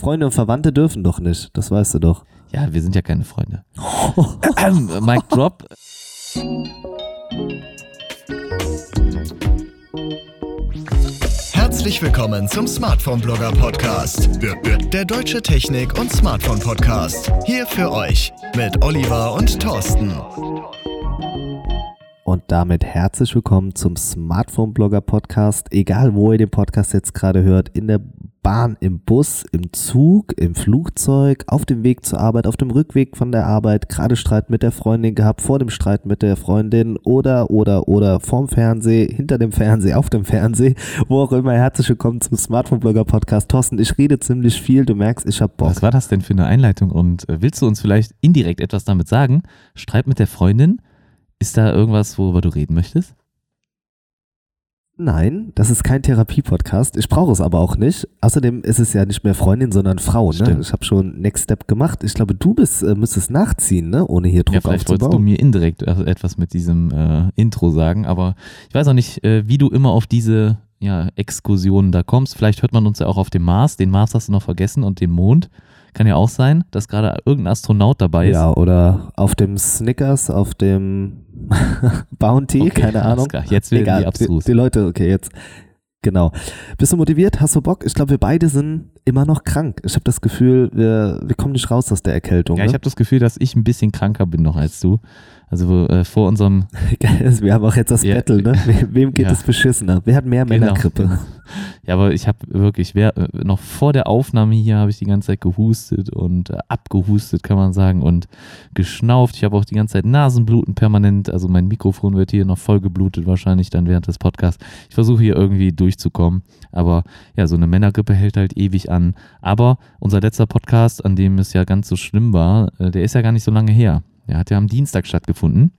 Freunde und Verwandte dürfen doch nicht, das weißt du doch. Ja, wir sind ja keine Freunde. ähm, Mike Drop. Herzlich willkommen zum Smartphone Blogger Podcast. Der deutsche Technik- und Smartphone Podcast. Hier für euch mit Oliver und Thorsten. Und damit herzlich willkommen zum Smartphone Blogger Podcast. Egal, wo ihr den Podcast jetzt gerade hört, in der Bahn, im Bus, im Zug, im Flugzeug, auf dem Weg zur Arbeit, auf dem Rückweg von der Arbeit, gerade Streit mit der Freundin gehabt, vor dem Streit mit der Freundin oder, oder, oder vorm Fernseh, hinter dem Fernseh, auf dem Fernseh, wo auch immer. Herzlich willkommen zum Smartphone Blogger Podcast. Thorsten, ich rede ziemlich viel, du merkst, ich hab Bock. Was war das denn für eine Einleitung und äh, willst du uns vielleicht indirekt etwas damit sagen? Streit mit der Freundin? Ist da irgendwas, worüber du reden möchtest? Nein, das ist kein Therapie-Podcast. Ich brauche es aber auch nicht. Außerdem ist es ja nicht mehr Freundin, sondern Frau. Ne? Ich habe schon Next Step gemacht. Ich glaube, du bist, äh, müsstest nachziehen, ne? ohne hier Druck ja, vielleicht aufzubauen. wolltest du mir indirekt etwas mit diesem äh, Intro sagen, aber ich weiß auch nicht, äh, wie du immer auf diese ja, Exkursionen da kommst. Vielleicht hört man uns ja auch auf dem Mars. Den Mars hast du noch vergessen und den Mond. Kann ja auch sein, dass gerade irgendein Astronaut dabei ist. Ja, oder auf dem Snickers, auf dem Bounty, Okay, keine Ahnung. klar. Jetzt werden Egal, die abstrus. Die, die Leute, okay, jetzt. Genau. Bist du motiviert? Hast du Bock? Ich glaube, wir beide sind immer noch krank. Ich habe das Gefühl, wir, wir kommen nicht raus aus der Erkältung. Ja, ich ne? habe das Gefühl, dass ich ein bisschen kranker bin noch als du. Also äh, vor unserem wir haben auch jetzt das Ja. Battle, ne? We- Wem geht Ja. es beschissener? Wer hat mehr Genau. Männergrippe? Ja, aber ich habe wirklich, wer, äh, noch vor der Aufnahme hier habe ich die ganze Zeit gehustet und äh, abgehustet, kann man sagen, und geschnauft. Ich habe auch die ganze Zeit Nasenbluten permanent. Also mein Mikrofon wird hier noch voll geblutet, wahrscheinlich dann während des Podcasts. Ich versuche hier irgendwie durchzukommen. Aber ja, so eine Männergrippe hält halt ewig an. Aber unser letzter Podcast, an dem es ja ganz so schlimm war, äh, der ist ja gar nicht so lange her. Der hat ja am Dienstag stattgefunden.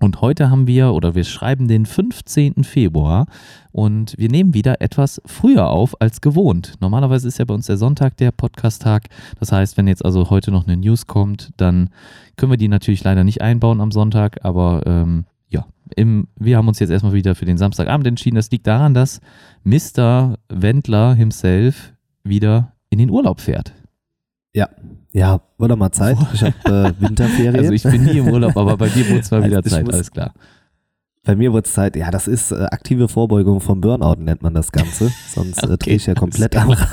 Und heute haben wir, oder wir schreiben den 15. Februar und wir nehmen wieder etwas früher auf als gewohnt. Normalerweise ist ja bei uns der Sonntag der Podcast-Tag. Das heißt, wenn jetzt also heute noch eine News kommt, dann können wir die natürlich leider nicht einbauen am Sonntag, aber ähm, ja, im, wir haben uns jetzt erstmal wieder für den Samstagabend entschieden. Das liegt daran, dass Mr. Wendler himself wieder in den Urlaub fährt. Ja, wurde mal Zeit. Ich habe äh, Winterferien. Also ich bin nie im Urlaub, aber bei dir wurde es mal Also wieder ich Zeit, muss- alles klar. Bei mir wurde es Zeit, ja, das ist äh, aktive Vorbeugung vom Burnout, nennt man das Ganze. Sonst äh, Okay, drehe ich ja komplett am Rad.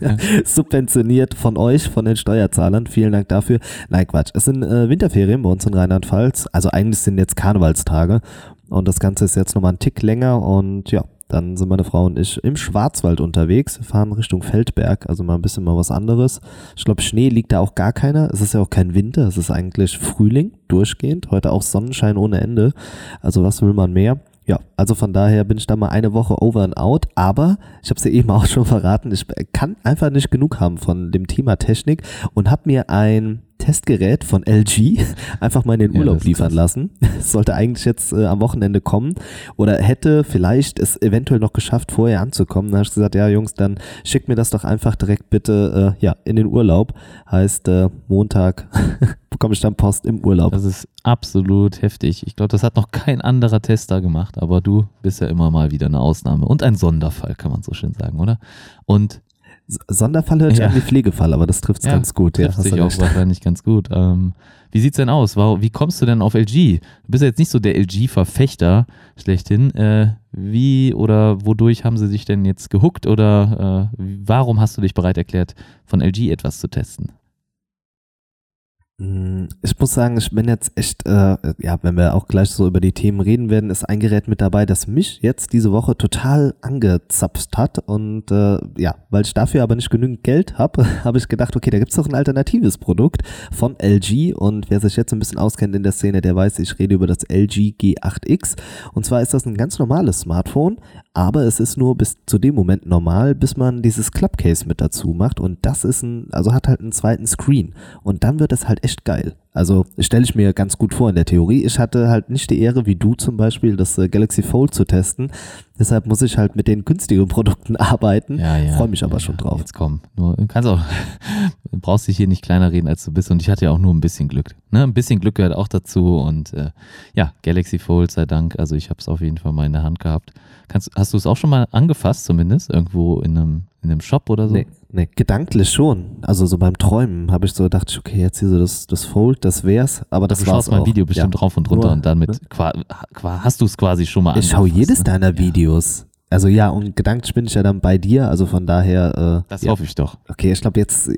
Subventioniert von euch, von den Steuerzahlern. Vielen Dank dafür. Nein, Quatsch. Es sind äh, Winterferien bei uns in Rheinland-Pfalz. Also eigentlich sind jetzt Karnevalstage. Und das Ganze ist jetzt nochmal ein Tick länger. Und ja, dann sind meine Frau und ich im Schwarzwald unterwegs. Fahren Richtung Feldberg, also mal ein bisschen mal was anderes. Ich glaube, Schnee liegt da auch gar keiner. Es ist ja auch kein Winter, es ist eigentlich Frühling durchgehend. Heute auch Sonnenschein ohne Ende. Also was will man mehr? Ja, also von daher bin ich da mal eine Woche over and out, aber ich habe es ja eben auch schon verraten, ich kann einfach nicht genug haben von dem Thema Technik und habe mir ein Testgerät von LG einfach mal in den Ja, Urlaub das ist liefern lassen. Es sollte eigentlich jetzt äh, am Wochenende kommen oder hätte vielleicht es eventuell noch geschafft, vorher anzukommen. Dann habe ich gesagt, ja Jungs, dann schickt mir das doch einfach direkt bitte äh, ja in den Urlaub. Heißt äh, Montag bekomme ich dann Post im Urlaub. Das ist absolut heftig. Ich glaube, das hat noch kein anderer Tester gemacht, aber du bist ja immer mal wieder eine Ausnahme und ein Sonderfall, kann man so schön sagen, oder? Und Sonderfall hört sich Ja. an wie Pflegefall, aber das trifft es Ja, ganz gut. Ja, trifft hast sich auch wahrscheinlich ganz gut. Ähm, wie sieht's denn aus? Wie kommst du denn auf LG? Du bist ja jetzt nicht so der LG-Verfechter schlechthin. Äh, wie oder wodurch haben sie sich denn jetzt gehuckt oder äh, warum hast du dich bereit erklärt, von LG etwas zu testen? Mm, Ich muss sagen, ich bin jetzt echt, äh, ja, wenn wir auch gleich so über die Themen reden werden, ist ein Gerät mit dabei, das mich jetzt diese Woche total angezapft hat. Und äh, ja, weil ich dafür aber nicht genügend Geld habe, habe ich gedacht, okay, da gibt's doch ein alternatives Produkt von LG. Und wer sich jetzt ein bisschen auskennt in der Szene, der weiß, ich rede über das LG G8X. Und zwar ist das ein ganz normales Smartphone, aber es ist nur bis zu dem Moment normal, bis man dieses Clubcase mit dazu macht. Und das ist ein, also hat halt einen zweiten Screen. Und dann wird es halt echt geil. Also stelle ich mir ganz gut vor in der Theorie. Ich hatte halt nicht die Ehre, wie du zum Beispiel, das äh, Galaxy Fold zu testen. Deshalb muss ich halt mit den günstigen Produkten arbeiten. Ja, ja. Freue mich aber ja, schon drauf. Jetzt komm. Nur, du kannst auch, du brauchst dich hier nicht kleiner reden, als du bist. Und ich hatte ja auch nur ein bisschen Glück. Ne? Ein bisschen Glück gehört auch dazu. Und äh, ja, Galaxy Fold sei Dank. Also ich habe es auf jeden Fall mal in der Hand gehabt. Kannst, hast du es auch schon mal angefasst, zumindest? Irgendwo in einem, in einem Shop oder so? Nee, Ne, gedanklich schon. Also so beim Träumen habe ich so gedacht, okay, jetzt hier so das, das Fold, das wär's, aber das du war's schaust mein auch. Video bestimmt ja. drauf und runter Nur, und damit ne? hast du es quasi schon mal Ich schaue jedes ne? deiner Ja, Videos. Also ja, und gedanklich bin ich ja dann bei dir, also von daher, äh, Das ja. hoffe ich doch. Okay, ich glaube, jetzt,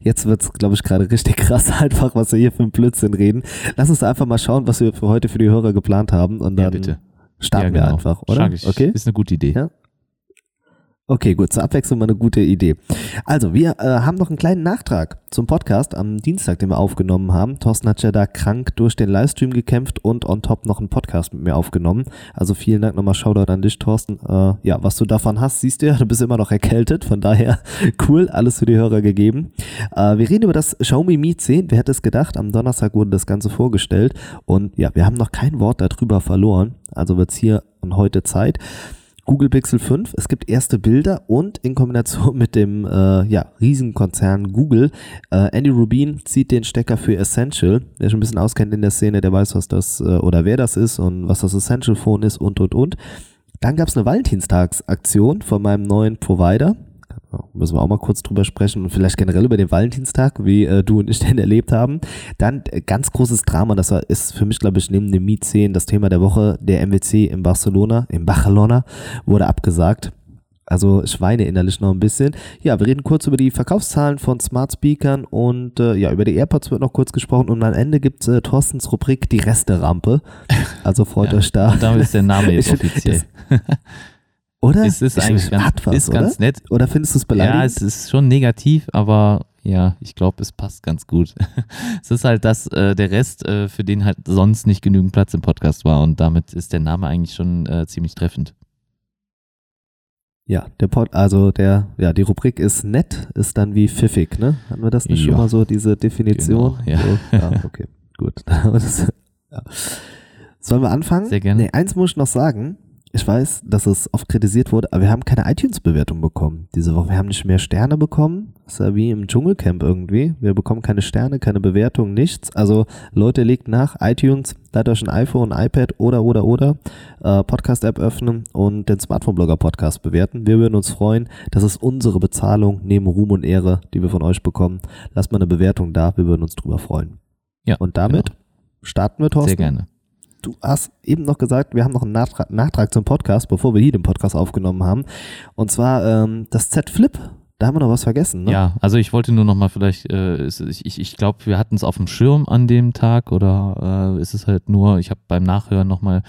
jetzt wird's, glaube ich, gerade richtig krass, einfach, was wir hier für einen Blödsinn reden. Lass uns einfach mal schauen, was wir für heute für die Hörer geplant haben und dann bitte. starten ja, wir genau. einfach, oder? Schlag ich. Okay? Ist eine gute Idee. Ja. Okay, gut, zur Abwechslung mal eine gute Idee. Also, wir äh, haben noch einen kleinen Nachtrag zum Podcast am Dienstag, den wir aufgenommen haben. Thorsten hat ja da krank durch den Livestream gekämpft und on top noch einen Podcast mit mir aufgenommen. Also vielen Dank nochmal, Shoutout an dich, Thorsten. Äh, ja, was du davon hast, siehst du ja, du bist immer noch erkältet, von daher cool, alles für die Hörer gegeben. Äh, wir reden über das Xiaomi Mi 10, wer hätte es gedacht, am Donnerstag wurde das Ganze vorgestellt und ja, wir haben noch kein Wort darüber verloren, also wird's hier und heute Zeit. Google Pixel 5. Es gibt erste Bilder und in Kombination mit dem äh, ja, Riesenkonzern Google, äh, Andy Rubin zieht den Stecker für Essential. Wer schon ein bisschen auskennt in der Szene, der weiß, was das äh, oder wer das ist und was das Essential Phone ist und und und. Dann gab es eine Valentinstagsaktion von meinem neuen Provider. Müssen wir auch mal kurz drüber sprechen und vielleicht generell über den Valentinstag, wie äh, du und ich den erlebt haben. Dann äh, ganz großes Drama, das war, ist für mich, glaube ich, neben dem Mi 10 das Thema der Woche. Der MWC in Barcelona, in Barcelona, wurde abgesagt. Also ich weine innerlich noch ein bisschen. Ja, wir reden kurz über die Verkaufszahlen von Smart Speakern und äh, ja, über die AirPods wird noch kurz gesprochen und am Ende gibt's äh, Thorstens Rubrik Die Resterampe. Also freut Ja. euch da. Und damit ist der Name jetzt offiziell. Oder? Es ist Ich- eigentlich ganz, was, ist oder? ganz nett. Oder findest du es Ja, beleidigend? es ist schon negativ, aber ja, ich glaube, es passt ganz gut. es ist halt, dass äh, der Rest, äh, für den halt sonst nicht genügend Platz im Podcast war und damit ist der Name eigentlich schon äh, ziemlich treffend. Ja, der Pod, also der, ja, die Rubrik ist nett, ist dann wie pfiffig, ne? Hatten wir das nicht schon Ja. mal so, diese Definition? Genau, ja. So, ja, okay, gut. Das, ja. Sollen wir anfangen? Sehr gerne. Nee, eins muss ich noch sagen. Ich weiß, dass es oft kritisiert wurde, aber wir haben keine iTunes-Bewertung bekommen diese Woche. Wir haben nicht mehr Sterne bekommen. Das ist ja wie im Dschungelcamp irgendwie. Wir bekommen keine Sterne, keine Bewertung, nichts. Also Leute, legt nach iTunes, ladet euch ein iPhone, ein iPad oder, oder, oder äh, Podcast-App öffnen und den Smartphone-Blogger-Podcast bewerten. Wir würden uns freuen. Das ist unsere Bezahlung neben Ruhm und Ehre, die wir von euch bekommen. Lasst mal eine Bewertung da. Wir würden uns drüber freuen. Ja, Und damit genau. starten wir, Thorsten. Sehr gerne. Du hast eben noch gesagt, wir haben noch einen Nachtrag, Nachtrag zum Podcast, bevor wir hier den Podcast aufgenommen haben. Und zwar ähm, das Z Flip. Da haben wir noch was vergessen, ne? Ja, also ich wollte nur noch mal vielleicht, äh, ich, ich, ich glaube, wir hatten es auf dem Schirm an dem Tag oder äh, ist es halt nur, ich habe beim Nachhören noch mal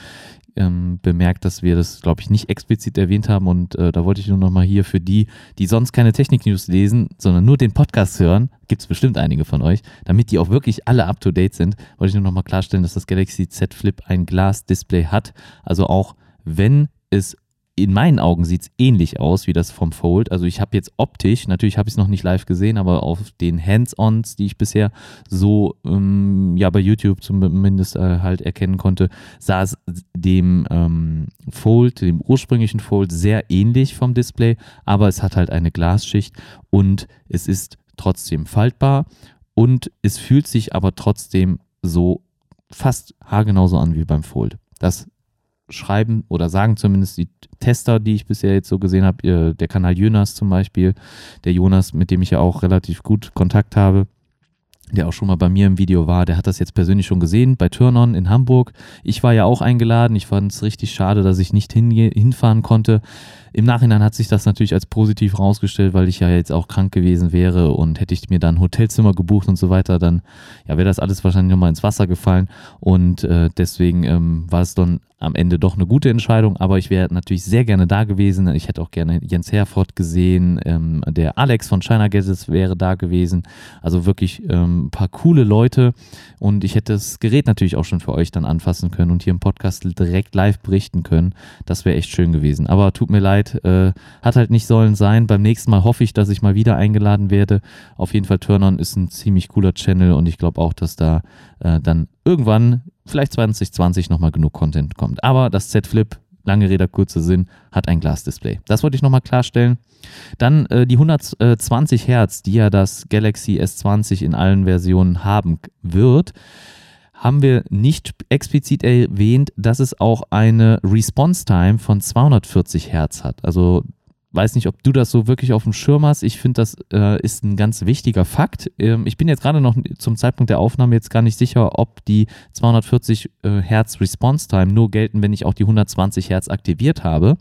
ähm, bemerkt, dass wir das, glaube ich, nicht explizit erwähnt haben und äh, da wollte ich nur noch mal hier für die, die sonst keine Technik-News lesen, sondern nur den Podcast hören, gibt es bestimmt einige von euch, damit die auch wirklich alle up-to-date sind, wollte ich nur noch mal klarstellen, dass das Galaxy Z Flip ein Glas-Display hat, also auch wenn es in meinen Augen sieht es ähnlich aus wie das vom Fold. Also ich habe jetzt optisch, natürlich habe ich es noch nicht live gesehen, aber auf den Hands-Ons, die ich bisher so ähm, ja bei YouTube zumindest äh, halt erkennen konnte, sah es dem ähm, Fold, dem ursprünglichen Fold sehr ähnlich vom Display, aber es hat halt eine Glasschicht und es ist trotzdem faltbar und es fühlt sich aber trotzdem so fast haargenauso an wie beim Fold. Das schreiben oder sagen zumindest die Tester, die ich bisher jetzt so gesehen habe, der Kanal Jonas zum Beispiel, der Jonas, mit dem ich ja auch relativ gut Kontakt habe, der auch schon mal bei mir im Video war, der hat das jetzt persönlich schon gesehen bei Turn-On in Hamburg. Ich war ja auch eingeladen. Ich fand es richtig schade, dass ich nicht hinfahren konnte. Im Nachhinein hat sich das natürlich als positiv rausgestellt, weil ich ja jetzt auch krank gewesen wäre und hätte ich mir dann ein Hotelzimmer gebucht und so weiter, dann ja, wäre das alles wahrscheinlich nochmal ins Wasser gefallen. Und äh, deswegen ähm, war es dann am Ende doch eine gute Entscheidung, aber ich wäre natürlich sehr gerne da gewesen. Ich hätte auch gerne Jens Herford gesehen, ähm, der Alex von China Gadgets wäre da gewesen. Also wirklich ähm, ein paar coole Leute und ich hätte das Gerät natürlich auch schon für euch dann anfassen können und hier im Podcast direkt live berichten können. Das wäre echt schön gewesen. Aber tut mir leid, äh, hat halt nicht sollen sein. Beim nächsten Mal hoffe ich, dass ich mal wieder eingeladen werde. Auf jeden Fall Turn-On ist ein ziemlich cooler Channel und ich glaube auch, dass da äh, dann irgendwann, vielleicht 2020, nochmal genug Content kommt. Aber das Z Flip, lange Rede, kurzer Sinn, hat ein Glasdisplay. Das wollte ich nochmal klarstellen. Dann äh, die 120 Hertz, die ja das Galaxy S20 in allen Versionen haben wird, haben wir nicht explizit erwähnt, dass es auch eine Response Time von 240 Hertz hat. Also weiß nicht, ob du das so wirklich auf dem Schirm hast. Ich finde, das äh, ist ein ganz wichtiger Fakt. Ähm, ich bin jetzt gerade noch zum Zeitpunkt der Aufnahme jetzt gar nicht sicher, ob die 240 äh, Hertz Response Time nur gelten, wenn ich auch die 120 Hertz aktiviert habe.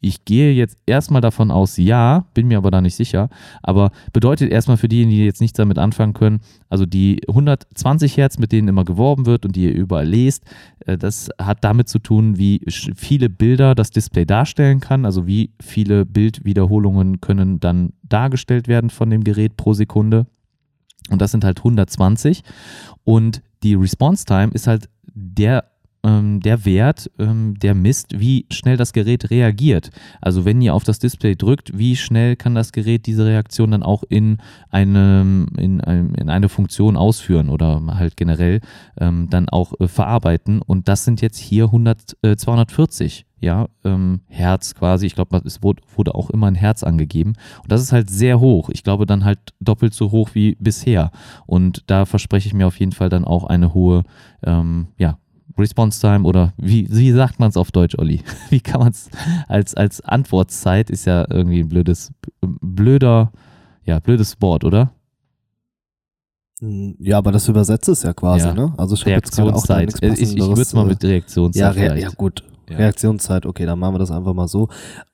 Ich gehe jetzt erstmal davon aus, ja, bin mir aber da nicht sicher. Aber bedeutet erstmal für diejenigen, die jetzt nichts damit anfangen können, also die 120 Hertz, mit denen immer geworben wird und die ihr überall lest, äh, das hat damit zu tun, wie viele Bilder das Display darstellen kann. Also wie viele Bildwiederholungen können dann dargestellt werden von dem Gerät pro Sekunde. Und das sind halt 120. Und die Response Time ist halt der ähm, der Wert, ähm, der misst, wie schnell das Gerät reagiert. Also wenn ihr auf das Display drückt, wie schnell kann das Gerät diese Reaktion dann auch in eine, in, in eine Funktion ausführen oder halt generell ähm, dann auch äh, verarbeiten. Und das sind jetzt hier 100, äh, 240 ja, ähm, Herz quasi. Ich glaube, es wurde, auch immer ein Herz angegeben. Und das ist halt sehr hoch. Ich glaube dann halt doppelt so hoch wie bisher. Und da verspreche ich mir auf jeden Fall dann auch eine hohe, ähm, ja, Response Time oder wie, wie sagt man es auf Deutsch, Olli? Wie kann man es als, als Antwortzeit ist ja irgendwie ein blödes, blöder, ja, blödes Wort, oder? Hm, ja, aber das übersetzt es ja quasi, Ja. ne? Also ich jetzt Reaktionszeit. gerade auch da nichts ich ich würde es mal äh, mit Reaktionszeit ja, Re vielleicht. ja, gut. Ja. Reaktionszeit, okay, dann machen wir das einfach mal so.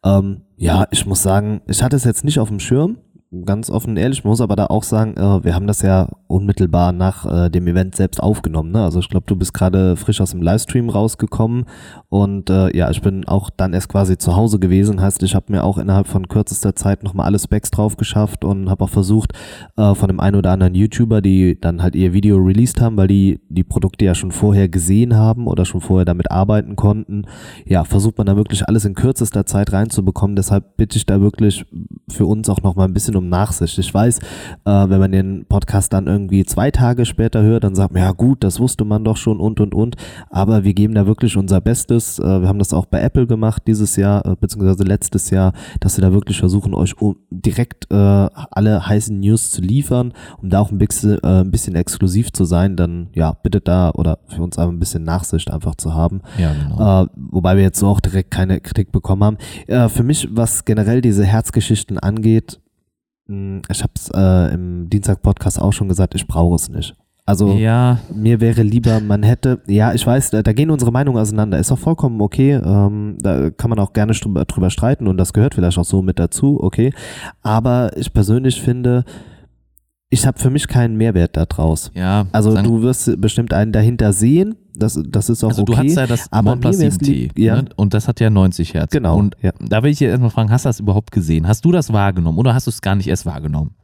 Ähm, ja, ich muss sagen, ich hatte es jetzt nicht auf dem Schirm, ganz offen und ehrlich, muss aber da auch sagen, äh, wir haben das ja unmittelbar nach äh, dem Event selbst aufgenommen. Ne? Also ich glaube, du bist gerade frisch aus dem Livestream rausgekommen und äh, ja, ich bin auch dann erst quasi zu Hause gewesen. Heißt, ich habe mir auch innerhalb von kürzester Zeit nochmal alle Specs drauf geschafft und habe auch versucht, äh, von dem einen oder anderen YouTuber, die dann halt ihr Video released haben, weil die die Produkte ja schon vorher gesehen haben oder schon vorher damit arbeiten konnten, ja, versucht man da wirklich alles in kürzester Zeit reinzubekommen. Deshalb bitte ich da wirklich für uns auch nochmal ein bisschen um Nachsicht. Ich weiß, äh, wenn man den Podcast dann irgendwie zwei Tage später hört, dann sagt man, ja gut, das wusste man doch schon und und und. Aber wir geben da wirklich unser Bestes. Äh, wir haben das auch bei Apple gemacht dieses Jahr, äh, beziehungsweise letztes Jahr, dass wir da wirklich versuchen, euch um, direkt äh, alle heißen News zu liefern, um da auch ein bisschen, äh, ein bisschen exklusiv zu sein. Dann ja, bitte da oder für uns einfach ein bisschen Nachsicht einfach zu haben. Ja, genau. Äh, wobei wir jetzt so auch direkt keine Kritik bekommen haben. Für mich, was generell diese Herzgeschichten angeht, ich habe es äh, im Dienstag-Podcast auch schon gesagt, ich brauche es nicht. Also ja, mir wäre lieber, man hätte, ja, ich weiß, da, da gehen unsere Meinungen auseinander, ist auch vollkommen okay, ähm, da kann man auch gerne drüber, drüber streiten und das gehört vielleicht auch so mit dazu, okay, aber ich persönlich finde, ich habe für mich keinen Mehrwert da draus. ja. Also du wirst bestimmt einen dahinter sehen, das, das ist auch also okay. du hast ja das aber OnePlus mir wär's 7T lieb- ja. ne? und das hat ja 90 Hertz. Genau, Und ja. da will ich dir erstmal fragen, hast du das überhaupt gesehen? Hast du das wahrgenommen oder hast du es gar nicht erst wahrgenommen?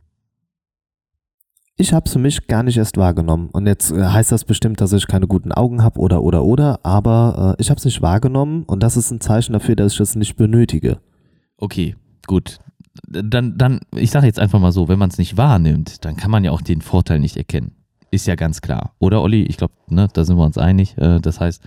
Ich habe es für mich gar nicht erst wahrgenommen. Und jetzt äh, heißt das bestimmt, dass ich keine guten Augen habe oder oder oder, aber äh, ich habe es nicht wahrgenommen und das ist ein Zeichen dafür, dass ich das nicht benötige. Okay, gut. Dann, dann, ich sage jetzt einfach mal so, wenn man es nicht wahrnimmt, dann kann man ja auch den Vorteil nicht erkennen. Ist ja ganz klar. Oder Olli? Ich glaube, ne, da sind wir uns einig. Äh, das heißt,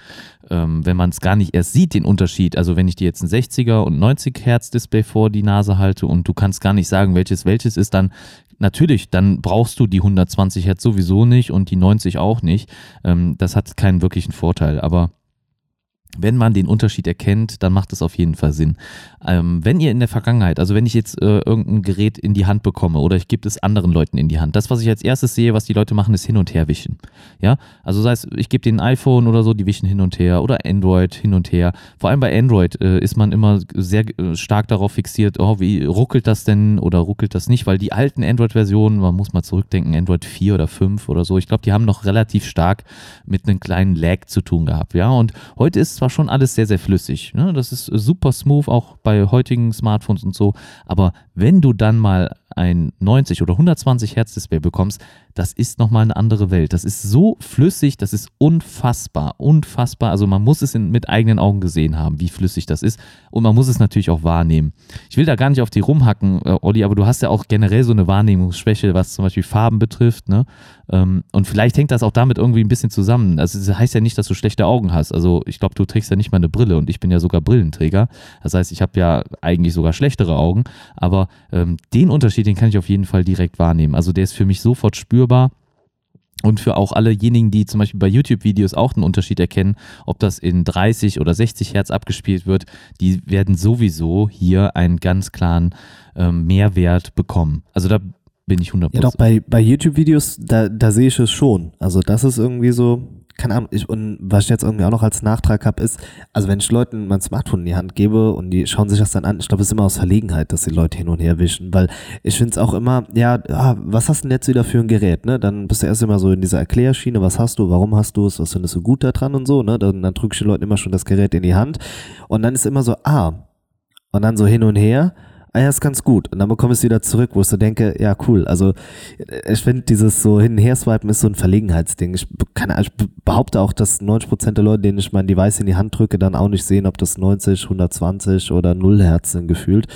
ähm, wenn man es gar nicht erst sieht, den Unterschied, also wenn ich dir jetzt ein 60er und 90 Hertz Display vor die Nase halte und du kannst gar nicht sagen, welches welches ist, dann natürlich, dann brauchst du die 120 Hertz sowieso nicht und die 90 auch nicht. Ähm, das hat keinen wirklichen Vorteil. Aber wenn man den Unterschied erkennt, dann macht es auf jeden Fall Sinn. Ähm, wenn ihr in der Vergangenheit, also wenn ich jetzt äh, irgendein Gerät in die Hand bekomme oder ich gebe es anderen Leuten in die Hand, das, was ich als erstes sehe, was die Leute machen, ist hin und her wischen. Ja, also sei es, ich gebe denen iPhone oder so, die wischen hin und her oder Android hin und her. Vor allem bei Android äh, ist man immer sehr äh, stark darauf fixiert, oh, wie ruckelt das denn oder ruckelt das nicht, weil die alten Android-Versionen, man muss mal zurückdenken, Android 4 oder 5 oder so, ich glaube, die haben noch relativ stark mit einem kleinen Lag zu tun gehabt. Ja, und heute ist zwar schon alles sehr, sehr flüssig. Ne? Das ist super smooth, auch bei heutigen Smartphones und so. Aber wenn du dann mal ein 90 oder 120 Hertz Display bekommst, das ist nochmal eine andere Welt. Das ist so flüssig, das ist unfassbar, unfassbar. Also man muss es in, mit eigenen Augen gesehen haben, wie flüssig das ist. Und man muss es natürlich auch wahrnehmen. Ich will da gar nicht auf die rumhacken, äh, Olli, aber du hast ja auch generell so eine Wahrnehmungsschwäche, was zum Beispiel Farben betrifft. Ne? Ähm, und vielleicht hängt das auch damit irgendwie ein bisschen zusammen. Also das heißt ja nicht, dass du schlechte Augen hast. Also ich glaube, du trägst ja nicht mal eine Brille und ich bin ja sogar Brillenträger. Das heißt, ich habe ja eigentlich sogar schlechtere Augen. Aber ähm, den Unterschied, den kann ich auf jeden Fall direkt wahrnehmen. Also der ist für mich sofort spürbar. und für auch allejenigen, die zum Beispiel bei YouTube-Videos auch einen Unterschied erkennen, ob das in 30 oder 60 Hertz abgespielt wird, die werden sowieso hier einen ganz klaren ähm, Mehrwert bekommen. Also da bin ich 100%. Ja, doch, bei, bei YouTube-Videos, da, da sehe ich es schon. Also das ist irgendwie so, keine Ahnung, ich, und was ich jetzt irgendwie auch noch als Nachtrag habe, ist, also wenn ich Leuten mein Smartphone in die Hand gebe und die schauen sich das dann an, ich glaube, es ist immer aus Verlegenheit, dass die Leute hin und her wischen, weil ich finde es auch immer, ja, ah, was hast du denn jetzt wieder für ein Gerät, ne? Dann bist du erst immer so in dieser Erklärschiene, was hast du, warum hast du es, was findest du gut daran und so, ne? Dann, dann drücke ich den Leuten immer schon das Gerät in die Hand und dann ist immer so, ah, und dann so hin und her ah ja, ist ganz gut. Und dann bekomme ich es wieder zurück, wo ich so denke, ja, cool. Also ich finde, dieses so hin und her swipen ist so ein Verlegenheitsding. Ich, kann, ich behaupte auch, dass 90% der Leute, denen ich mein Device in die Hand drücke, dann auch nicht sehen, ob das 90, 120 oder 0 Hertz sind gefühlt.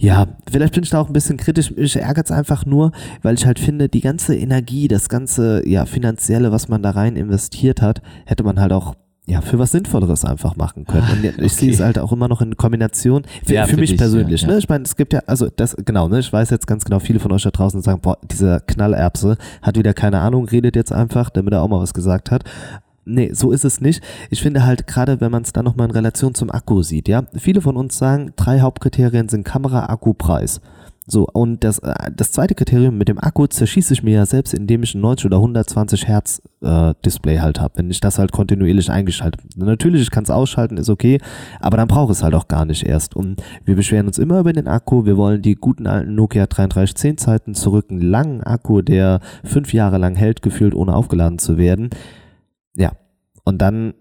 Ja, vielleicht bin ich da auch ein bisschen kritisch. Mich ärgert es einfach nur, weil ich halt finde, die ganze Energie, das ganze ja, finanzielle, was man da rein investiert hat, hätte man halt auch ja, für was Sinnvolleres einfach machen können. Und ich okay. sehe es halt auch immer noch in Kombination. Für, ja, für, für mich dich, persönlich, ja, ne? Ich meine, es gibt ja, also das, genau, ne? Ich weiß jetzt ganz genau, viele von euch da draußen sagen, boah, dieser Knallerbse hat wieder keine Ahnung, redet jetzt einfach, damit er auch mal was gesagt hat. Nee, so ist es nicht. Ich finde halt, gerade wenn man es dann nochmal in Relation zum Akku sieht, ja, viele von uns sagen, drei Hauptkriterien sind Kamera, Akku, Preis. So, und das, äh, das zweite Kriterium mit dem Akku zerschieße ich mir ja selbst, indem ich ein 90 oder 120 Hertz äh, Display halt habe, wenn ich das halt kontinuierlich eingeschaltet habe. Natürlich, ich kann es ausschalten, ist okay, aber dann brauche ich es halt auch gar nicht erst. Und wir beschweren uns immer über den Akku, wir wollen die guten alten Nokia 3310 Zeiten zurück, einen langen Akku, der fünf Jahre lang hält, gefühlt ohne aufgeladen zu werden. Ja, und dann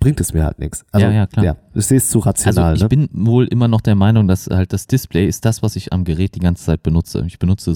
bringt es mir halt nichts. Also, ja, ja, klar. Ja, ich sehe es zu rational. Also ich ne? bin wohl immer noch der Meinung, dass halt das Display ist das, was ich am Gerät die ganze Zeit benutze. Ich benutze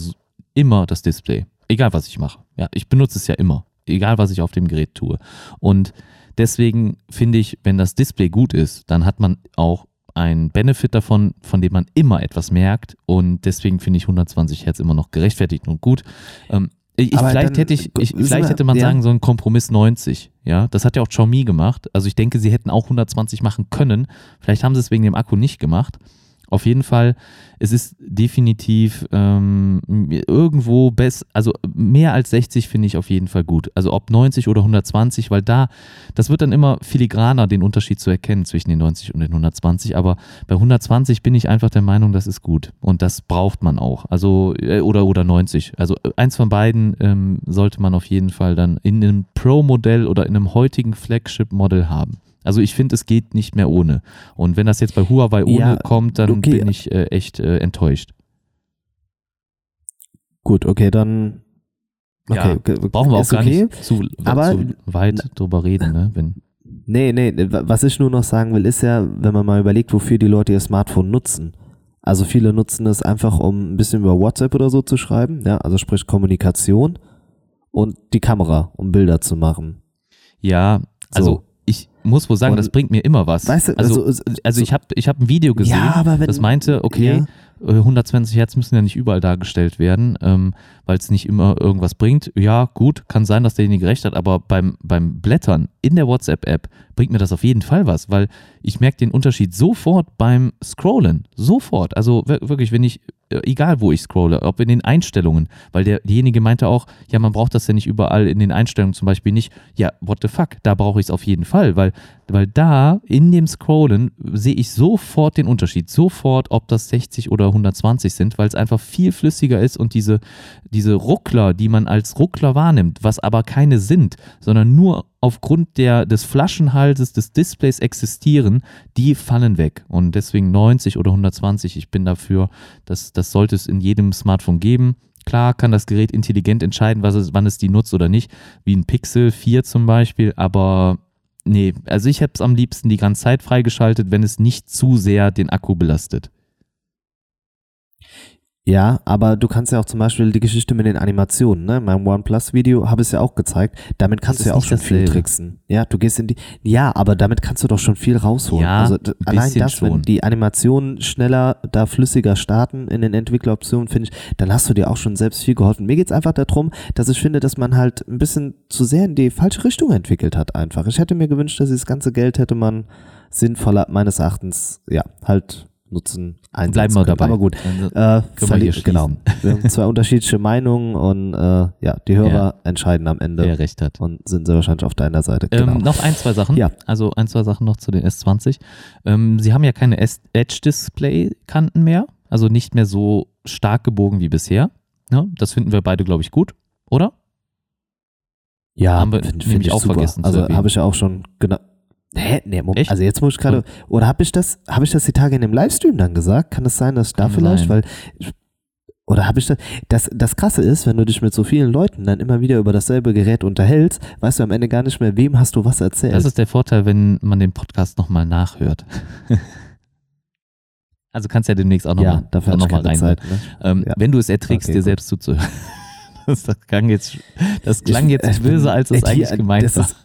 immer das Display. Egal, was ich mache. Ja, ich benutze es ja immer. Egal, was ich auf dem Gerät tue. Und deswegen finde ich, wenn das Display gut ist, dann hat man auch einen Benefit davon, von dem man immer etwas merkt. Und deswegen finde ich 120 Hertz immer noch gerechtfertigt und gut. Ähm, ich, vielleicht dann, hätte ich, ich vielleicht hätte man ja. sagen, so ein Kompromiss 90. Ja, das hat ja auch Xiaomi gemacht. Also ich denke, sie hätten auch 120 machen können. Vielleicht haben sie es wegen dem Akku nicht gemacht. Auf jeden Fall, es ist definitiv ähm, irgendwo besser, also mehr als 60 finde ich auf jeden Fall gut. Also ob 90 oder 120, weil da, das wird dann immer filigraner, den Unterschied zu erkennen zwischen den 90 und den 120. Aber bei 120 bin ich einfach der Meinung, das ist gut. Und das braucht man auch. Also, äh, oder, oder 90. Also äh, eins von beiden ähm, sollte man auf jeden Fall dann in einem Pro-Modell oder in einem heutigen Flagship-Modell haben. Also ich finde, es geht nicht mehr ohne. Und wenn das jetzt bei Huawei ohne ja, kommt, dann okay. bin ich äh, echt äh, enttäuscht. Gut, okay, dann okay, ja, brauchen wir auch gar okay. nicht zu, Aber, zu weit drüber reden, ne? Wenn nee, nee, was ich nur noch sagen will, ist ja, wenn man mal überlegt, wofür die Leute ihr Smartphone nutzen. Also viele nutzen es einfach, um ein bisschen über WhatsApp oder so zu schreiben, ja, also sprich Kommunikation und die Kamera, um Bilder zu machen. Ja, also muss wohl sagen, und, das bringt mir immer was. Weißt du, also, also, also ich habe ich hab ein Video gesehen, ja, wenn, das meinte, okay, ja. 120 Hertz müssen ja nicht überall dargestellt werden, ähm, weil es nicht immer irgendwas bringt. Ja, gut, kann sein, dass derjenige recht hat, aber beim, beim Blättern in der WhatsApp-App bringt mir das auf jeden Fall was, weil ich merke den Unterschied sofort beim Scrollen. Sofort. Also wirklich, wenn ich äh, egal wo ich scrolle, ob in den Einstellungen, weil der, derjenige meinte auch, ja, man braucht das ja nicht überall in den Einstellungen zum Beispiel nicht. Ja, what the fuck, da brauche ich es auf jeden Fall, weil, weil da in dem Scrollen sehe ich sofort den Unterschied, sofort, ob das 60 oder 120 sind, weil es einfach viel flüssiger ist und diese, diese Ruckler, die man als Ruckler wahrnimmt, was aber keine sind, sondern nur aufgrund der, des Flaschenhalses des Displays existieren, die fallen weg. Und deswegen 90 oder 120, ich bin dafür, dass das sollte es in jedem Smartphone geben. Klar kann das Gerät intelligent entscheiden, was es, wann es die nutzt oder nicht, wie ein Pixel 4 zum Beispiel, aber nee, also ich habe es am liebsten die ganze Zeit freigeschaltet, wenn es nicht zu sehr den Akku belastet. Ja, aber du kannst ja auch zum Beispiel die Geschichte mit den Animationen, ne? In meinem OnePlus-Video habe ich es ja auch gezeigt. Damit kannst du ja auch schon viel tricksen. Ja, du gehst in die. Ja, aber damit kannst du doch schon viel rausholen. Ja, also allein das, schon. wenn die Animationen schneller, da flüssiger starten in den Entwickleroptionen, finde ich, dann hast du dir auch schon selbst viel geholfen. Mir geht's einfach darum, dass ich finde, dass man halt ein bisschen zu sehr in die falsche Richtung entwickelt hat, einfach. Ich hätte mir gewünscht, dass dieses ganze Geld hätte man sinnvoller, meines Erachtens, ja, halt Nutzen einsetzen Bleiben wir können. dabei. Aber gut, äh, hier genau. Wir haben zwei unterschiedliche Meinungen und äh, ja, die Hörer entscheiden am Ende wer recht hat. und sind sehr wahrscheinlich auf deiner Seite. Genau. Ähm, noch ein, zwei Sachen. Ja. Also ein, zwei Sachen noch zu den S20. Ähm, sie haben ja keine Edge-Display-Kanten mehr, also nicht mehr so stark gebogen wie bisher. Ja, das finden wir beide, glaube ich, gut, oder? ja, haben wir find- ich auch super. vergessen Also habe ich ja auch schon genau. Hä? Nee, Moment. Echt? Also jetzt muss ich gerade. Oder habe ich das, habe ich das die Tage in dem Livestream dann gesagt? Kann es sein, dass ich da vielleicht, weil ich- oder habe ich das, das? Das Krasse ist, wenn du dich mit so vielen Leuten dann immer wieder über dasselbe Gerät unterhältst, weißt du am Ende gar nicht mehr, wem hast du was erzählt. Das ist der Vorteil, wenn man den Podcast nochmal nachhört. also kannst ja demnächst auch ja, nochmal dafür noch ich mal rein. Zeit. Ne? Ähm, Ja. Wenn du es erträgst, Okay, dir gut. selbst zuzuhören. Das, das klang jetzt, das klang Ich- jetzt ich bin- böse, als es eigentlich gemeint das war. ist-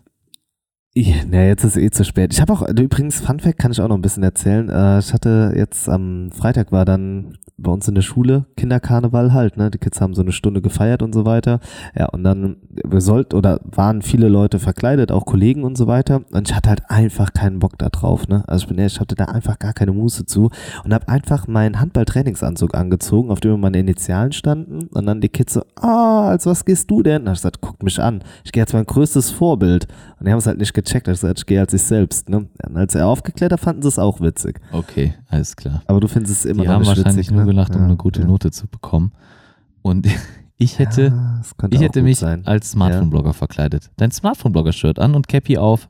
Ja, na, jetzt ist eh zu spät. Ich habe auch, übrigens, Fun Fact kann ich auch noch ein bisschen erzählen. Äh, ich hatte jetzt am Freitag war dann bei uns in der Schule Kinderkarneval halt, ne? Die Kids haben so eine Stunde gefeiert und so weiter. Ja, und dann wir sollten oder waren viele Leute verkleidet, auch Kollegen und so weiter. Und ich hatte halt einfach keinen Bock da drauf, ne? Also ich bin ehrlich, ich hatte da einfach gar keine Muße zu und habe einfach meinen Handballtrainingsanzug angezogen, auf dem meine Initialen standen. Und dann die Kids so, ah, als was gehst du denn? Hab ich gesagt, guck mich an. Ich gehe als mein größtes Vorbild. Und die haben es halt nicht gecheckt. Gesagt, ich gehe als ich selbst. Ne? Als er aufgeklärt hat, fanden sie es auch witzig. Okay, alles klar. Aber du findest es immer Die noch haben nicht wahrscheinlich witzig, nur ne? gelacht, um Ja, eine gute ja. Note zu bekommen. Und ich hätte, Ja, ich hätte mich sein. als Smartphone-Blogger verkleidet. Dein Smartphone-Blogger-Shirt an und Cappy auf.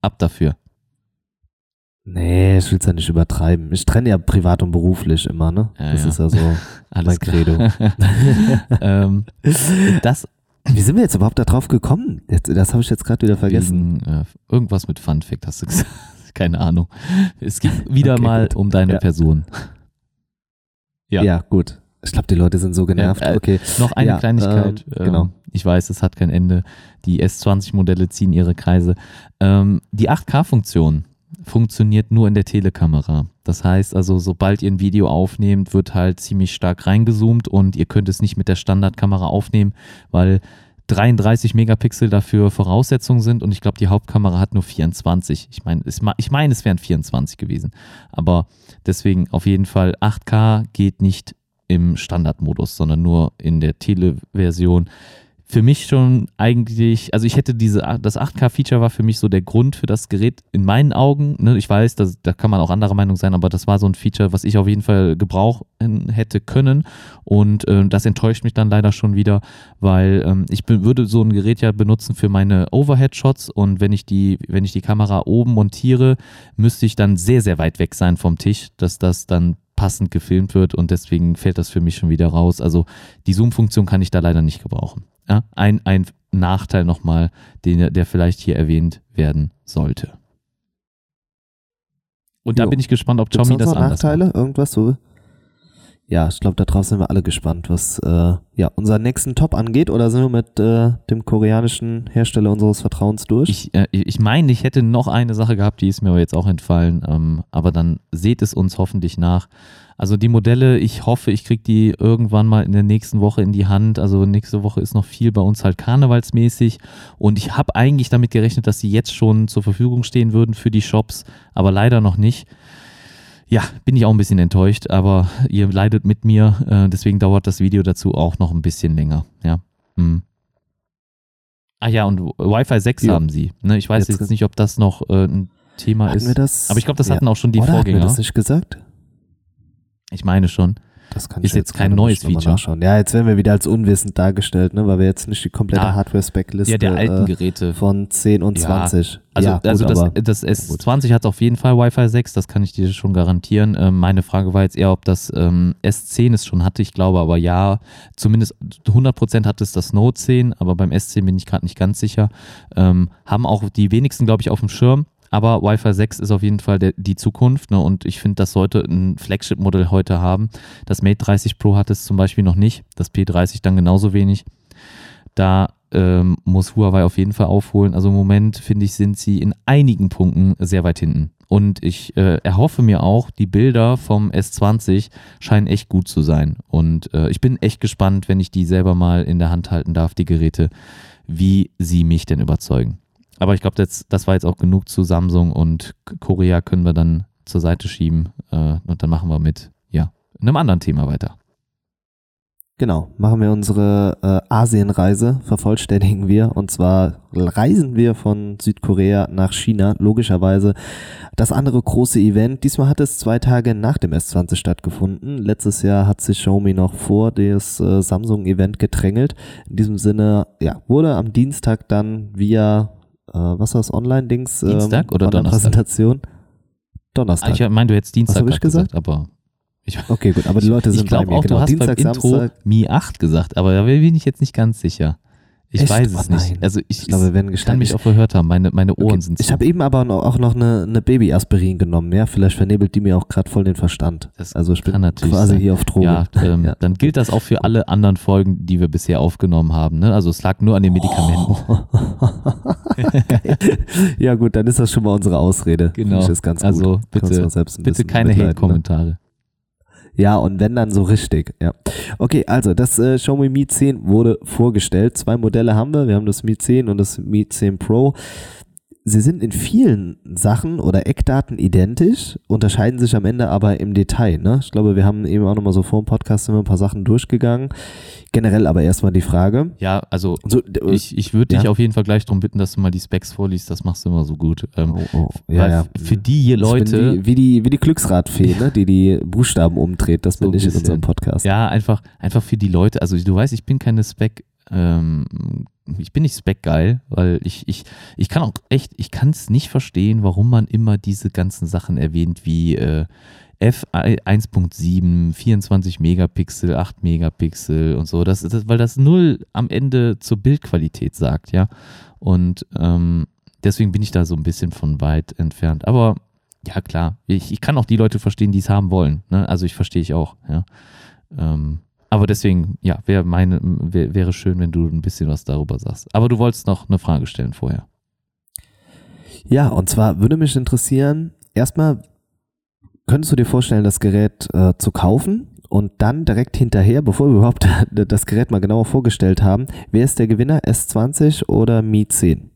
Ab dafür. Nee, ich will es ja nicht übertreiben. Ich trenne ja privat und beruflich immer, ne? Das ist ja so. Alles Mein Credo. ähm, das Wie sind wir jetzt überhaupt da drauf gekommen? Jetzt, das habe ich jetzt gerade wieder vergessen. Wegen, äh, irgendwas mit Fun Fact hast du gesagt. Keine Ahnung. Es ging wieder Okay, mal gut. um deine Ja. Person. Ja. Ja, gut. Ich glaube, die Leute sind so genervt. äh, okay. Noch eine Ja, Kleinigkeit. ähm, genau. Ich weiß, es hat kein Ende. Die S20-Modelle ziehen ihre Kreise. Ähm, die 8K-Funktion funktioniert nur in der Telekamera. Das heißt also, sobald ihr ein Video aufnehmt, wird halt ziemlich stark reingezoomt und ihr könnt es nicht mit der Standardkamera aufnehmen, weil 33 Megapixel dafür Voraussetzungen sind und ich glaube, die Hauptkamera hat nur 24. Ich meine, ich meine, es wären 24 gewesen. Aber deswegen auf jeden Fall 8K geht nicht im Standardmodus, sondern nur in der Tele-Version. Für mich schon eigentlich, also ich hätte diese, das 8K-Feature war für mich so der Grund für das Gerät in meinen Augen. Ne, ich weiß, dass, da kann man auch anderer Meinung sein, aber das war so ein Feature, was ich auf jeden Fall gebrauchen hätte können. Und äh, das enttäuscht mich dann leider schon wieder, weil ähm, ich bin, würde so ein Gerät ja benutzen für meine Overhead-Shots und wenn ich die, wenn ich die Kamera oben montiere, müsste ich dann sehr, sehr weit weg sein vom Tisch, dass das dann passend gefilmt wird und deswegen fällt das für mich schon wieder raus. Also die Zoom-Funktion kann ich da leider nicht gebrauchen. Ja, ein, ein Nachteil nochmal, den, der vielleicht hier erwähnt werden sollte. Und da Jo. bin ich gespannt, ob sonst das anders Nachteile? macht. Irgendwas so? Ja, ich glaube, darauf sind wir alle gespannt, was äh, ja, unseren nächsten Top angeht. Oder sind wir mit äh, dem koreanischen Hersteller unseres Vertrauens durch? Ich, äh, ich meine, ich hätte noch eine Sache gehabt, die ist mir aber jetzt auch entfallen. Ähm, aber dann seht es uns hoffentlich nach. Also die Modelle, ich hoffe, ich kriege die irgendwann mal in der nächsten Woche in die Hand. Also nächste Woche ist noch viel bei uns halt karnevalsmäßig. Und ich habe eigentlich damit gerechnet, dass sie jetzt schon zur Verfügung stehen würden für die Shops, aber leider noch nicht. Ja, bin ich auch ein bisschen enttäuscht, aber ihr leidet mit mir, äh, deswegen dauert das Video dazu auch noch ein bisschen länger. Ja. Hm. Ah ja, und Wi-Fi 6 Ja. haben sie. Ne, ich weiß Jetzt- jetzt, nicht, ob das noch äh, ein Thema hatten ist. wir das? Aber ich glaube, das ja. hatten auch schon die Oder hatten wir Vorgänger. das nicht gesagt? Ich meine schon. Das kann Ist ich jetzt kein gerade neues Feature. nachschauen. Ja, jetzt werden wir wieder als unwissend dargestellt, ne, weil wir jetzt nicht die komplette Ja. Hardware-Spec-Liste Ja, der alten äh, Geräte. von 10 und Ja. 20. Also, ja, gut, also das, das gut. S20 hat auf jeden Fall Wi-Fi 6, das kann ich dir schon garantieren. Ähm, meine Frage war jetzt eher, ob das ähm, S10 es schon hatte. Ich glaube aber ja, zumindest 100% hat es das Note 10, aber beim S10 bin ich gerade nicht ganz sicher. Ähm, haben auch die wenigsten, glaube ich, auf dem Schirm. Aber Wi-Fi 6 ist auf jeden Fall der, die Zukunft ne? und ich finde, das sollte ein Flagship-Modell heute haben. Das Mate 30 Pro hat es zum Beispiel noch nicht, das P30 dann genauso wenig. Da ähm, muss Huawei auf jeden Fall aufholen. Also im Moment, finde ich, sind sie in einigen Punkten sehr weit hinten. Und ich äh, erhoffe mir auch, die Bilder vom S20 scheinen echt gut zu sein. Und äh, ich bin echt gespannt, wenn ich die selber mal in der Hand halten darf, die Geräte, wie sie mich denn überzeugen. Aber ich glaube, das, das war jetzt auch genug zu Samsung und Korea können wir dann zur Seite schieben äh, und dann machen wir mit, ja, einem anderen Thema weiter. Genau, machen wir unsere äh, Asienreise, vervollständigen wir. Und zwar reisen wir von Südkorea nach China, logischerweise. Das andere große Event, diesmal hat es zwei Tage nach dem S20 stattgefunden. Letztes Jahr hat sich Xiaomi noch vor das äh, Samsung-Event gedrängelt. In diesem Sinne, ja, wurde am Dienstag dann via, äh, was war das, Online-Dings? Dienstag oder Donnerstag? Präsentation. Donnerstag. Ah, ich meine, du hättest Dienstag ich gesagt, gesagt? aber ich, okay, gut, aber die Leute ich sind bei glaube mir. auch, genau. du hast Dienstag, beim Intro. Mi 8 gesagt, aber da bin ich jetzt nicht ganz sicher. Ich Echt? weiß es Oh nicht. Also ich, Ich glaube, ich kann mich auch verhört haben. Meine, meine Ohren Okay. sind Ich zu. habe eben aber auch noch eine, eine Baby-Aspirin genommen, ja. Vielleicht vernebelt die mir auch gerade voll den Verstand. Das also ich bin kann natürlich quasi sein. hier auf Drogen. Ja, ähm, Ja. dann gilt das auch für alle anderen Folgen, die wir bisher aufgenommen haben. Ne? Also es lag nur an den Medikamenten. Geil. ja gut, dann ist das schon mal unsere Ausrede. Genau. Ich Also gut. Bitte, bitte keine ne? Ja, und wenn dann so richtig, ja. Okay, also das äh, Xiaomi Mi 10 wurde vorgestellt. Zwei Modelle haben wir. Wir haben das Mi 10 und das Mi 10 Pro. Sie sind in vielen Sachen oder Eckdaten identisch, unterscheiden sich am Ende aber im Detail. Ne? Ich glaube, wir haben eben auch nochmal so vor dem Podcast sind wir ein paar Sachen durchgegangen. Generell aber erstmal die Frage. Ja, also So, d- ich, ich würde dich ja. auf jeden Fall gleich darum bitten, dass du mal die Specs vorliest. Das machst du immer so gut. Ähm, oh, oh, ja, weil ja. Für die hier bin Leute, wie, wie die, wie die Glücksradfee, ne? die die Buchstaben umdreht. Das So bin ich in unserem Podcast. Ja, einfach, einfach für die Leute, also du weißt, ich bin keine Spec, ähm, ich bin nicht Spec-geil, weil ich, ich, ich kann auch echt, ich kann es nicht verstehen, warum man immer diese ganzen Sachen erwähnt wie äh, F1.7, 24 Megapixel, 8 Megapixel und so, das, das, weil das null am Ende zur Bildqualität sagt, ja. Und ähm, deswegen bin ich da so ein bisschen von weit entfernt. Aber ja, klar, ich, ich kann auch die Leute verstehen, die es haben wollen. Ne? Also ich verstehe ich auch, ja. Ähm, aber deswegen, ja, wäre meine, wär, wäre schön, wenn du ein bisschen was darüber sagst. Aber du wolltest noch eine Frage stellen vorher. Ja, und zwar würde mich interessieren, erstmal, könntest du dir vorstellen, das Gerät äh, zu kaufen und dann direkt hinterher, bevor wir überhaupt das Gerät mal genauer vorgestellt haben, wer ist der Gewinner, S20 oder Mi 10?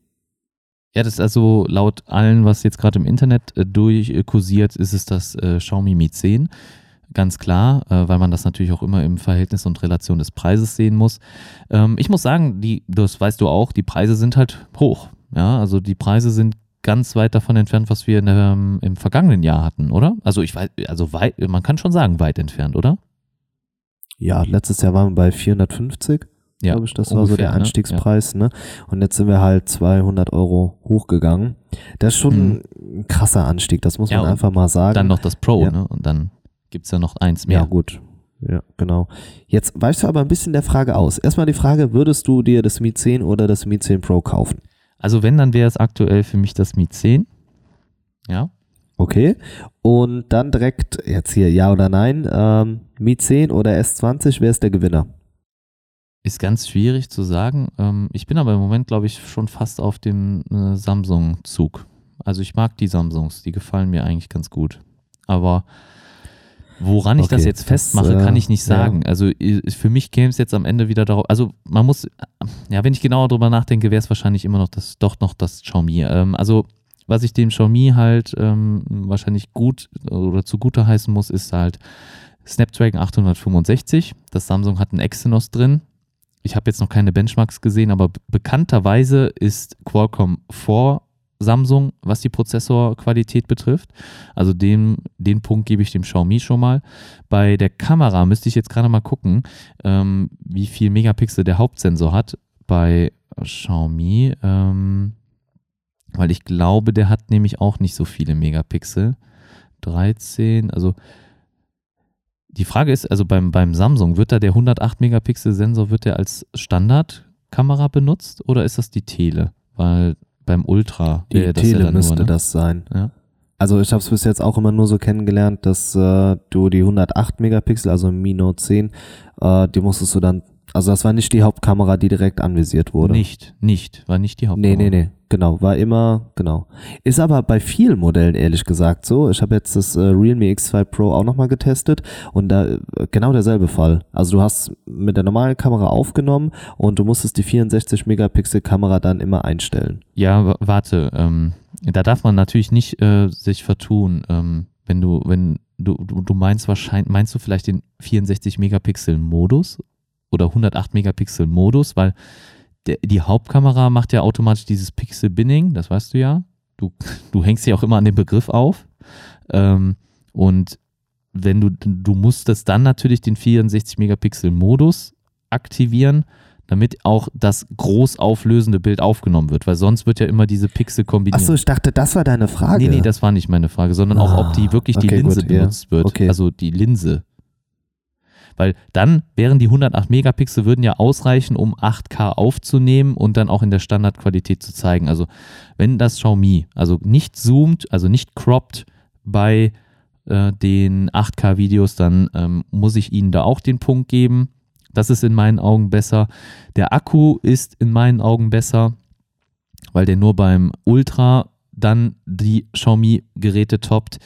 Ja, das ist also laut allen, was jetzt gerade im Internet äh, durchkursiert, ist es das äh, Xiaomi Mi 10. Ganz klar, äh, weil man das natürlich auch immer im Verhältnis und Relation des Preises sehen muss. Ähm, ich muss sagen, die, das weißt du auch, die Preise sind halt hoch. Ja, also die Preise sind ganz weit davon entfernt, was wir der, ähm, im vergangenen Jahr hatten, oder? Also ich weiß, also weit, man kann schon sagen, weit entfernt, oder? Ja, letztes Jahr waren wir bei 450, Ja, glaube ich, das war so ungefähr, der ne? Einstiegspreis, ne? Und jetzt sind wir halt 200 Euro hochgegangen. Das ist schon ein krasser Anstieg, das muss Mhm. Ja, man einfach mal sagen. Dann noch das Pro, Ja. ne? Und dann gibt es ja noch eins mehr. Ja, gut. Ja, genau. Jetzt weichst du aber ein bisschen der Frage aus. Erstmal die Frage, würdest du dir das Mi 10 oder das Mi 10 Pro kaufen? Also wenn, dann wäre es aktuell für mich das Mi 10. Ja. Okay. Und dann direkt, jetzt hier ja oder nein, ähm, Mi 10 oder S20, wer ist der Gewinner? Ist ganz schwierig zu sagen. Ähm, ich bin aber im Moment, glaube ich, schon fast auf dem äh, Samsung-Zug. Also ich mag die Samsungs, die gefallen mir eigentlich ganz gut. Aber woran ich das jetzt das, festmache, äh, kann ich nicht ja. sagen. Also i- für mich käme es jetzt am Ende wieder darauf, also man muss, ja, wenn ich genauer drüber nachdenke, wäre es wahrscheinlich immer noch das, doch noch das Xiaomi. Ähm, also was ich dem Xiaomi halt ähm, wahrscheinlich gut oder zugute heißen muss, ist halt Snapdragon 865. Das Samsung hat einen Exynos drin. Ich habe jetzt noch keine Benchmarks gesehen, aber bekannterweise ist Qualcomm vor Samsung, was die Prozessorqualität betrifft. Also den, den Punkt gebe ich dem Xiaomi schon mal. Bei der Kamera müsste ich jetzt gerade mal gucken, ähm, wie viel Megapixel der Hauptsensor hat bei Xiaomi. Ähm, weil ich glaube, der hat nämlich auch nicht so viele Megapixel. 13, also die Frage ist, also beim, beim Samsung, wird da der 108 Megapixel Sensor, wird der als Standardkamera benutzt oder ist das die Tele? Weil beim Ultra Die ja Tele dann müsste nur, ne? das sein. Ja. Also ich habe es bis jetzt auch immer nur so kennengelernt, dass äh, du die 108 Megapixel, also Mi Note 10, äh, die musstest du dann, also das war nicht die Hauptkamera, die direkt anvisiert wurde. Nicht, nicht, war nicht die Nee, Hauptkamera. nee, nee, genau, war immer, genau. Ist aber bei vielen Modellen ehrlich gesagt so. Ich habe jetzt das äh, Realme X2 Pro auch nochmal getestet und da äh, genau derselbe Fall. Also du hast mit der normalen Kamera aufgenommen und du musstest die 64 Megapixel Kamera dann immer einstellen. Ja, wa- warte, ähm, da darf man natürlich nicht äh, sich vertun. Ähm, Wenn du, wenn du, du, du meinst wahrscheinlich, meinst du vielleicht den 64 Megapixel Modus oder 108 Megapixel Modus, weil der, die Hauptkamera macht ja automatisch dieses Pixel Binning, das weißt du ja. Du, du hängst ja auch immer an dem Begriff auf. Ähm, und wenn du, du musstest dann natürlich den 64 Megapixel Modus aktivieren, damit auch das groß auflösende Bild aufgenommen wird, weil sonst wird ja immer diese Pixel kombiniert. Achso, ich dachte, das war deine Frage. Nee, nee, das war nicht meine Frage, sondern auch, ob die Ah, wirklich die okay, Linse gut, ja. benutzt wird. Okay. Also die Linse. Weil dann wären die 108 Megapixel würden ja ausreichen, um 8K aufzunehmen und dann auch in der Standardqualität zu zeigen. Also wenn das Xiaomi also nicht zoomt, also nicht croppt bei äh, den 8K-Videos, dann ähm, muss ich ihnen da auch den Punkt geben. Das ist in meinen Augen besser. Der Akku ist in meinen Augen besser, weil der nur beim Ultra dann die Xiaomi-Geräte toppt.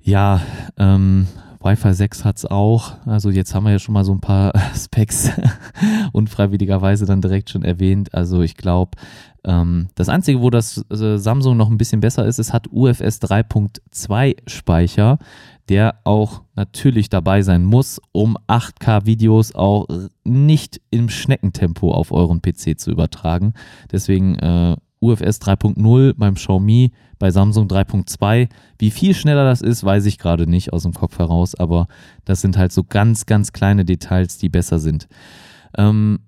Ja, ähm, Wi-Fi 6 hat es auch. Also jetzt haben wir ja schon mal so ein paar Specs unfreiwilligerweise dann direkt schon erwähnt. Also ich glaube, ähm, das Einzige, wo das äh, Samsung noch ein bisschen besser ist, es hat UFS 3.2 Speicher, der auch natürlich dabei sein muss, um 8K-Videos auch nicht im Schneckentempo auf euren PC zu übertragen. Deswegen äh, UFS 3.0 beim Xiaomi, bei Samsung 3.2. Wie viel schneller das ist, weiß ich gerade nicht aus dem Kopf heraus, aber das sind halt so ganz, ganz kleine Details, die besser sind. Ähm,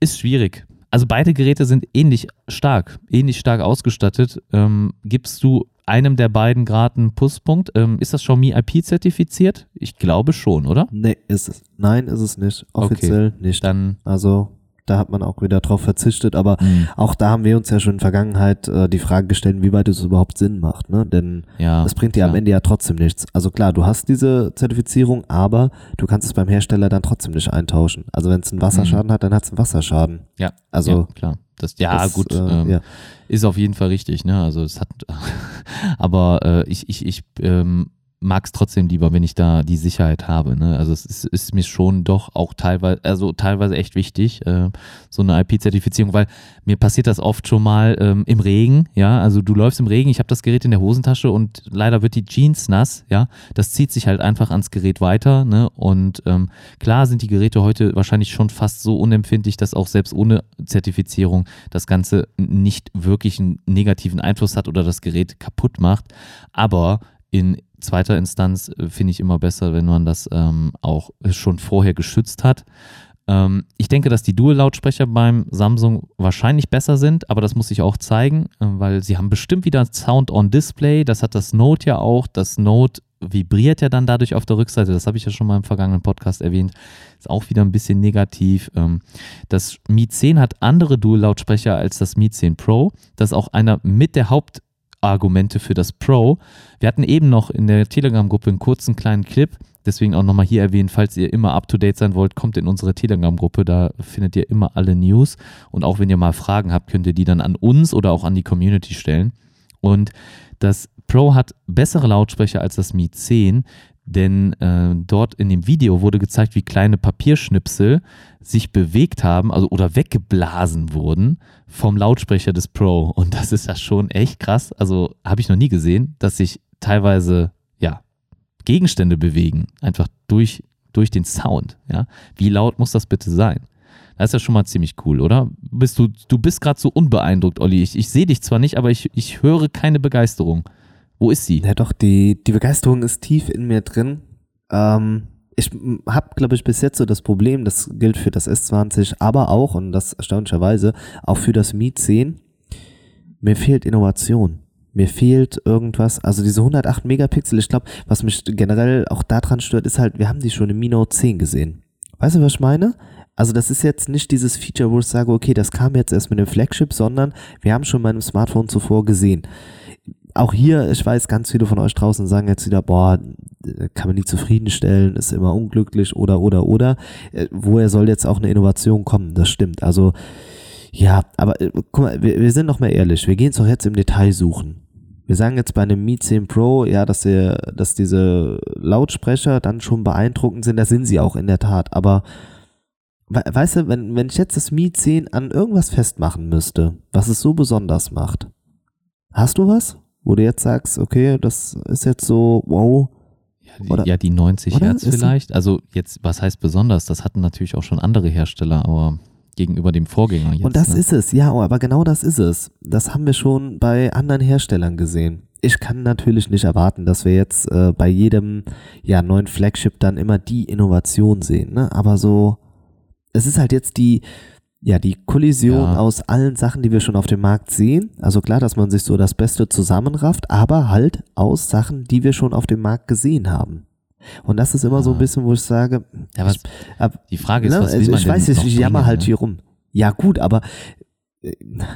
ist schwierig. Also beide Geräte sind ähnlich stark, ähnlich stark ausgestattet. Ähm, gibst du einem der beiden gerade einen Pluspunkt? Ähm, ist das Xiaomi IP zertifiziert? Ich glaube schon, oder? Nee, ist es. Nein, ist es nicht. Offiziell nicht. Dann Also, da hat man auch wieder drauf verzichtet, aber auch da haben wir uns ja schon in der Vergangenheit äh, die Frage gestellt, wie weit es überhaupt Sinn macht, ne? Denn ja. das bringt dir am klar. Ende ja trotzdem nichts. Also klar, du hast diese Zertifizierung, aber du kannst es beim Hersteller dann trotzdem nicht eintauschen. Also wenn es einen Wasserschaden hat, dann hat es einen Wasserschaden. Ja, Also ja, klar. Das, ja, das, gut. äh, ähm, ja. Ist auf jeden Fall richtig, ne? Also es hat, aber äh, ich, ich, ich ähm, mag es trotzdem lieber, wenn ich da die Sicherheit habe. Ne? Also es ist, ist mir schon doch auch teilweise, also teilweise echt wichtig, äh, so eine IP-Zertifizierung, weil mir passiert das oft schon mal ähm, im Regen, ja, also du läufst im Regen, ich habe das Gerät in der Hosentasche und leider wird die Jeans nass, ja, das zieht sich halt einfach ans Gerät weiter, ne? Und ähm, klar sind die Geräte heute wahrscheinlich schon fast so unempfindlich, dass auch selbst ohne Zertifizierung das Ganze nicht wirklich einen negativen Einfluss hat oder das Gerät kaputt macht. Aber in zweiter Instanz äh, finde ich immer besser, wenn man das ähm, auch schon vorher geschützt hat. Ähm, ich denke, dass die Dual-Lautsprecher beim Samsung wahrscheinlich besser sind, aber das muss ich auch zeigen, äh, weil sie haben bestimmt wieder Sound on Display. Das hat das Note ja auch. Das Note vibriert ja dann dadurch auf der Rückseite. Das habe ich ja schon mal im vergangenen Podcast erwähnt. Ist auch wieder ein bisschen negativ. Ähm, das Mi 10 hat andere Dual-Lautsprecher als das Mi 10 Pro. Das ist auch einer mit der Hauptargumente für das Pro. Wir hatten eben noch in der Telegram-Gruppe einen kurzen kleinen Clip. Deswegen auch nochmal hier erwähnen, falls ihr immer up-to-date sein wollt, kommt in unsere Telegram-Gruppe. Da findet ihr immer alle News. Und auch wenn ihr mal Fragen habt, könnt ihr die dann an uns oder auch an die Community stellen. Und das Pro hat bessere Lautsprecher als das Mi 10, denn äh, dort in dem Video wurde gezeigt, wie kleine Papierschnipsel sich bewegt haben, also oder weggeblasen wurden vom Lautsprecher des Pro. Und das ist ja schon echt krass. Also habe ich noch nie gesehen, dass sich teilweise ja Gegenstände bewegen, einfach durch, durch den Sound. Ja? Wie laut muss das bitte sein? Das ist ja schon mal ziemlich cool, oder? Bist du, du bist gerade so unbeeindruckt, Olli. Ich, ich sehe dich zwar nicht, aber ich, ich höre keine Begeisterung. Wo ist sie? Ja, doch, die, die Begeisterung ist tief in mir drin. Ähm, ich habe, glaube ich, bis jetzt so das Problem, das gilt für das S20, aber auch, und das erstaunlicherweise, auch für das Mi 10, mir fehlt Innovation. Mir fehlt irgendwas, also diese 108 Megapixel, ich glaube, was mich generell auch daran stört, ist halt, wir haben die schon im Mi Note 10 gesehen. Weißt du, was ich meine? Also das ist jetzt nicht dieses Feature, wo ich sage, okay, das kam jetzt erst mit dem Flagship, sondern wir haben schon bei einem Smartphone zuvor gesehen auch hier, ich weiß, ganz viele von euch draußen sagen jetzt wieder, boah, kann man nie zufriedenstellen, ist immer unglücklich oder, oder, oder. Äh, Woher soll jetzt auch eine Innovation kommen? Das stimmt. Also, ja, aber äh, guck mal, wir, wir sind noch mal ehrlich, wir gehen es doch jetzt im Detail suchen. Wir sagen jetzt bei einem Mi 10 Pro, ja, dass, der, dass diese Lautsprecher dann schon beeindruckend sind, da sind sie auch in der Tat, aber we weißt du, wenn, wenn ich jetzt das Mi 10 an irgendwas festmachen müsste, was es so besonders macht, hast du was? Wo du jetzt sagst, okay, das ist jetzt so, wow. Ja, die, Oder- ja, die 90 oder? Hertz vielleicht. Also jetzt, was heißt besonders? Das hatten natürlich auch schon andere Hersteller, aber gegenüber dem Vorgänger jetzt. Und das ne? ist es, ja, aber genau das ist es. Das haben wir schon bei anderen Herstellern gesehen. Ich kann natürlich nicht erwarten, dass wir jetzt äh, bei jedem ja, neuen Flagship dann immer die Innovation sehen, ne? Aber so, es ist halt jetzt die, ja, die Kollision Ja. aus allen Sachen, die wir schon auf dem Markt sehen. Also klar, dass man sich so das Beste zusammenrafft, aber halt aus Sachen, die wir schon auf dem Markt gesehen haben. Und das ist immer so ein bisschen, wo ich sage, Ja, was, ab, die Frage ist, Ne? was will man ich weiß ich jammer halt ne? hier rum. Ja, gut, aber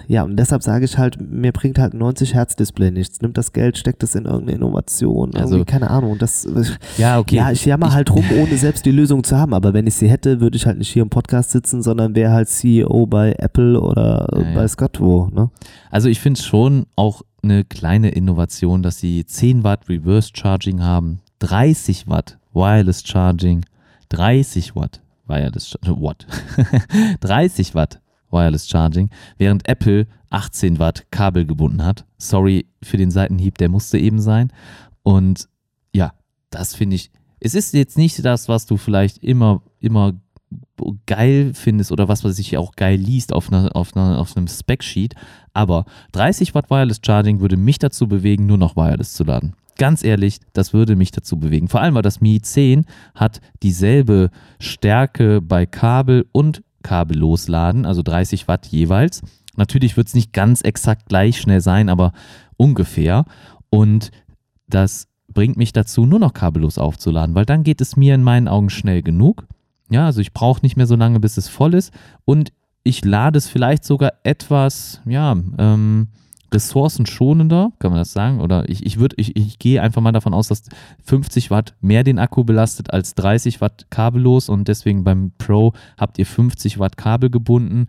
ja, und deshalb sage ich halt, mir bringt halt ein 90 Hertz Display nichts. Nimmt das Geld, steckt es in irgendeine Innovation, Also- keine Ahnung. Das, Ja, okay. ja, ich jammer Ich- halt rum, ohne selbst die Lösung zu haben. Aber wenn ich sie hätte, würde ich halt nicht hier im Podcast sitzen, sondern wäre halt CEO bei Apple oder Ja, ja. bei Scott wo, ne? Also ich finde es schon auch eine kleine Innovation, dass sie 10 Watt Reverse Charging haben, 30 Watt Wireless Charging, 30 Watt Wireless Charging, Watt, 30 Watt Wireless Charging, während Apple 18 Watt Kabel gebunden hat. Sorry für den Seitenhieb, der musste eben sein. Und ja, das finde ich, es ist jetzt nicht das, was du vielleicht immer, immer geil findest oder was, was sich auch geil liest auf, einer, auf, einer, auf einem Spec-Sheet, aber 30 Watt Wireless Charging würde mich dazu bewegen, nur noch Wireless zu laden. Ganz ehrlich, das würde mich dazu bewegen. Vor allem, weil das Mi 10 hat dieselbe Stärke bei Kabel und kabellos laden, also 30 Watt jeweils. Natürlich wird es nicht ganz exakt gleich schnell sein, aber ungefähr. Und das bringt mich dazu, nur noch kabellos aufzuladen, weil dann geht es mir in meinen Augen schnell genug. Ja, also ich brauche nicht mehr so lange, bis es voll ist. Und ich lade es vielleicht sogar etwas, ja, ähm, ressourcenschonender, kann man das sagen? Oder ich, ich würde, ich, ich gehe einfach mal davon aus, dass 50 Watt mehr den Akku belastet als 30 Watt kabellos und deswegen beim Pro habt ihr 50 Watt Kabel gebunden,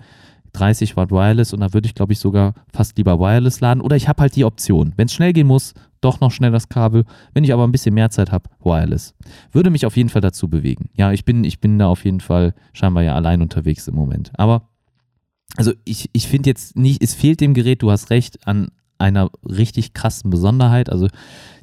30 Watt Wireless und da würde ich, glaube ich, sogar fast lieber Wireless laden. Oder ich habe halt die Option, wenn es schnell gehen muss, doch noch schnell das Kabel. Wenn ich aber ein bisschen mehr Zeit habe, Wireless. Würde mich auf jeden Fall dazu bewegen. Ja, ich bin, ich bin da auf jeden Fall scheinbar ja allein unterwegs im Moment. Aber also ich, ich finde jetzt nicht, es fehlt dem Gerät, du hast recht, an einer richtig krassen Besonderheit. Also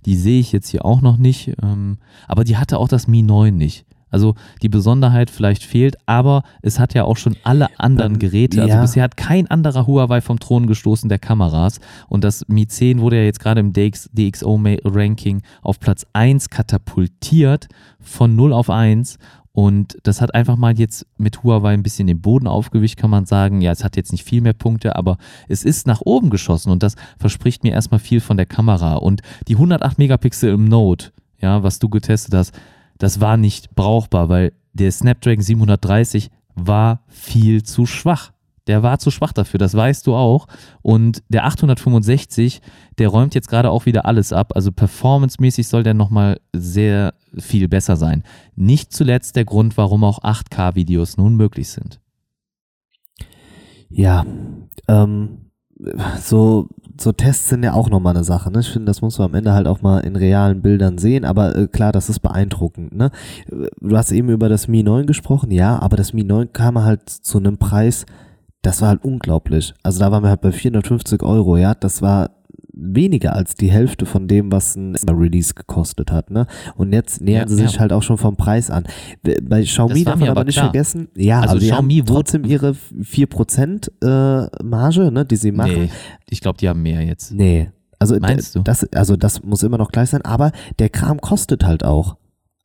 die sehe ich jetzt hier auch noch nicht. Ähm, aber die hatte auch das Mi 9 nicht. Also die Besonderheit vielleicht fehlt, aber es hat ja auch schon alle anderen Ähm, Geräte. Also ja. bisher hat kein anderer Huawei vom Thron gestoßen der Kameras. Und das Mi 10 wurde ja jetzt gerade im DX, DxO-Ranking auf Platz 1 katapultiert von 0 auf 1. Und das hat einfach mal jetzt mit Huawei ein bisschen den Boden aufgewischt, kann man sagen. Ja, es hat jetzt nicht viel mehr Punkte, aber es ist nach oben geschossen und das verspricht mir erstmal viel von der Kamera. Und die 108 Megapixel im Note, ja, was du getestet hast, das war nicht brauchbar, weil der Snapdragon 730 war viel zu schwach. Der war zu schwach dafür, das weißt du auch. Und der 865, der räumt jetzt gerade auch wieder alles ab. Also performancemäßig soll der nochmal sehr viel besser sein. Nicht zuletzt der Grund, warum auch 8K-Videos nun möglich sind. Ja, ähm, so, so Tests sind ja auch nochmal eine Sache. Ne? Ich finde, das muss man am Ende halt auch mal in realen Bildern sehen. Aber äh, klar, das ist beeindruckend. Ne? Du hast eben über das Mi 9 gesprochen, ja, aber das Mi 9 kam halt zu einem Preis, das war halt unglaublich. Also da waren wir halt bei 450 Euro, ja. Das war weniger als die Hälfte von dem, was ein Release gekostet hat. Ne? Und jetzt nähern Ja, sie sich ja. halt auch schon vom Preis an. Bei Xiaomi darf man aber aber nicht klar. vergessen, ja, Also die Xiaomi haben trotzdem ihre 4% äh, Marge, ne, die sie machen. Nee, ich glaube, die haben mehr jetzt. Nee. Also, Meinst du? Das, also das muss immer noch gleich sein, aber der Kram kostet halt auch.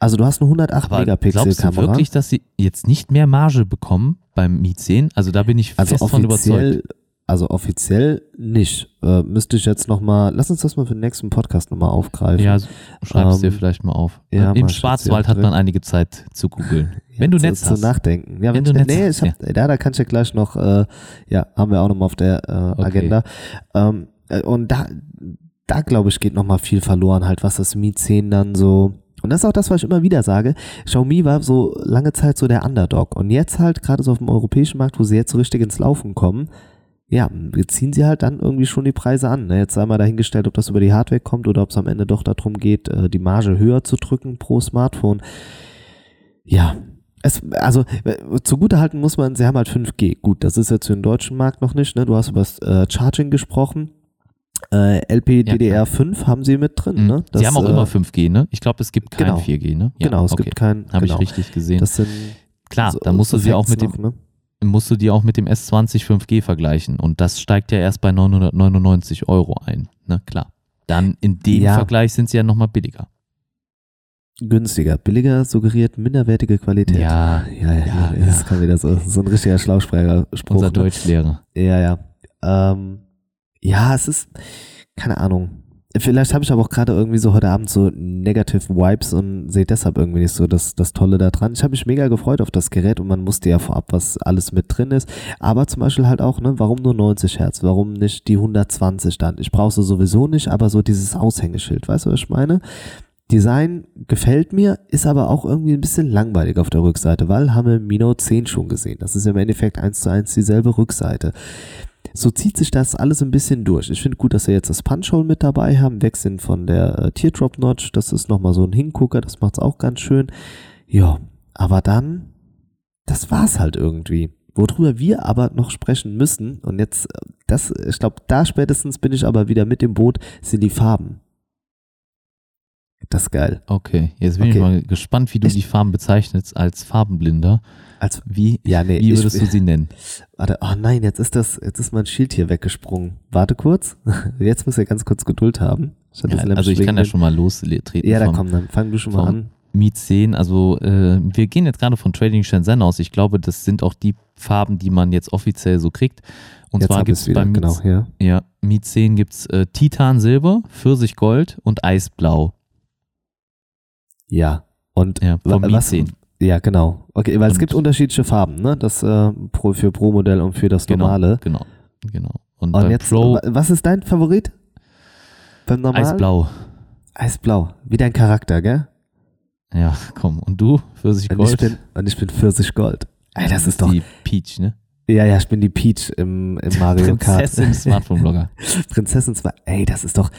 Also du hast eine 108 Aber Megapixel glaubst du Kamera. wirklich, dass sie jetzt nicht mehr Marge bekommen beim Mi 10? Also da bin ich also fest von überzeugt. also offiziell nicht. Äh, müsste ich jetzt nochmal, lass uns das mal für den nächsten Podcast nochmal aufgreifen. Ja, schreib es dir Ähm, vielleicht mal auf. ja, Im ich Schwarzwald hat man einige Zeit zu googeln. Ja, Wenn du zu, Netz zu hast. nachdenken. Ja, Wenn wenn, du Netz nee, hast, hab, ja. da kann ich ja gleich noch, äh, ja, haben wir auch nochmal auf der äh, Okay. Agenda. Ähm, äh, und da, da glaube ich, geht nochmal viel verloren, halt, was das Mi 10 dann so. Und das ist auch das, was ich immer wieder sage. Xiaomi war so lange Zeit so der Underdog. Und jetzt halt, gerade so auf dem europäischen Markt, wo sie jetzt so richtig ins Laufen kommen, ja, ziehen sie halt dann irgendwie schon die Preise an. Ne? Jetzt sei mal dahingestellt, ob das über die Hardware kommt oder ob es am Ende doch darum geht, äh, die Marge höher zu drücken pro Smartphone. Ja, es, also äh, zugutehalten muss man, sie haben halt 5G. Gut, das ist jetzt für den deutschen Markt noch nicht. Ne? Du hast über das äh, Charging gesprochen. Äh, LPDDR5 haben sie mit drin, Mhm. ne? Sie haben auch äh, immer 5G, ne? Ich glaube, es gibt kein genau. 4G, ne? Ja, genau, es okay. gibt kein. Habe genau. ich richtig gesehen. Das sind Klar, so- da musst du sie auch mit dem, noch, ne? musst du die auch mit dem S20 5G vergleichen. Und das steigt ja erst bei 999 Euro ein. Ne, klar. Dann in dem Ja. Vergleich sind sie ja nochmal billiger. Günstiger. Billiger suggeriert minderwertige Qualität. Ja, ja, ja. ja, das ja. kann wieder so, so ein richtiger Schlauchsprecher unser ne? Deutschlehrer. Ja, ja. Ähm, ja, es ist, keine Ahnung. Vielleicht habe ich aber auch gerade irgendwie so heute Abend so negative Vibes und sehe deshalb irgendwie nicht so das, das Tolle da dran. Ich habe mich mega gefreut auf das Gerät und man wusste ja vorab, was alles mit drin ist. Aber zum Beispiel halt auch, ne, warum nur 90 Hertz? Warum nicht die 120 dann? Ich brauche sie sowieso nicht, aber so dieses Aushängeschild, weißt du, was ich meine? Design gefällt mir, ist aber auch irgendwie ein bisschen langweilig auf der Rückseite, weil haben wir Mi Note 10 schon gesehen. Das ist im Endeffekt eins zu eins dieselbe Rückseite. So zieht sich das alles ein bisschen durch. Ich finde gut, dass wir jetzt das Punch-Hole mit dabei haben, wechseln von der äh, Teardrop-Notch. Das ist nochmal so ein Hingucker, das macht's auch ganz schön. Ja, aber dann, das war's halt irgendwie. Worüber wir aber noch sprechen müssen, und jetzt, äh, das, ich glaube, da spätestens bin ich aber wieder mit im Boot, sind die Farben. Das ist geil. Okay, jetzt bin ich Okay. mal gespannt, wie du Ich- die Farben bezeichnest als Farbenblinder. Als, Wie, ja, nee, wie ich- würdest du sie nennen? Warte, oh nein, jetzt ist das, jetzt ist mein Schild hier weggesprungen. Warte kurz. Jetzt muss er ganz kurz Geduld haben. Ich Ja, also ich kann ja schon mal lostreten. Ja, dann vom komm, dann fang du schon mal an. Mi 10, also äh, wir gehen jetzt gerade von Trading Shenzhen aus. Ich glaube, das sind auch die Farben, die man jetzt offiziell so kriegt. Und Jetzt zwar gibt es Mi, genau, ja, Mi 10 gibt es äh, Titan Silber, Pfirsichgold und Eisblau. Ja. Und Ja, was, 10. ja, genau. Okay, weil es Und- gibt unterschiedliche Farben, ne? Das äh, pro, für Pro-Modell und für das Genau, normale. genau, genau. Und, Und jetzt, Pro wa- was ist dein Favorit? Beim normalen? Eisblau. Eisblau. Wie dein Charakter, gell? Ja, komm. Und du? Und ich Pfirsichgold? bin, und ich bin Pfirsichgold. Ey, das ist doch. die Peach, ne? Ja, ja, ich bin die Peach im, im Mario Kart. Prinzessin Smartphone-Blogger. Prinzessin 2. Ey, das ist doch.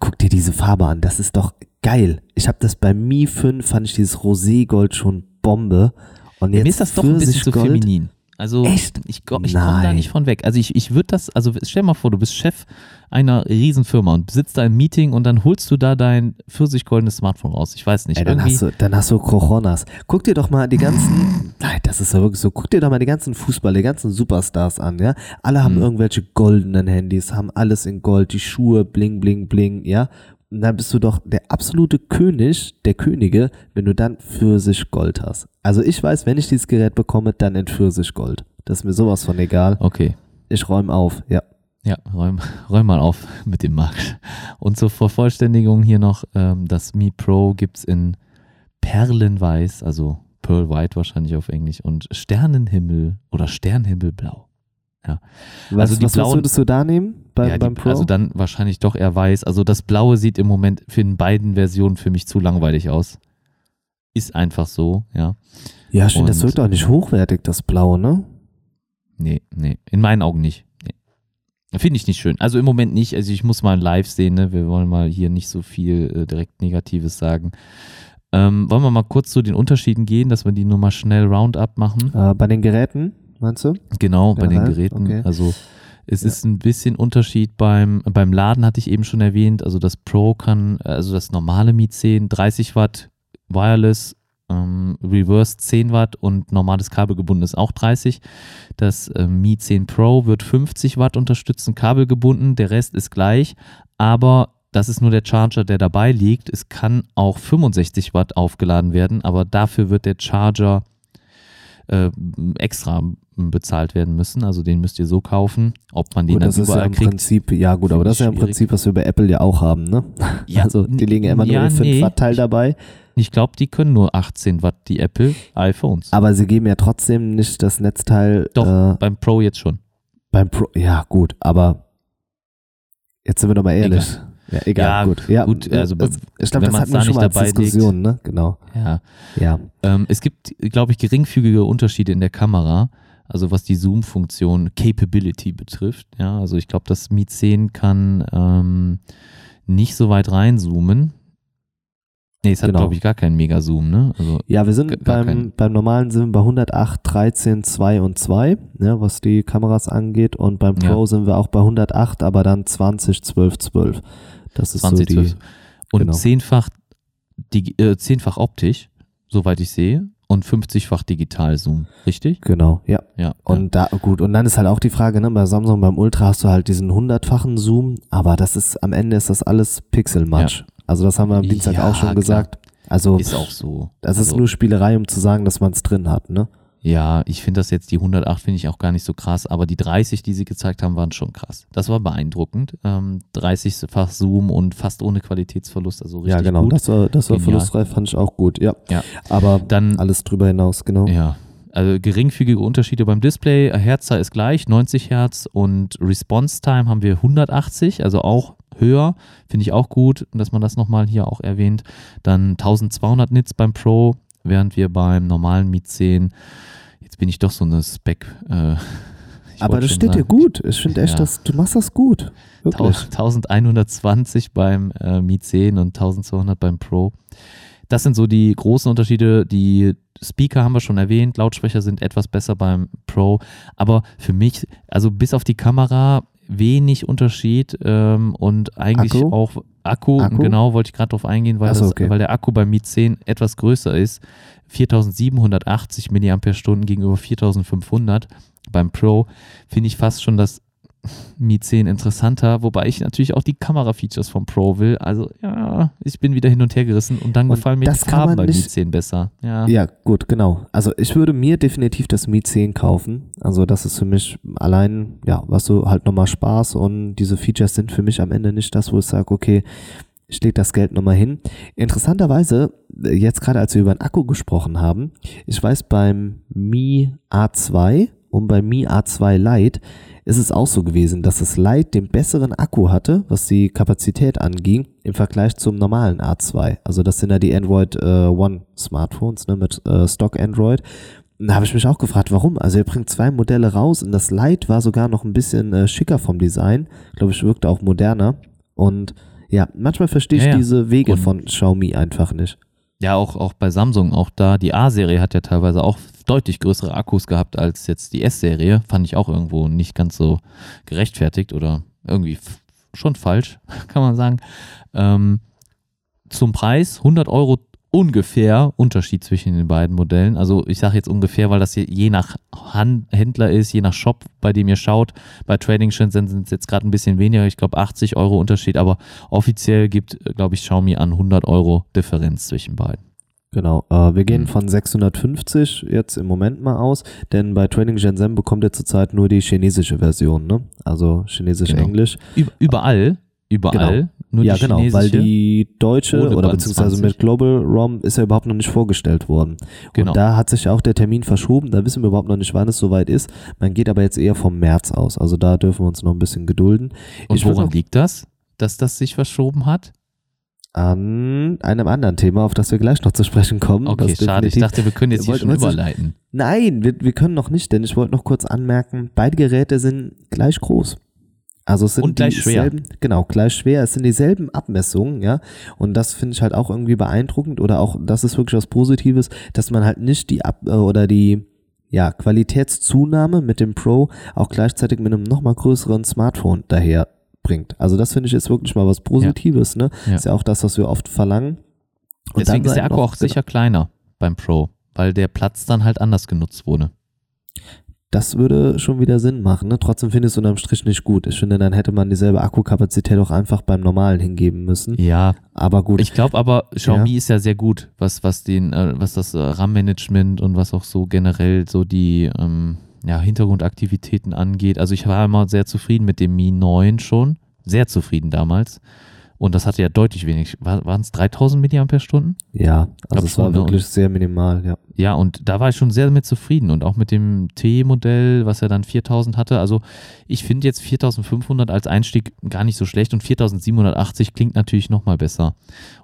Guck dir diese Farbe an. Das ist doch geil. Ich habe das bei Mi 5, fand ich dieses Roségold schon Bombe. Und jetzt Mir ist das doch ein bisschen zu Pfirsichgold. feminin. Also Echt? ich, ich komme da nicht von weg. Also ich, ich würde das, also stell mal vor, du bist Chef einer Riesenfirma und sitzt da im Meeting und dann holst du da dein pfirsichgoldenes Smartphone raus. Ich weiß nicht. Ey, dann hast du, dann hast du Coronas. Guck dir doch mal die ganzen, nein, das ist ja wirklich so, guck dir doch mal die ganzen Fußballer, die ganzen Superstars an, ja. Alle haben Hm. irgendwelche goldenen Handys, haben alles in Gold, die Schuhe, bling, bling, bling, ja. Dann bist du doch der absolute König der Könige, wenn du dann Pfirsichgold hast. Also ich weiß, wenn ich dieses Gerät bekomme, dann in Pfirsichgold. Das ist mir sowas von egal. okay. Ich räume auf, ja. Ja, räum, räum mal auf mit dem Markt. Und zur Vervollständigung hier noch, ähm, das Mi Pro gibt es in Perlenweiß, also Pearl White wahrscheinlich auf Englisch, und Sternenhimmel oder Sternhimmelblau. Was, Also die was blauen- würdest du da nehmen beim, ja, die, beim Pro? Also dann wahrscheinlich doch eher weiß. Also das Blaue sieht im Moment für in beiden Versionen für mich zu langweilig aus. Ist einfach so, ja. ja, stimmt, das wirkt auch nicht hochwertig, das Blaue, ne? Nee, nee. In meinen Augen nicht. Nee. Finde ich nicht schön. Also im Moment nicht. Also ich muss mal live sehen, ne? Wir wollen mal hier nicht so viel äh, direkt Negatives sagen. Ähm, wollen wir mal kurz zu den Unterschieden gehen, dass wir die nur mal schnell Roundup machen? Äh, bei den Geräten, meinst du? Genau, bei den Generell? Geräten. Okay. Also es Ja. ist ein bisschen Unterschied beim, beim Laden, hatte ich eben schon erwähnt. Also das Pro kann, also das normale Mi 10, 30 Watt Wireless, ähm, Reverse 10 Watt und normales kabelgebundenes auch 30. Das äh, Mi 10 Pro wird 50 Watt unterstützen, kabelgebunden. Der Rest ist gleich, aber das ist nur der Charger, der dabei liegt. Es kann auch 65 Watt aufgeladen werden, aber dafür wird der Charger äh, extra bezahlt werden müssen. Also den müsst ihr so kaufen. Ob man den Gut, dann das ist ja überall im kriegt. Prinzip, ja gut, aber das ist ja im schwierig. Prinzip, was wir bei Apple ja auch haben, ne? Ja, also die legen ja immer nur ja, den 5 nee. Watt Teil dabei, Ich glaube, die können nur 18 Watt, die Apple iPhones. aber sie geben ja trotzdem nicht das Netzteil Doch, äh, beim Pro jetzt schon. beim Pro. Ja gut, aber jetzt sind wir doch mal ehrlich. Ja, egal, Ja, gut. Ja, gut, äh, also es- ich glaube, das hatten da wir schon nicht mal dabei legt. Diskussion, ne? Genau. Ja. Ja. Ähm, es gibt, glaube ich, geringfügige Unterschiede in der Kamera, also was die Zoom-Funktion Capability betrifft. Ja, also ich glaube, das Mi 10 kann ähm, nicht so weit reinzoomen. Nee, es hat, Genau. glaube ich, gar keinen Mega-Zoom, ne? Also, Ja, wir sind beim, beim normalen sind wir bei 108, 13, 2 und 2, ja, was die Kameras angeht. Und beim Ja. Pro sind wir auch bei 108, aber dann 20, 12, 12. Das ist 20, so die. 12. Und genau. zehnfach, digi- äh, zehnfach optisch, soweit ich sehe, und 50-fach Digital-Zoom, richtig? Genau, ja. Ja. Und da, gut, und dann ist halt auch die Frage, ne, bei Samsung, beim Ultra hast du halt diesen hundertfachen Zoom, aber das ist, am Ende ist das alles Pixelmatch. Also das haben wir am Dienstag Ja, auch schon klar. gesagt. Also, ja. ist auch so. das ist Also, nur Spielerei, um zu sagen, dass man es drin hat, ne? Ja, ich finde das jetzt, die 108 finde ich auch gar nicht so krass, aber die 30, die sie gezeigt haben, waren schon krass. Das war beeindruckend. Ähm, 30-fach Zoom und fast ohne Qualitätsverlust, also richtig ja, genau. gut. Das war, das war Genial. verlustfrei, fand ich auch gut, ja. Ja. Aber Dann alles drüber hinaus, genau. Ja, also geringfügige Unterschiede beim Display. Herzzahl ist gleich, 90 Hertz und Response Time haben wir 180, also auch höher. Finde ich auch gut, dass man das nochmal hier auch erwähnt. Dann 1200 Nits beim Pro, während wir beim normalen Mi 10, jetzt bin ich doch so eine Spec. Äh, Aber das steht dir sagen, gut. Ich finde echt, Ja. dass du machst das gut. Wirklich. 1120 beim äh, Mi 10 und 1200 beim Pro. Das sind so die großen Unterschiede. Die Speaker haben wir schon erwähnt, Lautsprecher sind etwas besser beim Pro, aber für mich, also bis auf die Kamera, wenig Unterschied ähm, und eigentlich Akku? auch Akku, Akku? genau, wollte ich gerade drauf eingehen, weil, so, das, okay. weil der Akku beim Mi 10 etwas größer ist. 4780 mAh gegenüber 4500 beim Pro finde ich fast schon das Mi 10 interessanter, wobei ich natürlich auch die Kamera-Features vom Pro will. Also ja, ich bin wieder hin und her gerissen und dann Und gefallen mir das die Farben bei Mi nicht- 10 besser. Ja, Ja, gut, genau. Also ich würde mir definitiv das Mi 10 kaufen. Also das ist für mich allein, ja, was so halt nochmal Spaß und diese Features sind für mich am Ende nicht das, wo ich sage, okay, ich leg das Geld nochmal hin. Interessanterweise, äh, jetzt gerade als wir über den Akku gesprochen haben, ich weiß beim Mi A2 und beim Mi A2 Lite ist es auch so gewesen, dass das Lite den besseren Akku hatte, was die Kapazität anging, im Vergleich zum normalen A2. Also das sind ja die Android äh, One Smartphones ne, mit äh, Stock Android. Da habe ich mich auch gefragt, warum? Also ihr bringt zwei Modelle raus und das Lite war sogar noch ein bisschen äh, schicker vom Design. Glaube ich, wirkte auch moderner. Und ja, manchmal verstehe ich Ja, ja. diese Wege Und- von Xiaomi einfach nicht. Ja, auch, auch bei Samsung, auch da, die A-Serie hat ja teilweise auch deutlich größere Akkus gehabt als jetzt die S-Serie. Fand ich auch irgendwo nicht ganz so gerechtfertigt oder irgendwie schon falsch, kann man sagen. Ähm, zum Preis 100 Euro ungefähr Unterschied zwischen den beiden Modellen. Also ich sage jetzt ungefähr, weil das je, je nach Händler ist, je nach Shop, bei dem ihr schaut. Bei Trading Shenzhen sind es jetzt gerade ein bisschen weniger, ich glaube 80 Euro Unterschied, aber offiziell gibt, glaube ich, Xiaomi an 100 Euro Differenz zwischen beiden. Genau, äh, wir gehen von 650 jetzt im Moment mal aus, denn bei Training Shenzhen bekommt ihr zurzeit nur die chinesische Version, ne? Also chinesisch-englisch. Üb- Überall, überall, nur ja, die genau, weil die deutsche oder Band beziehungsweise 20. mit Global ROM ist ja überhaupt noch nicht vorgestellt worden. Genau. Und da hat sich auch der Termin verschoben, da wissen wir überhaupt noch nicht, wann es soweit ist. Man geht aber jetzt eher vom März aus, also da dürfen wir uns noch ein bisschen gedulden. Und ich woran noch- liegt das, dass das sich verschoben hat? An einem anderen Thema, auf das wir gleich noch zu sprechen kommen. Okay, schade. Ich dachte, wir können jetzt hier schon überleiten. Nein, wir, wir können noch nicht, denn ich wollte noch kurz anmerken, beide Geräte sind gleich groß. Also es sind Und gleich schwer. genau, gleich schwer. Es sind dieselben Abmessungen, ja. Und das finde ich halt auch irgendwie beeindruckend oder auch, das ist wirklich was Positives, dass man halt nicht die Ab äh, oder die ja, Qualitätszunahme mit dem Pro auch gleichzeitig mit einem nochmal größeren Smartphone daher bringt. Also das finde ich jetzt wirklich mal was Positives, ne? Ja. Ist ja auch das, was wir oft verlangen. Und Deswegen ist der halt Akku auch sicher kleiner beim Pro, weil der Platz dann halt anders genutzt wurde. Das würde schon wieder Sinn machen. Ne? Trotzdem finde ich es unterm Strich nicht gut. Ich finde, dann hätte man dieselbe Akkukapazität auch einfach beim normalen hingeben müssen. Ja, Aber gut, ich glaube aber, Xiaomi ist ja sehr gut, was, was, den, äh, was das äh, RAM-Management und was auch so generell so die ähm, ja, Hintergrundaktivitäten angeht. Also ich war immer sehr zufrieden mit dem Mi 9 schon, sehr zufrieden damals. Und das hatte ja deutlich wenig, waren es 3000 mAh? ja, also es war ne? wirklich sehr minimal, ja. Ja, und da war ich schon sehr mit zufrieden und auch mit dem T-Modell, was er dann 4000 hatte. Also ich finde jetzt 4500 als Einstieg gar nicht so schlecht und 4780 klingt natürlich nochmal besser.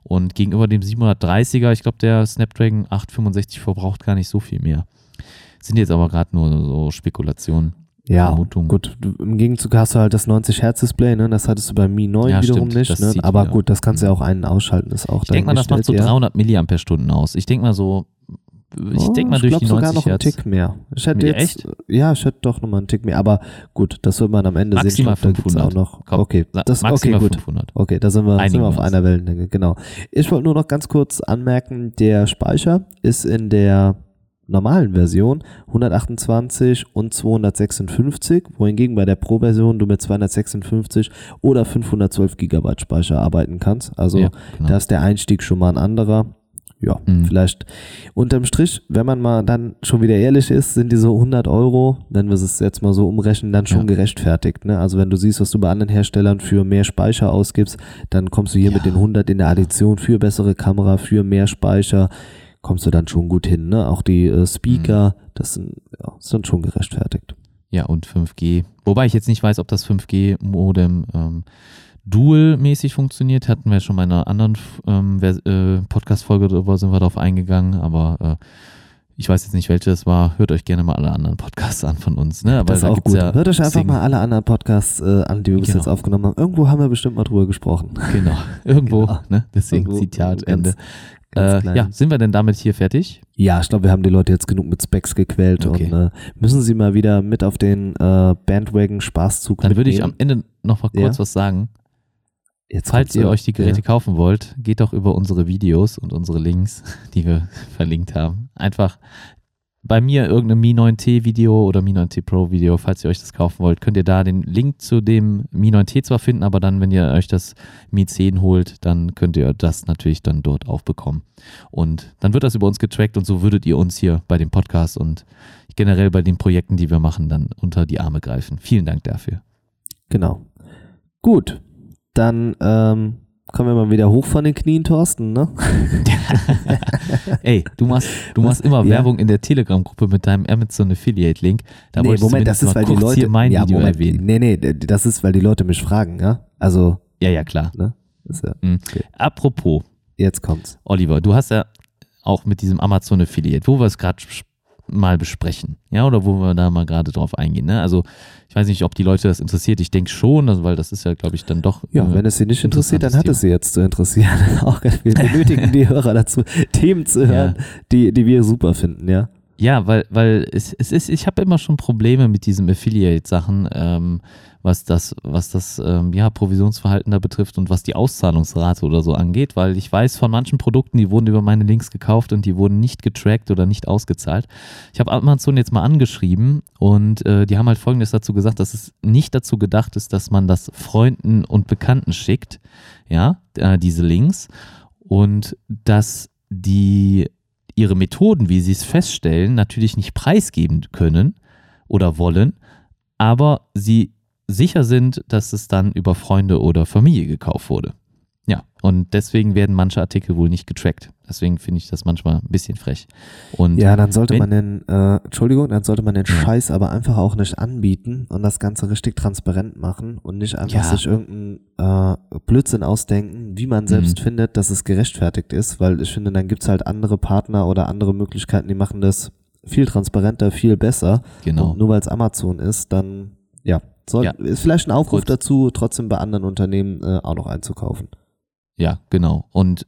Und gegenüber dem 730er, ich glaube, der Snapdragon 865 verbraucht gar nicht so viel mehr. Sind jetzt aber gerade nur so Spekulationen. Ja, Vermutung. gut. Im Gegenzug hast du halt das 90 Hertz Display, ne? Das hattest du bei Mi 9 Ja, wiederum stimmt, nicht, ne? Aber gut, das kannst du ja auch einen ausschalten, ist auch Ich denke mal, das macht so dahingestellt, ja. 300 Milliampere-Stunden aus. Ich denke mal so, ich Oh, denke mal durch glaub die sogar 90 noch einen. Tick mehr. Ich hätte Ja, jetzt, ja, ich hätte doch noch mal einen Tick mehr. Aber gut, das wird man am Ende Maximal sehen. Ich gibt's 500. auch noch. Komm, okay, das, okay, maximal gut. 500. Okay, da sind wir, sind wir auf einer Wellenlänge, genau. Ich wollte nur noch ganz kurz anmerken, der Speicher ist in der normalen Version 128 und 256, wohingegen bei der Pro-Version du mit 256 oder 512 Gigabyte Speicher arbeiten kannst. Also Ja, genau. da ist der Einstieg schon mal ein anderer. Ja, Mhm. vielleicht unterm Strich, wenn man mal dann schon wieder ehrlich ist, sind diese 100 Euro, wenn wir es jetzt mal so umrechnen, dann schon Ja. gerechtfertigt. Ne? Also wenn du siehst, was du bei anderen Herstellern für mehr Speicher ausgibst, dann kommst du hier Ja. mit den 100 in der Addition für bessere Kamera, für mehr Speicher, kommst du dann schon gut hin. Ne? Auch die äh, Speaker, Mhm. das sind, ja, sind schon gerechtfertigt. Ja, und 5G. Wobei ich jetzt nicht weiß, ob das 5G-Modem ähm, dual-mäßig funktioniert. Hatten wir schon mal in einer anderen ähm, äh, Podcast-Folge darüber, sind wir darauf eingegangen, aber äh, ich weiß jetzt nicht, welche es war. Hört euch gerne mal alle anderen Podcasts an von uns. Ne? Aber das ist auch gut. Ja Hört euch einfach Sing- mal alle anderen Podcasts äh, an, die wir bis Genau. jetzt aufgenommen haben. Irgendwo haben wir bestimmt mal drüber gesprochen. Genau, irgendwo. Genau. Ne? Deswegen Irgendwo, Zitat, Ende. Äh, ja, sind wir denn damit hier fertig? Ja, ich glaube, wir haben die Leute jetzt genug mit Specs gequält Okay. und äh, müssen sie mal wieder mit auf den äh, Bandwagon-Spaßzug Dann würde ich am. Ende noch mal kurz Ja. was sagen. Jetzt Falls ihr euch die Geräte ja. kaufen wollt, geht doch über unsere Videos und unsere Links, die wir verlinkt haben. Einfach bei mir irgendein Mi 9T Video oder Mi 9T Pro Video, falls ihr euch das kaufen wollt, könnt ihr da den Link zu dem Mi 9T zwar finden, aber dann, wenn ihr euch das Mi 10 holt, dann könnt ihr das natürlich dann dort auch bekommen. Und dann wird das über uns getrackt und so würdet ihr uns hier bei dem Podcast und generell bei den Projekten, die wir machen, dann unter die Arme greifen. Vielen Dank dafür. Genau. Gut, dann ähm, kommen wir mal wieder hoch von den Knien, Thorsten, ne? Ey, du machst, du machst immer Ja. Werbung in der Telegram-Gruppe mit deinem Amazon Affiliate-Link. Da nee, Moment, das ist, weil die Leute. hier mein ja, Video Moment, erwähnen. Nee, nee, das ist, weil die Leute mich fragen, ja? Also, Ja, ja, klar. ne? Das ist ja, Apropos, jetzt kommt's. Oliver, du hast ja auch mit diesem Amazon Affiliate, wo wir es gerade mal besprechen, ja, oder wo wir da mal gerade drauf eingehen. Ne? Also ich weiß nicht, ob die Leute das interessiert. Ich denke schon, also, weil das ist ja, glaube ich, dann doch. Ja, äh, wenn es sie nicht interessiert, dann hat interessantes es sie jetzt zu interessieren. Auch wir benötigen die Hörer dazu, Themen zu hören, die, die wir super finden, ja. Ja, weil, weil es, es ist, ich habe immer schon Probleme mit diesen Affiliate-Sachen, ähm, was das, was das ähm, ja, Provisionsverhalten da betrifft und was die Auszahlungsrate oder so angeht, weil ich weiß von manchen Produkten, die wurden über meine Links gekauft und die wurden nicht getrackt oder nicht ausgezahlt. Ich habe Amazon jetzt mal angeschrieben und äh, die haben halt folgendes dazu gesagt, dass es nicht dazu gedacht ist, dass man das Freunden und Bekannten schickt, ja, äh, diese Links und dass die ihre Methoden, wie sie es feststellen, natürlich nicht preisgeben können oder wollen, aber sie sicher sind, dass es dann über Freunde oder Familie gekauft wurde. Ja, und deswegen werden manche Artikel wohl nicht getrackt. Deswegen finde ich das manchmal ein bisschen frech. Und Ja, dann sollte man den, äh, Entschuldigung, dann sollte man den. Scheiß aber einfach auch nicht anbieten und das Ganze richtig transparent machen und nicht einfach Ja. sich irgendeinen äh, Blödsinn ausdenken, wie man selbst Mhm. findet, dass es gerechtfertigt ist, weil ich finde, dann gibt's halt andere Partner oder andere Möglichkeiten, die machen das viel transparenter, viel besser. genau. Und nur weil es Amazon ist, dann, ja, soll, Ja. ist vielleicht ein Aufruf Kurz. dazu, trotzdem bei anderen Unternehmen äh, auch noch einzukaufen. Ja, genau. Und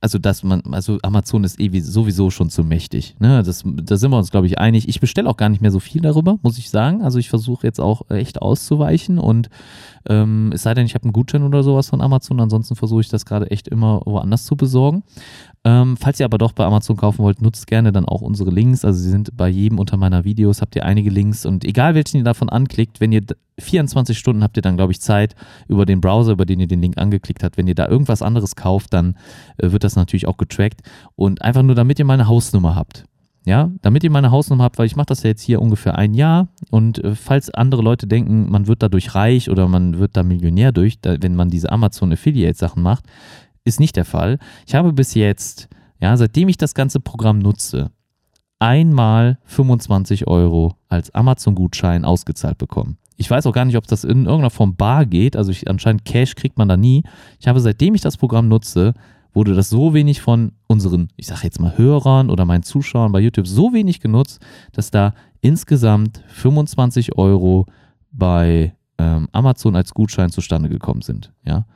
also dass man, also Amazon ist eh wie- sowieso schon zu mächtig. Ne? Das, da sind wir uns, glaube ich, einig. Ich bestelle auch gar nicht mehr so viel darüber, muss ich sagen. Also ich versuche jetzt auch echt auszuweichen und ähm, es sei denn, ich habe einen Gutschein oder sowas von Amazon. Ansonsten versuche ich das gerade echt immer woanders zu besorgen. Ähm, falls ihr aber doch bei Amazon kaufen wollt, nutzt gerne dann auch unsere Links. Also sie sind bei jedem unter meiner Videos, habt ihr einige Links und egal welchen ihr davon anklickt, wenn ihr d- 24 Stunden habt ihr dann, glaube ich, Zeit über den Browser, über den ihr den Link angeklickt habt. Wenn ihr da irgendwas anderes kauft, dann äh, wird das natürlich auch getrackt und einfach nur, damit ihr mal eine Hausnummer habt. Ja, damit ihr mal eine Hausnummer habt, weil ich mache das ja jetzt hier ungefähr ein Jahr und äh, falls andere Leute denken, man wird dadurch reich oder man wird da Millionär durch, da, wenn man diese Amazon Affiliate Sachen macht, ist nicht der Fall. Ich habe bis jetzt, ja, seitdem ich das ganze Programm nutze, einmal 25 Euro als Amazon-Gutschein ausgezahlt bekommen. Ich weiß auch gar nicht, ob das in irgendeiner Form bar geht. Also ich, anscheinend Cash kriegt man da nie. Ich habe seitdem ich das Programm nutze, wurde das so wenig von unseren, ich sage jetzt mal Hörern oder meinen Zuschauern bei YouTube so wenig genutzt, dass da insgesamt 25 Euro bei ähm, Amazon als Gutschein zustande gekommen sind. Ja?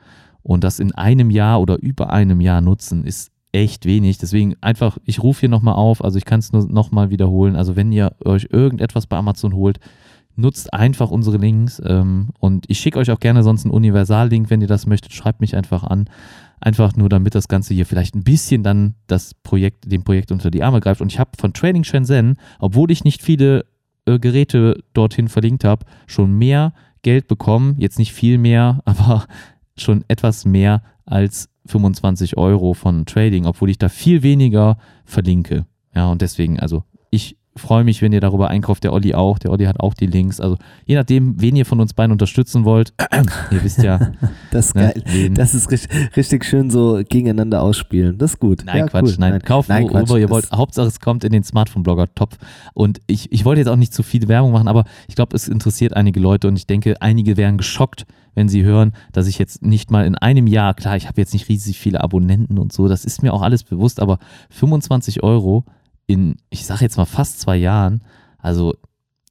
Und das in einem Jahr oder über einem Jahr nutzen, ist echt wenig. Deswegen einfach, ich rufe hier nochmal auf, also ich kann es nur nochmal wiederholen. Also wenn ihr euch irgendetwas bei Amazon holt, nutzt einfach unsere Links ähm, und ich schicke euch auch gerne sonst einen Universal-Link, wenn ihr das möchtet, schreibt mich einfach an. Einfach nur, damit das Ganze hier vielleicht ein bisschen dann das Projekt, dem Projekt unter die Arme greift. Und ich habe von Trading Shenzhen, obwohl ich nicht viele äh, Geräte dorthin verlinkt habe, schon mehr Geld bekommen. Jetzt nicht viel mehr, aber schon etwas mehr als 25 Euro von Trading, obwohl ich da viel weniger verlinke. Ja, und deswegen, also ich freue mich, wenn ihr darüber einkauft. Der Olli auch. Der Olli hat auch die Links. Also je nachdem, wen ihr von uns beiden unterstützen wollt. ihr wisst ja. Das ist ne, geil. Wen. Das ist richtig, richtig, schön so gegeneinander ausspielen. Das ist gut. Nein, ja, Quatsch. Cool. Nein, nein, kauft, nein, worüber Quatsch. ihr wollt. Hauptsache, es kommt in den Smartphone-Blogger-Topf. Und ich, ich wollte jetzt auch nicht zu viel Werbung machen, aber ich glaube, es interessiert einige Leute und ich denke, einige wären geschockt, wenn sie hören, dass ich jetzt nicht mal in einem Jahr, klar, ich habe jetzt nicht riesig viele Abonnenten und so, das ist mir auch alles bewusst, aber 25 Euro in, ich sage jetzt mal fast zwei Jahren, also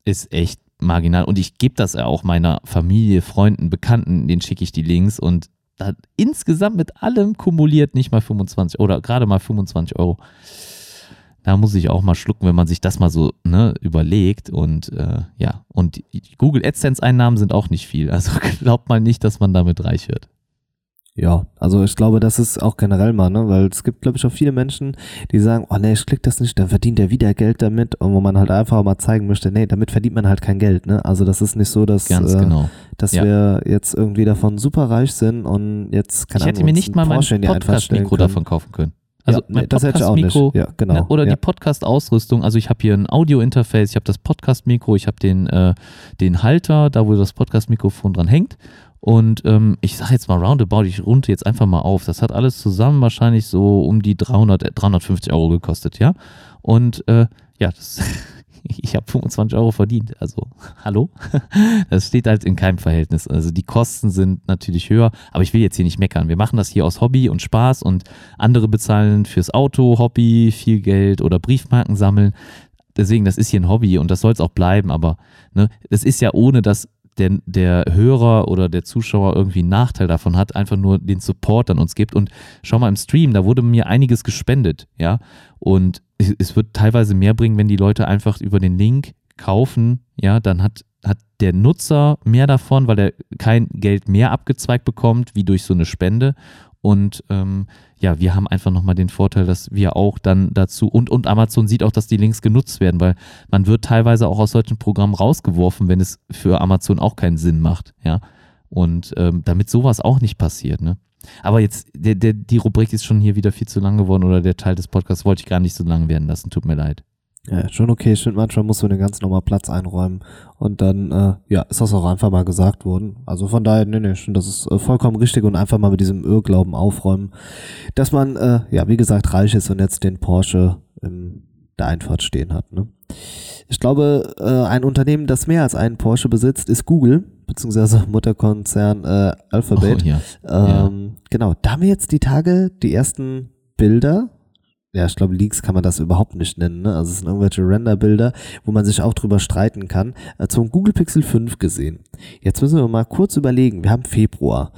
ist echt marginal. Und ich gebe das ja auch meiner Familie, Freunden, Bekannten, denen schicke ich die Links und da insgesamt mit allem kumuliert nicht mal 25 oder gerade mal 25 Euro. Da muss ich auch mal schlucken, wenn man sich das mal so ne, überlegt. Und äh, ja, und Google AdSense-Einnahmen sind auch nicht viel. Also glaubt mal nicht, dass man damit reich wird. Ja, also ich glaube, das ist auch generell mal, ne, weil es gibt, glaube ich, auch viele Menschen, die sagen, oh nee, ich klick das nicht, dann verdient er wieder Geld damit und wo man halt einfach mal zeigen möchte, nee, damit verdient man halt kein Geld, ne, also das ist nicht so, dass, Ganz äh, genau. dass ja. wir jetzt irgendwie davon super reich sind und jetzt, keine Ich hätte mir nicht mal mein Podcast-Mikro davon kaufen können. Also ja, mein das Podcast-Mikro ja, genau. ne, oder ja. die Podcast-Ausrüstung. Also ich habe hier ein Audio-Interface, ich habe das Podcast-Mikro, ich habe den, äh, den Halter, da wo das Podcast-Mikrofon dran hängt und ähm, ich sage jetzt mal roundabout, ich runde jetzt einfach mal auf. Das hat alles zusammen wahrscheinlich so um die 300, 350 Euro gekostet, ja. Und äh, ja, das, ich habe 25 Euro verdient. Also, hallo? Das steht halt in keinem Verhältnis. Also die Kosten sind natürlich höher, aber ich will jetzt hier nicht meckern. Wir machen das hier aus Hobby und Spaß und andere bezahlen fürs Auto, Hobby, viel Geld oder Briefmarken sammeln. Deswegen, das ist hier ein Hobby und das soll es auch bleiben, aber ne, ist ja ohne, dass der, der Hörer oder der Zuschauer irgendwie einen Nachteil davon hat, einfach nur den Support an uns gibt. Und schau mal im Stream, da wurde mir einiges gespendet, ja. Und es, wird teilweise mehr bringen, wenn die Leute einfach über den Link kaufen, ja, dann hat, hat der Nutzer mehr davon, weil er kein Geld mehr abgezweigt bekommt, wie durch so eine Spende. Und ähm, ja, wir haben einfach nochmal den Vorteil, dass wir auch dann dazu und, und Amazon sieht auch, dass die Links genutzt werden, weil man wird teilweise auch aus solchen Programmen rausgeworfen, wenn es für Amazon auch keinen Sinn macht, ja. Und ähm, damit sowas auch nicht passiert, ne? Aber jetzt, der, der, die Rubrik ist schon hier wieder viel zu lang geworden oder der Teil des Podcasts wollte ich gar nicht so lang werden lassen, tut mir leid. Ja, schon okay. Ich finde, manchmal muss man den ganz normal Platz einräumen. Und dann, äh, ja, ist das auch einfach mal gesagt worden. Also von daher, nee, nee, schon, das ist äh, vollkommen richtig und einfach mal mit diesem Irrglauben aufräumen, dass man, äh, ja, wie gesagt, reich ist und jetzt den Porsche in der Einfahrt stehen hat. Ne? Ich glaube, äh, ein Unternehmen, das mehr als einen Porsche besitzt, ist Google, beziehungsweise Mutterkonzern äh, Alphabet. Oh, ja. Ähm, ja. Genau, da haben wir jetzt die Tage die ersten Bilder ja, ich glaube, Leaks kann man das überhaupt nicht nennen. Ne? Also es sind irgendwelche Renderbilder, wo man sich auch drüber streiten kann. Äh, zum Google Pixel 5 gesehen. Jetzt müssen wir mal kurz überlegen. Wir haben Februar.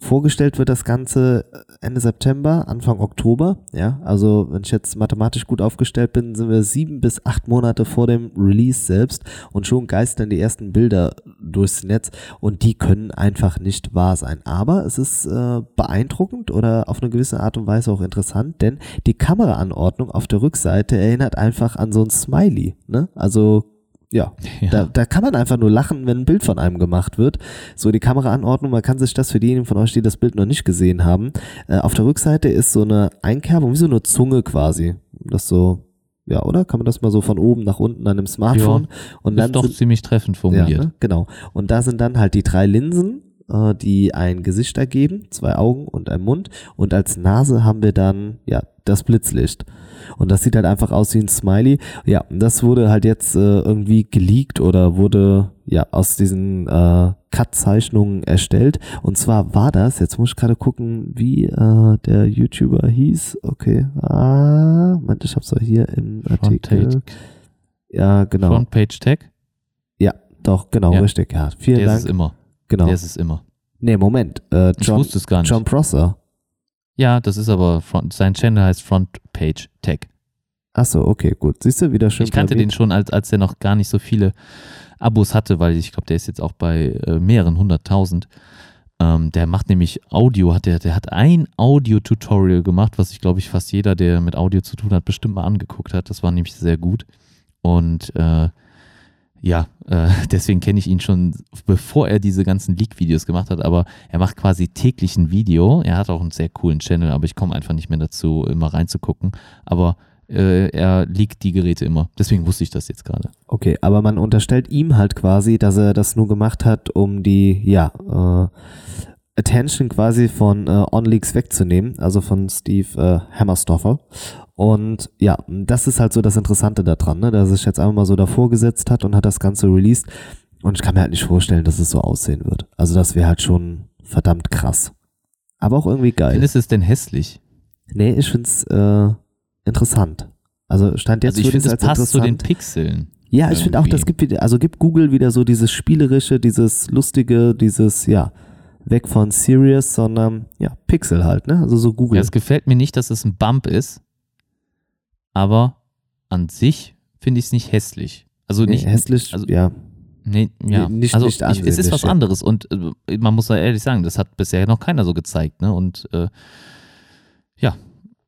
Vorgestellt wird das Ganze äh, Ende September, Anfang Oktober. Ja, also wenn ich jetzt mathematisch gut aufgestellt bin, sind wir sieben bis acht Monate vor dem Release selbst und schon geistern die ersten Bilder durchs Netz und die können einfach nicht wahr sein. Aber es ist äh, beeindruckend oder auf eine gewisse Art und Weise auch interessant, denn die Kameraanordnung auf der Rückseite erinnert einfach an so ein Smiley. Ne? Also ja, ja. Da, da kann man einfach nur lachen, wenn ein Bild von einem gemacht wird. So die Kameraanordnung, man kann sich das für diejenigen von euch, die das Bild noch nicht gesehen haben. Äh, auf der Rückseite ist so eine Einkerbung, wie so eine Zunge quasi. Das so, ja, oder? Kann man das mal so von oben nach unten an einem Smartphone? Ja, und dann ist doch sind, ziemlich treffend formuliert. Ja, ne? Genau. Und da sind dann halt die drei Linsen, äh, die ein Gesicht ergeben, zwei Augen und ein Mund. Und als Nase haben wir dann, ja, das Blitzlicht. Und das sieht halt einfach aus wie ein Smiley. Ja, das wurde halt jetzt äh, irgendwie geleakt oder wurde ja aus diesen äh, Cut-Zeichnungen erstellt. Und zwar war das, jetzt muss ich gerade gucken, wie äh, der YouTuber hieß. Okay, ah, Moment, ich hab's auch hier im Artikel. Ja, genau. Frontpage Tech? Ja, doch, genau, Ja. richtig. Ja, vielen Der ist Dank. es immer. Genau. Der ist es immer. Nee, Moment. Äh, Ich John, wusste es gar nicht. John Prosser. Ja, das ist aber, Front, sein Channel heißt Frontpage Tech. Achso, okay, gut. Siehst du, wieder schön Ich kannte den schon, als, als er noch gar nicht so viele Abos hatte, weil ich glaube, der ist jetzt auch bei äh, mehreren hunderttausend. Ähm, der macht nämlich Audio, hat der, der hat ein Audio-Tutorial gemacht, was ich glaube ich fast jeder, der mit Audio zu tun hat, bestimmt mal angeguckt hat. Das war nämlich sehr gut. Und äh, ja, äh, deswegen kenne ich ihn schon, bevor er diese ganzen Leak-Videos gemacht hat, aber er macht quasi täglich ein Video. Er hat auch einen sehr coolen Channel, aber ich komme einfach nicht mehr dazu, immer reinzugucken. Aber äh, er leakt die Geräte immer. Deswegen wusste ich das jetzt gerade. Okay, aber man unterstellt ihm halt quasi, dass er das nur gemacht hat, um die, ja, äh, Attention quasi von äh, OnLeaks wegzunehmen, also von Steve äh, Hammerstoffer. Und ja, das ist halt so das Interessante daran, ne? dass er sich jetzt einfach mal so davor gesetzt hat und hat das Ganze released. Und ich kann mir halt nicht vorstellen, dass es so aussehen wird. Also das wäre halt schon verdammt krass. Aber auch irgendwie geil. Findest du es denn hässlich? nee, ich find's äh, interessant. Also stand jetzt also ich finde, es als passt zu den. Pixeln. Ja, ich finde auch, das gibt wieder, also gibt Google wieder so dieses Spielerische, dieses Lustige, dieses, ja, weg von Serious, sondern ja, Pixel halt, ne? Also so Google. Ja, es gefällt mir nicht, dass es ein Bump ist, aber an sich finde ich es nicht hässlich. Also Nee, nicht hässlich, also- ja. Nee, ja. Nee, nicht- also nicht ich, es ist was anderes und äh, man muss ja ehrlich sagen, das hat bisher noch keiner so gezeigt, ne? Und äh, ja,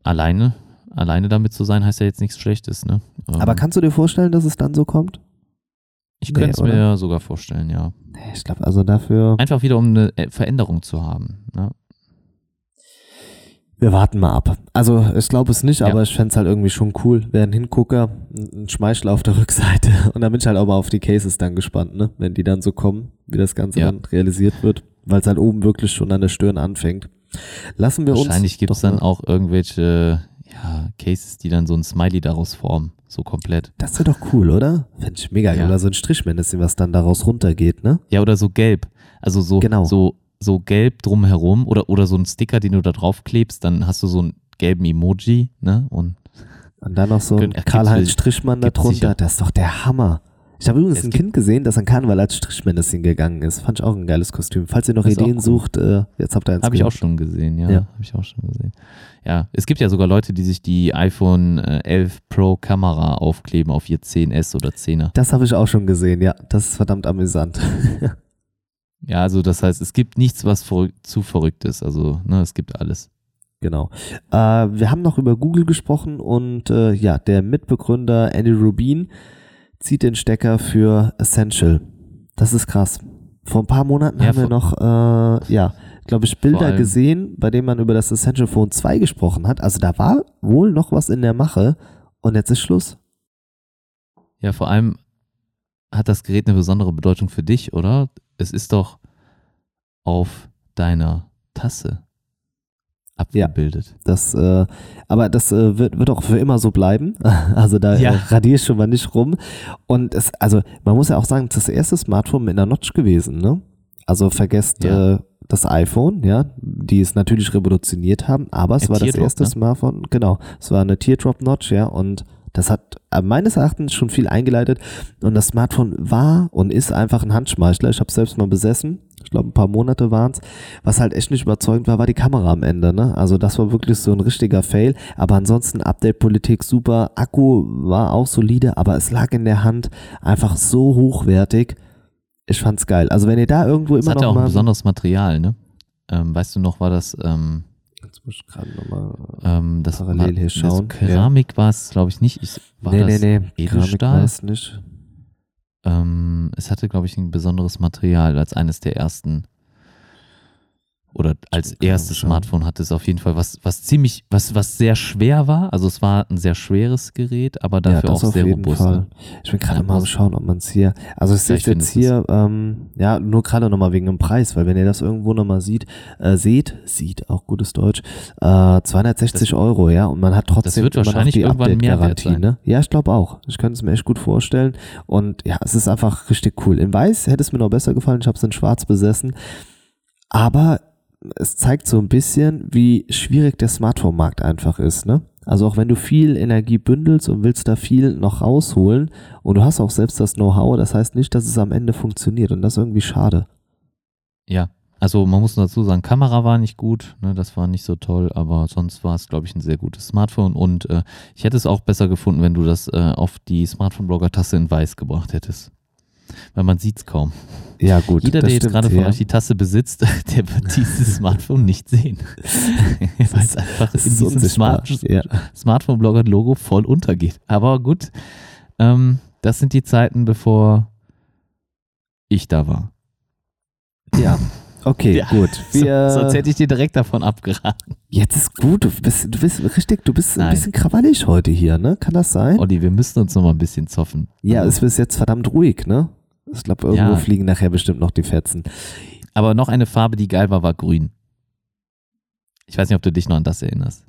alleine, alleine damit zu sein, heißt ja jetzt nichts Schlechtes, ne? Ähm, Aber kannst du dir vorstellen, dass es dann so kommt? Ich könnte es mir sogar vorstellen, ja. Nee, ich glaube, also dafür, Einfach wieder, um eine äh, Veränderung zu haben. Ne? wir warten mal ab. Also, ich glaube es nicht, Ja. aber ich fände es halt irgendwie schon cool. Wäre ein Hingucker, ein Schmeichler auf der Rückseite. Und dann bin ich halt auch mal auf die Cases dann gespannt, ne? Wenn die dann so kommen, wie das Ganze Ja. dann realisiert wird. Weil es halt oben wirklich schon an der Stirn anfängt. Lassen wir uns. Wahrscheinlich gibt es dann auch irgendwelche ja, Cases, die dann so ein Smiley daraus formen, so komplett. Das wäre doch cool, oder? Ich mega Ja. geil. Oder so ein Strichmännchen, was dann daraus runtergeht, ne? Ja, oder so gelb. Also so, Genau. so, so gelb drumherum oder, oder so ein Sticker, den du da drauf klebst, dann hast du so einen gelben Emoji, ne? Und Und dann noch so ein Karl-Heinz Strichmann da drunter. Das ist doch der Hammer. Ich habe übrigens Es ein Kind gesehen, das an Karneval als Strichmännchen gegangen ist. Fand ich auch ein geiles Kostüm. Falls ihr noch ist Ideen cool. sucht, äh, jetzt habt ihr eins habe ich auch schon gesehen, ja. Ja. Habe ich auch schon gesehen. Ja, es gibt ja sogar Leute, die sich die iPhone äh, 11 Pro Kamera aufkleben auf ihr 10S oder 10er. Das habe ich auch schon gesehen, ja. Das ist verdammt amüsant. Ja, also das heißt, es gibt nichts, was verrück zu verrückt ist. Also, ne, es gibt alles. Genau. Äh, wir haben noch über Google gesprochen und äh, ja, der Mitbegründer Andy Rubin zieht den Stecker für Essential. Das ist krass. Vor ein paar Monaten Ja, haben wir noch, äh, ja, glaube ich, Bilder gesehen, bei denen man über das Essential Phone 2 gesprochen hat. Also da war wohl noch was in der Mache und jetzt ist Schluss. Ja, vor allem hat das Gerät eine besondere Bedeutung für dich, oder? Es ist doch auf deiner Tasse abgebildet. Das, äh, aber das äh, wird, wird auch für immer so bleiben. Also da Ja. äh, radiere ich schon mal nicht rum. Und es, also man muss ja auch sagen, das erste Smartphone mit einer Notch gewesen, ne? Also vergesst Ja. äh, das iPhone, ja, die es natürlich revolutioniert haben, aber es Ein war das Teardrop, erste ne? Smartphone, genau, es war eine Teardrop-Notch, ja, und das hat äh, meines Erachtens schon viel eingeleitet und das Smartphone war und ist einfach ein Handschmeichler. Ich habe es selbst mal besessen, ich glaube ein paar Monate waren es. Was halt echt nicht überzeugend war, war die Kamera am Ende. Ne? Also das war wirklich so ein richtiger Fail. Aber ansonsten Update-Politik super, Akku war auch solide, aber es lag in der Hand einfach so hochwertig. Ich fand's geil. Also wenn ihr da irgendwo Es immer hat ja noch auch ein besonderes Material, ne? Ähm, weißt du noch, war das, ähm, Jetzt muss ich gerade nochmal. ähm, das Parallel war, hier das schauen, Keramik war es, glaube ich, nicht. Ich, war Nee, das, nee, nee. Edelstahl? Keramik war es nicht. Ähm, es hatte, glaube ich, ein besonderes Material als eines der ersten. Oder als erstes. Smartphone hatte es auf jeden Fall was, was ziemlich, was, was sehr schwer war. Also es war ein sehr schweres Gerät, aber dafür ja, das auch sehr robust. Ne? Ich bin gerade Ja, mal am schauen, ob man es hier. Also ich sehe Ja, jetzt hier, ähm, ja, nur gerade nochmal wegen dem Preis, weil wenn ihr das irgendwo nochmal sieht, äh, seht, sieht, auch gutes Deutsch, äh, 260 Euro, ja, und man hat trotzdem wird immer noch wahrscheinlich die Update-Garantie, ne? Ja, ich glaube auch. Ich könnte es mir echt gut vorstellen. Und ja, es ist einfach richtig cool. In Weiß hätte es mir noch besser gefallen, ich habe es in Schwarz besessen. Aber es zeigt so ein bisschen, wie schwierig der Smartphone-Markt einfach ist, ne? Also auch wenn du viel Energie bündelst und willst da viel noch rausholen und du hast auch selbst das Know-how, das heißt nicht, dass es am Ende funktioniert und das ist irgendwie schade. Ja, also man muss dazu sagen, Kamera war nicht gut, ne, das war nicht so toll, aber sonst war es, glaube ich, ein sehr gutes Smartphone und äh, ich hätte es auch besser gefunden, wenn du das äh, auf die Smartphone-Blogger-Tasse in weiß gebracht hättest. Weil man sieht es kaum. Ja, gut. Jeder, der jetzt stimmt, gerade von ja. euch die Tasse besitzt, der wird dieses Smartphone nicht sehen. Weil es einfach in diesem. Smart Ja. Smartphone-Blogger-Logo voll untergeht. Aber gut, ähm, das sind die Zeiten, bevor ich da war. ja. Okay, Ja. gut. So, Wir, sonst hätte ich dir direkt davon abgeraten. jetzt ist gut. Du bist, du bist richtig, du bist ein Nein. bisschen krawallig heute hier, ne? Kann das sein? Olli, wir müssen uns noch mal ein bisschen zoffen. Ja, es ist jetzt verdammt ruhig, ne? Ich glaube, irgendwo Ja. fliegen nachher bestimmt noch die Fetzen. aber noch eine Farbe, die geil war, war grün. Ich weiß nicht, ob du dich noch an das erinnerst.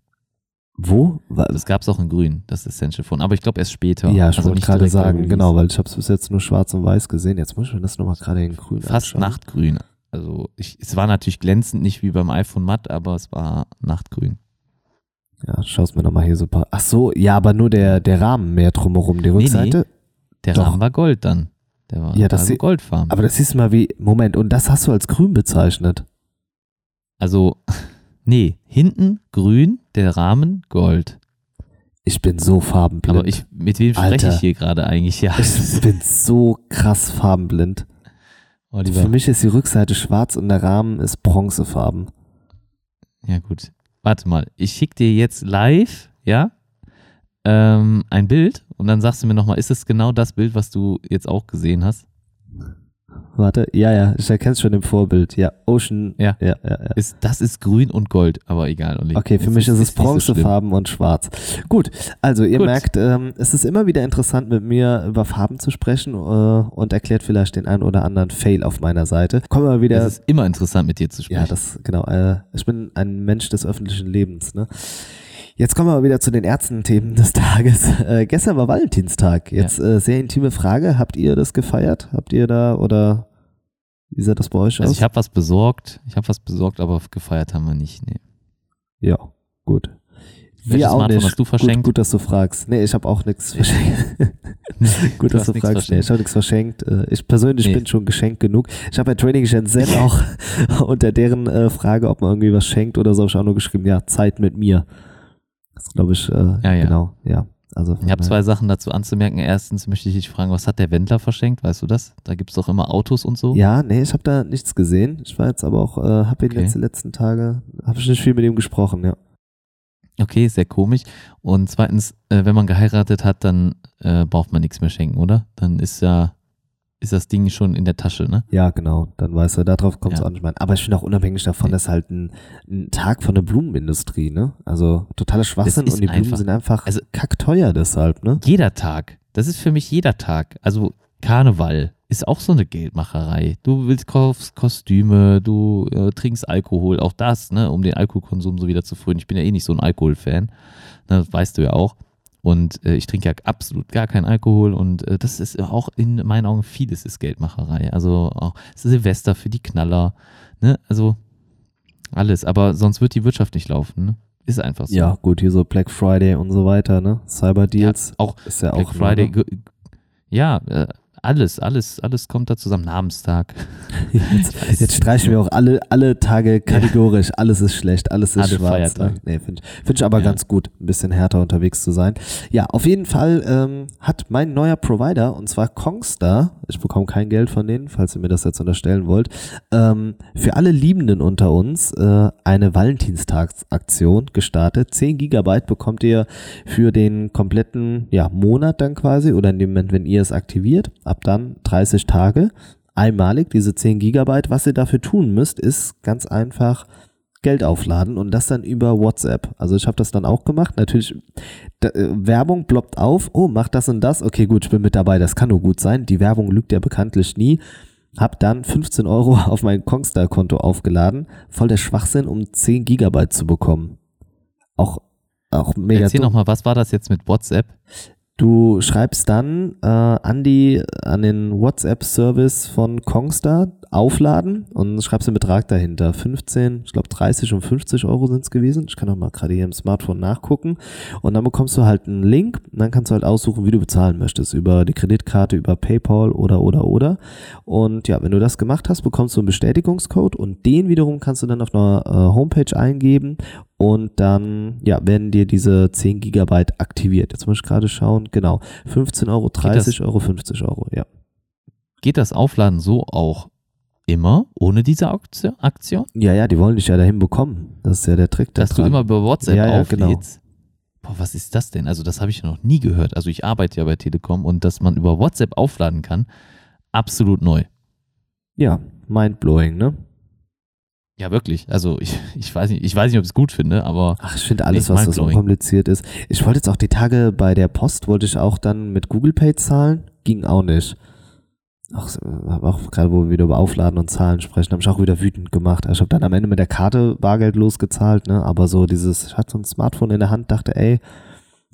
Wo? Das gab es auch in grün, das Essential Phone. Aber ich glaube erst später. Ja, ich Also wollte gerade sagen, genau, weil ich habe es bis jetzt nur schwarz und weiß gesehen. Jetzt muss ich mir das nochmal gerade in grün Fast anschauen. Nachtgrün. Also ich, es war natürlich glänzend, nicht wie beim iPhone matt, aber es war Nachtgrün. Ja, schau's mir nochmal hier so paar. Ach so, ja, aber nur der, der Rahmen mehr drumherum. Die nee. Rückseite. Der Doch. Rahmen war Gold dann. Der war Ja, das sie- goldfarben. Aber das siehst du mal wie. Moment, und das hast du als grün bezeichnet. also, nee, hinten grün, der Rahmen gold. Ich bin so farbenblind. Aber ich, mit wem spreche Alter. ich hier gerade eigentlich? Ja, Ich bin so krass farbenblind. Oliver. Für mich ist die Rückseite schwarz und der Rahmen ist bronzefarben. Ja, gut. Warte mal, ich schicke dir jetzt live, ja, ähm, ein Bild und dann sagst du mir nochmal, ist es genau das Bild, was du jetzt auch gesehen hast? Warte, ja, ja, ich erkenne es schon im Vorbild. Ja, Ocean. Ja. ja, ja, ja. Ist, das ist grün und gold, aber egal. Olli. Okay, für Das mich ist, es nicht so bronzefarben und schwarz. Gut, also ihr Gut. merkt, ähm, es ist immer wieder interessant, mit mir über Farben zu sprechen äh, und erklärt vielleicht den einen oder anderen Fail auf meiner Seite. Kommen wir wieder. Es ist immer interessant, mit dir zu sprechen. Ja, das, genau. Äh, ich bin ein Mensch des öffentlichen Lebens, ne? Jetzt kommen wir mal wieder zu den Ärzten-Themen des Tages. Äh, gestern war Valentinstag. Jetzt äh, sehr intime Frage. Habt ihr das gefeiert? Habt ihr da oder wie sah das bei euch also aus? ich habe was besorgt, ich habe was besorgt, aber gefeiert haben wir nicht. Nee. ja, gut. Welches Wir auch Smartphone nicht. hast du Gut, verschenkt? gut, dass du fragst. Nee, ich habe auch nichts verschenkt. gut, Du dass du fragst. Nee, ich habe nichts verschenkt. Äh, Ich persönlich Nee. bin schon geschenkt genug. Ich habe bei Training Shenzhen auch unter deren äh, Frage, ob man irgendwie was schenkt oder so, habe ich auch nur geschrieben, ja, Zeit mit mir. Das glaube ich, äh, Ja, ja. genau, ja. Also Ich habe zwei Sachen dazu anzumerken. Erstens möchte ich dich fragen, was hat der Wendler verschenkt? Weißt du das? Da gibt es doch immer Autos und so. Ja, nee, ich habe da nichts gesehen. Ich war jetzt aber auch, äh, habe ihn Okay. jetzt die letzten Tage, habe ich nicht viel mit ihm gesprochen, ja. Okay, sehr komisch. Und zweitens, äh, wenn man geheiratet hat, dann äh, braucht man nichts mehr schenken, oder? Dann ist ja, ist das Ding schon in der Tasche, ne? Ja, genau. Dann weißt du, darauf kommt es Ja. auch nicht mehr an. Aber ich finde auch unabhängig davon, Nee. das ist halt ein, ein Tag von der Blumenindustrie, ne? Also totaler Schwachsinn und die Blumen einfach- sind einfach also- kackteuer deshalb, ne? Jeder Tag. Das ist für mich jeder Tag. Also Karneval ist auch so eine Geldmacherei. Du willst kaufst Kostüme, du äh, trinkst Alkohol, auch das, ne, um den Alkoholkonsum so wieder zu frönen. Ich bin ja eh nicht so ein Alkoholfan, ne, das weißt du ja auch. Und äh, ich trinke ja absolut gar keinen Alkohol und äh, das ist auch in meinen Augen vieles ist Geldmacherei. Also auch Silvester für die Knaller, ne, also alles. Aber sonst wird die Wirtschaft nicht laufen, ne? Ist einfach so. Ja, gut, hier so Black Friday und so weiter, ne? Cyber Deals Ja, auch ist ja Black auch Friday, Nur, ne? ja, äh, alles, alles, alles kommt da zusammen. Namenstag. jetzt, jetzt streichen wir auch alle, alle Tage kategorisch. Alles ist schlecht, alles ist Alle schwarz. Ne? Nee, finde ich, find ich aber Ja. ganz gut, ein bisschen härter unterwegs zu sein. Ja, auf jeden Fall ähm, hat mein neuer Provider, und zwar Kongstar, ich bekomme kein Geld von denen, falls ihr mir das jetzt unterstellen wollt, ähm, für alle Liebenden unter uns äh, eine Valentinstagsaktion gestartet. 10 Gigabyte bekommt ihr für den kompletten ja, Monat dann quasi oder in dem Moment, wenn ihr es aktiviert. Ab dann 30 Tage. Einmalig diese 10 Gigabyte. Was ihr dafür tun müsst, ist ganz einfach Geld aufladen und das dann über WhatsApp. Also ich habe das dann auch gemacht. Natürlich, da, äh, Werbung ploppt auf. Oh, mach das und das. Okay, gut, ich bin mit dabei. Das kann nur gut sein. Die Werbung lügt ja bekanntlich nie. Hab dann 15 Euro auf mein Kongstar-Konto aufgeladen. Voll der Schwachsinn, um 10 Gigabyte zu bekommen. Auch, auch mega Erzähl nochmal, was war das jetzt mit WhatsApp? Du schreibst dann äh, an die an den WhatsApp-Service von Kongstar aufladen und schreibst den Betrag dahinter. 15, ich glaube 30 und 50 Euro sind es gewesen. Ich kann auch mal gerade hier im Smartphone nachgucken. Und dann bekommst du halt einen Link und dann kannst du halt aussuchen, wie du bezahlen möchtest. Über die Kreditkarte, über PayPal oder oder oder. Und ja, wenn du das gemacht hast, bekommst du einen Bestätigungscode und den wiederum kannst du dann auf einer äh, Homepage eingeben und dann ja, werden dir diese 10 Gigabyte aktiviert. Jetzt muss ich gerade schauen, genau, 15 Euro, 30 Euro, 50 Euro, ja. Geht das Aufladen so auch immer ohne diese Aktion? Ja, ja, die wollen dich ja dahin bekommen. Das ist ja der Trick. Dass dran. du immer über WhatsApp ja, ja, auflädst. Genau. Boah, was ist das denn? Also das habe ich noch nie gehört. Also ich arbeite ja bei Telekom und dass man über WhatsApp aufladen kann, absolut neu. Ja, mindblowing, ne? Ja, wirklich. Also ich, ich weiß nicht, ich weiß nicht, ob ich es gut finde, aber. Ach, ich finde alles, was so unkompliziert ist. Ich wollte jetzt auch die Tage bei der Post, wollte ich auch dann mit Google Pay zahlen. Ging auch nicht. Auch, auch gerade, wo wir wieder über Aufladen und Zahlen sprechen, habe ich auch wieder wütend gemacht. Ich habe dann am Ende mit der Karte Bargeld losgezahlt, ne? Aber so dieses, ich hatte so ein Smartphone in der Hand, dachte, ey,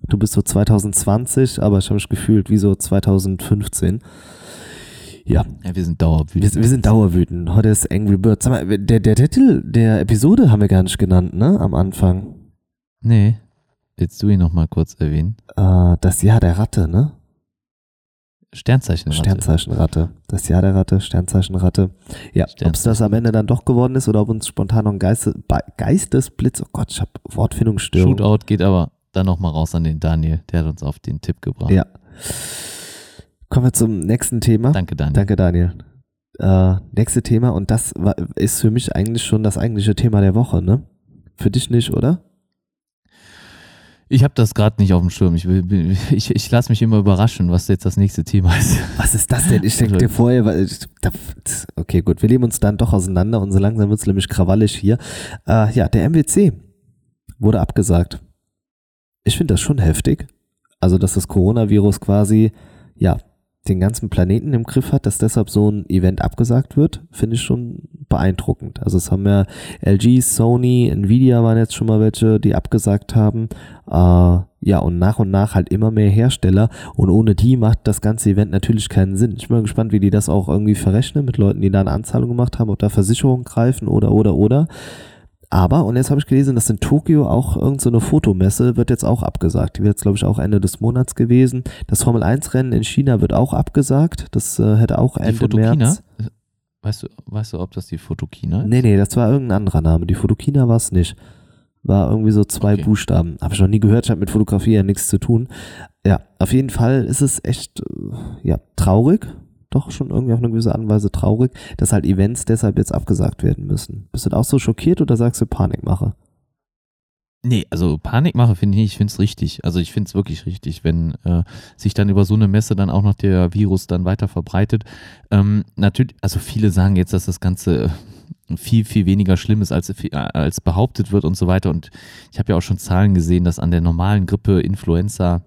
du bist so 2020, aber ich habe mich gefühlt wie so 2015. Ja. ja wir sind dauerwütend. Wir, wir, sind dauerwütend. Heute ist Angry Birds. Sag mal, der, der Titel der Episode haben wir gar nicht genannt, ne? Am Anfang. Nee. Willst du ihn nochmal kurz erwähnen? Äh, das Jahr der Ratte, ne? Sternzeichenratte. Sternzeichenratte. Das Jahr der Ratte, Sternzeichenratte. Ja, ob es das am Ende dann doch geworden ist oder ob uns spontan noch ein Geiste, Geistesblitz, oh Gott, ich habe Wortfindungsstörung. Shootout geht aber dann nochmal raus an den Daniel, der hat uns auf den Tipp gebracht. Ja. Kommen wir zum nächsten Thema. Danke, Daniel. Danke, Daniel. Äh, nächste Thema und das war, ist für mich eigentlich schon das eigentliche Thema der Woche, ne? Für dich nicht, oder? Ich habe das gerade nicht auf dem Schirm. Ich, ich, ich lasse mich immer überraschen, was jetzt das nächste Thema ist. Was ist das denn? Ich denke dir vorher, weil ich, okay, gut, wir leben uns dann doch auseinander und so langsam wird es nämlich krawallig hier. Äh, ja, der MWC wurde abgesagt. Ich finde das schon heftig. Also, dass das Coronavirus quasi, ja, den ganzen Planeten im Griff hat, dass deshalb so ein Event abgesagt wird, finde ich schon beeindruckend. Also es haben ja LG, Sony, Nvidia waren jetzt schon mal welche, die abgesagt haben. Äh, ja, und nach und nach halt immer mehr Hersteller. Und ohne die macht das ganze Event natürlich keinen Sinn. Ich bin mal gespannt, wie die das auch irgendwie verrechnen mit Leuten, die da eine Anzahlung gemacht haben, ob da Versicherungen greifen oder, oder, oder. Aber, und jetzt habe ich gelesen, dass in Tokio auch irgendeine so Fotomesse wird jetzt auch abgesagt. Die wird jetzt, glaube ich, auch Ende des Monats gewesen. Das Formel-1-Rennen in China wird auch abgesagt. Das äh, hätte auch Ende die Fotokina? März. Weißt du, weißt du, ob das die Fotokina ist? Nee, nee, das war irgendein anderer Name. Die Fotokina war es nicht. War irgendwie so zwei okay. Buchstaben. Habe ich noch nie gehört, ich habe mit Fotografie ja nichts zu tun. Ja, auf jeden Fall ist es echt, äh, ja, traurig, doch schon irgendwie auf eine gewisse Art und Weise traurig, dass halt Events deshalb jetzt abgesagt werden müssen. Bist du auch so schockiert oder sagst du Panikmache? Nee, also Panikmache finde ich nicht, ich finde es richtig. Also ich finde es wirklich richtig, wenn äh, sich dann über so eine Messe dann auch noch der Virus dann weiter verbreitet. Ähm, natürlich, also viele sagen jetzt, dass das Ganze viel, viel weniger schlimm ist, als, als behauptet wird und so weiter. Und ich habe ja auch schon Zahlen gesehen, dass an der normalen Grippe, Influenza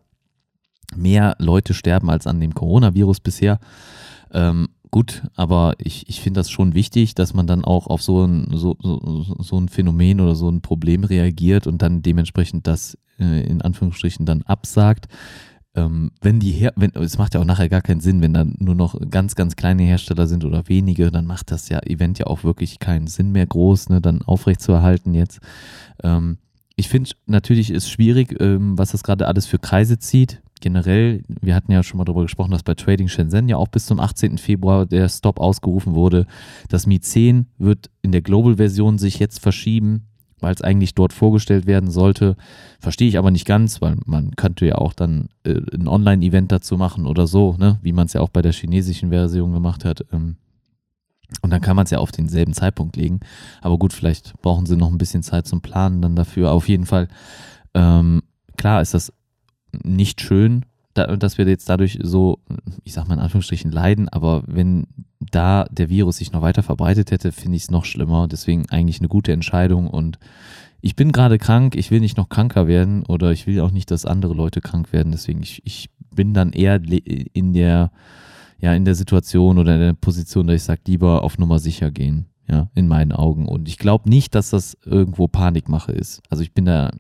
mehr Leute sterben als an dem Coronavirus bisher. Ähm, gut, aber ich, ich finde das schon wichtig, dass man dann auch auf so ein, so, so, so ein Phänomen oder so ein Problem reagiert und dann dementsprechend das äh, in Anführungsstrichen dann absagt. Ähm, wenn die her wenn, es macht ja auch nachher gar keinen Sinn, wenn dann nur noch ganz, ganz kleine Hersteller sind oder wenige, dann macht das ja Event ja auch wirklich keinen Sinn mehr groß, ne, dann aufrechtzuerhalten jetzt. Ähm, ich finde natürlich ist schwierig, ähm, was das gerade alles für Kreise zieht generell, wir hatten ja schon mal darüber gesprochen, dass bei Trading Shenzhen ja auch bis zum 18. Februar der Stop ausgerufen wurde. Das Mi 10 wird in der Global-Version sich jetzt verschieben, weil es eigentlich dort vorgestellt werden sollte. Verstehe ich aber nicht ganz, weil man könnte ja auch dann äh, ein Online-Event dazu machen oder so, ne? wie man es ja auch bei der chinesischen Version gemacht hat. Ähm, und dann kann man es ja auf denselben Zeitpunkt legen. Aber gut, vielleicht brauchen sie noch ein bisschen Zeit zum Planen dann dafür. Auf jeden Fall, ähm, klar ist das nicht schön, da, dass wir jetzt dadurch so, ich sag mal in Anführungsstrichen, leiden, aber wenn da der Virus sich noch weiter verbreitet hätte, finde ich es noch schlimmer. Deswegen eigentlich eine gute Entscheidung und ich bin gerade krank, ich will nicht noch kranker werden oder ich will auch nicht, dass andere Leute krank werden. Deswegen, ich, ich bin dann eher in der, ja, in der Situation oder in der Position, dass ich sage, lieber auf Nummer sicher gehen, ja, in meinen Augen. Und ich glaube nicht, dass das irgendwo Panikmache ist. Also ich bin da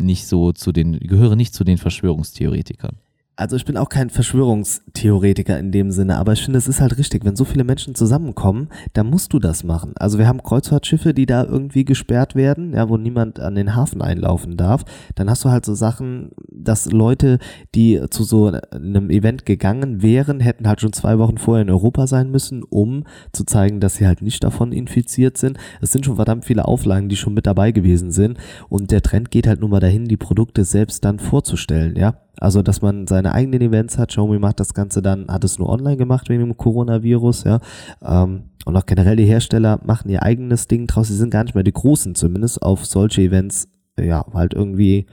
nicht so zu den, gehöre nicht zu den Verschwörungstheoretikern. Also ich bin auch kein Verschwörungstheoretiker in dem Sinne, aber ich finde, es ist halt richtig, wenn so viele Menschen zusammenkommen, dann musst du das machen. Also wir haben Kreuzfahrtschiffe, die da irgendwie gesperrt werden, ja, wo niemand an den Hafen einlaufen darf. Dann hast du halt so Sachen, dass Leute, die zu so einem Event gegangen wären, hätten halt schon zwei Wochen vorher in Europa sein müssen, um zu zeigen, dass sie halt nicht davon infiziert sind. Es sind schon verdammt viele Auflagen, die schon mit dabei gewesen sind. Und der Trend geht halt nun mal dahin, die Produkte selbst dann vorzustellen, ja. Also, dass man seine eigenen Events hat. Xiaomi macht das Ganze dann, hat es nur online gemacht wegen dem Coronavirus, ja. Ähm, und auch generell die Hersteller machen ihr eigenes Ding draus. Sie sind gar nicht mehr die Großen zumindest auf solche Events, ja, halt irgendwie,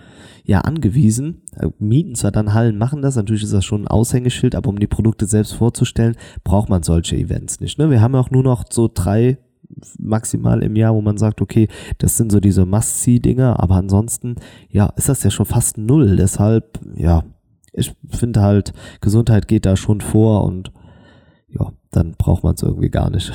ja, angewiesen. Äh, mieten zwar dann Hallen, machen das. Natürlich ist das schon ein Aushängeschild, aber um die Produkte selbst vorzustellen, braucht man solche Events nicht, ne. Wir haben ja auch nur noch so drei maximal im Jahr, wo man sagt, okay, das sind so diese Must-See-Dinger, aber ansonsten, ja, ist das ja schon fast null. Deshalb, ja, ich finde halt, Gesundheit geht da schon vor und ja, dann braucht man es irgendwie gar nicht.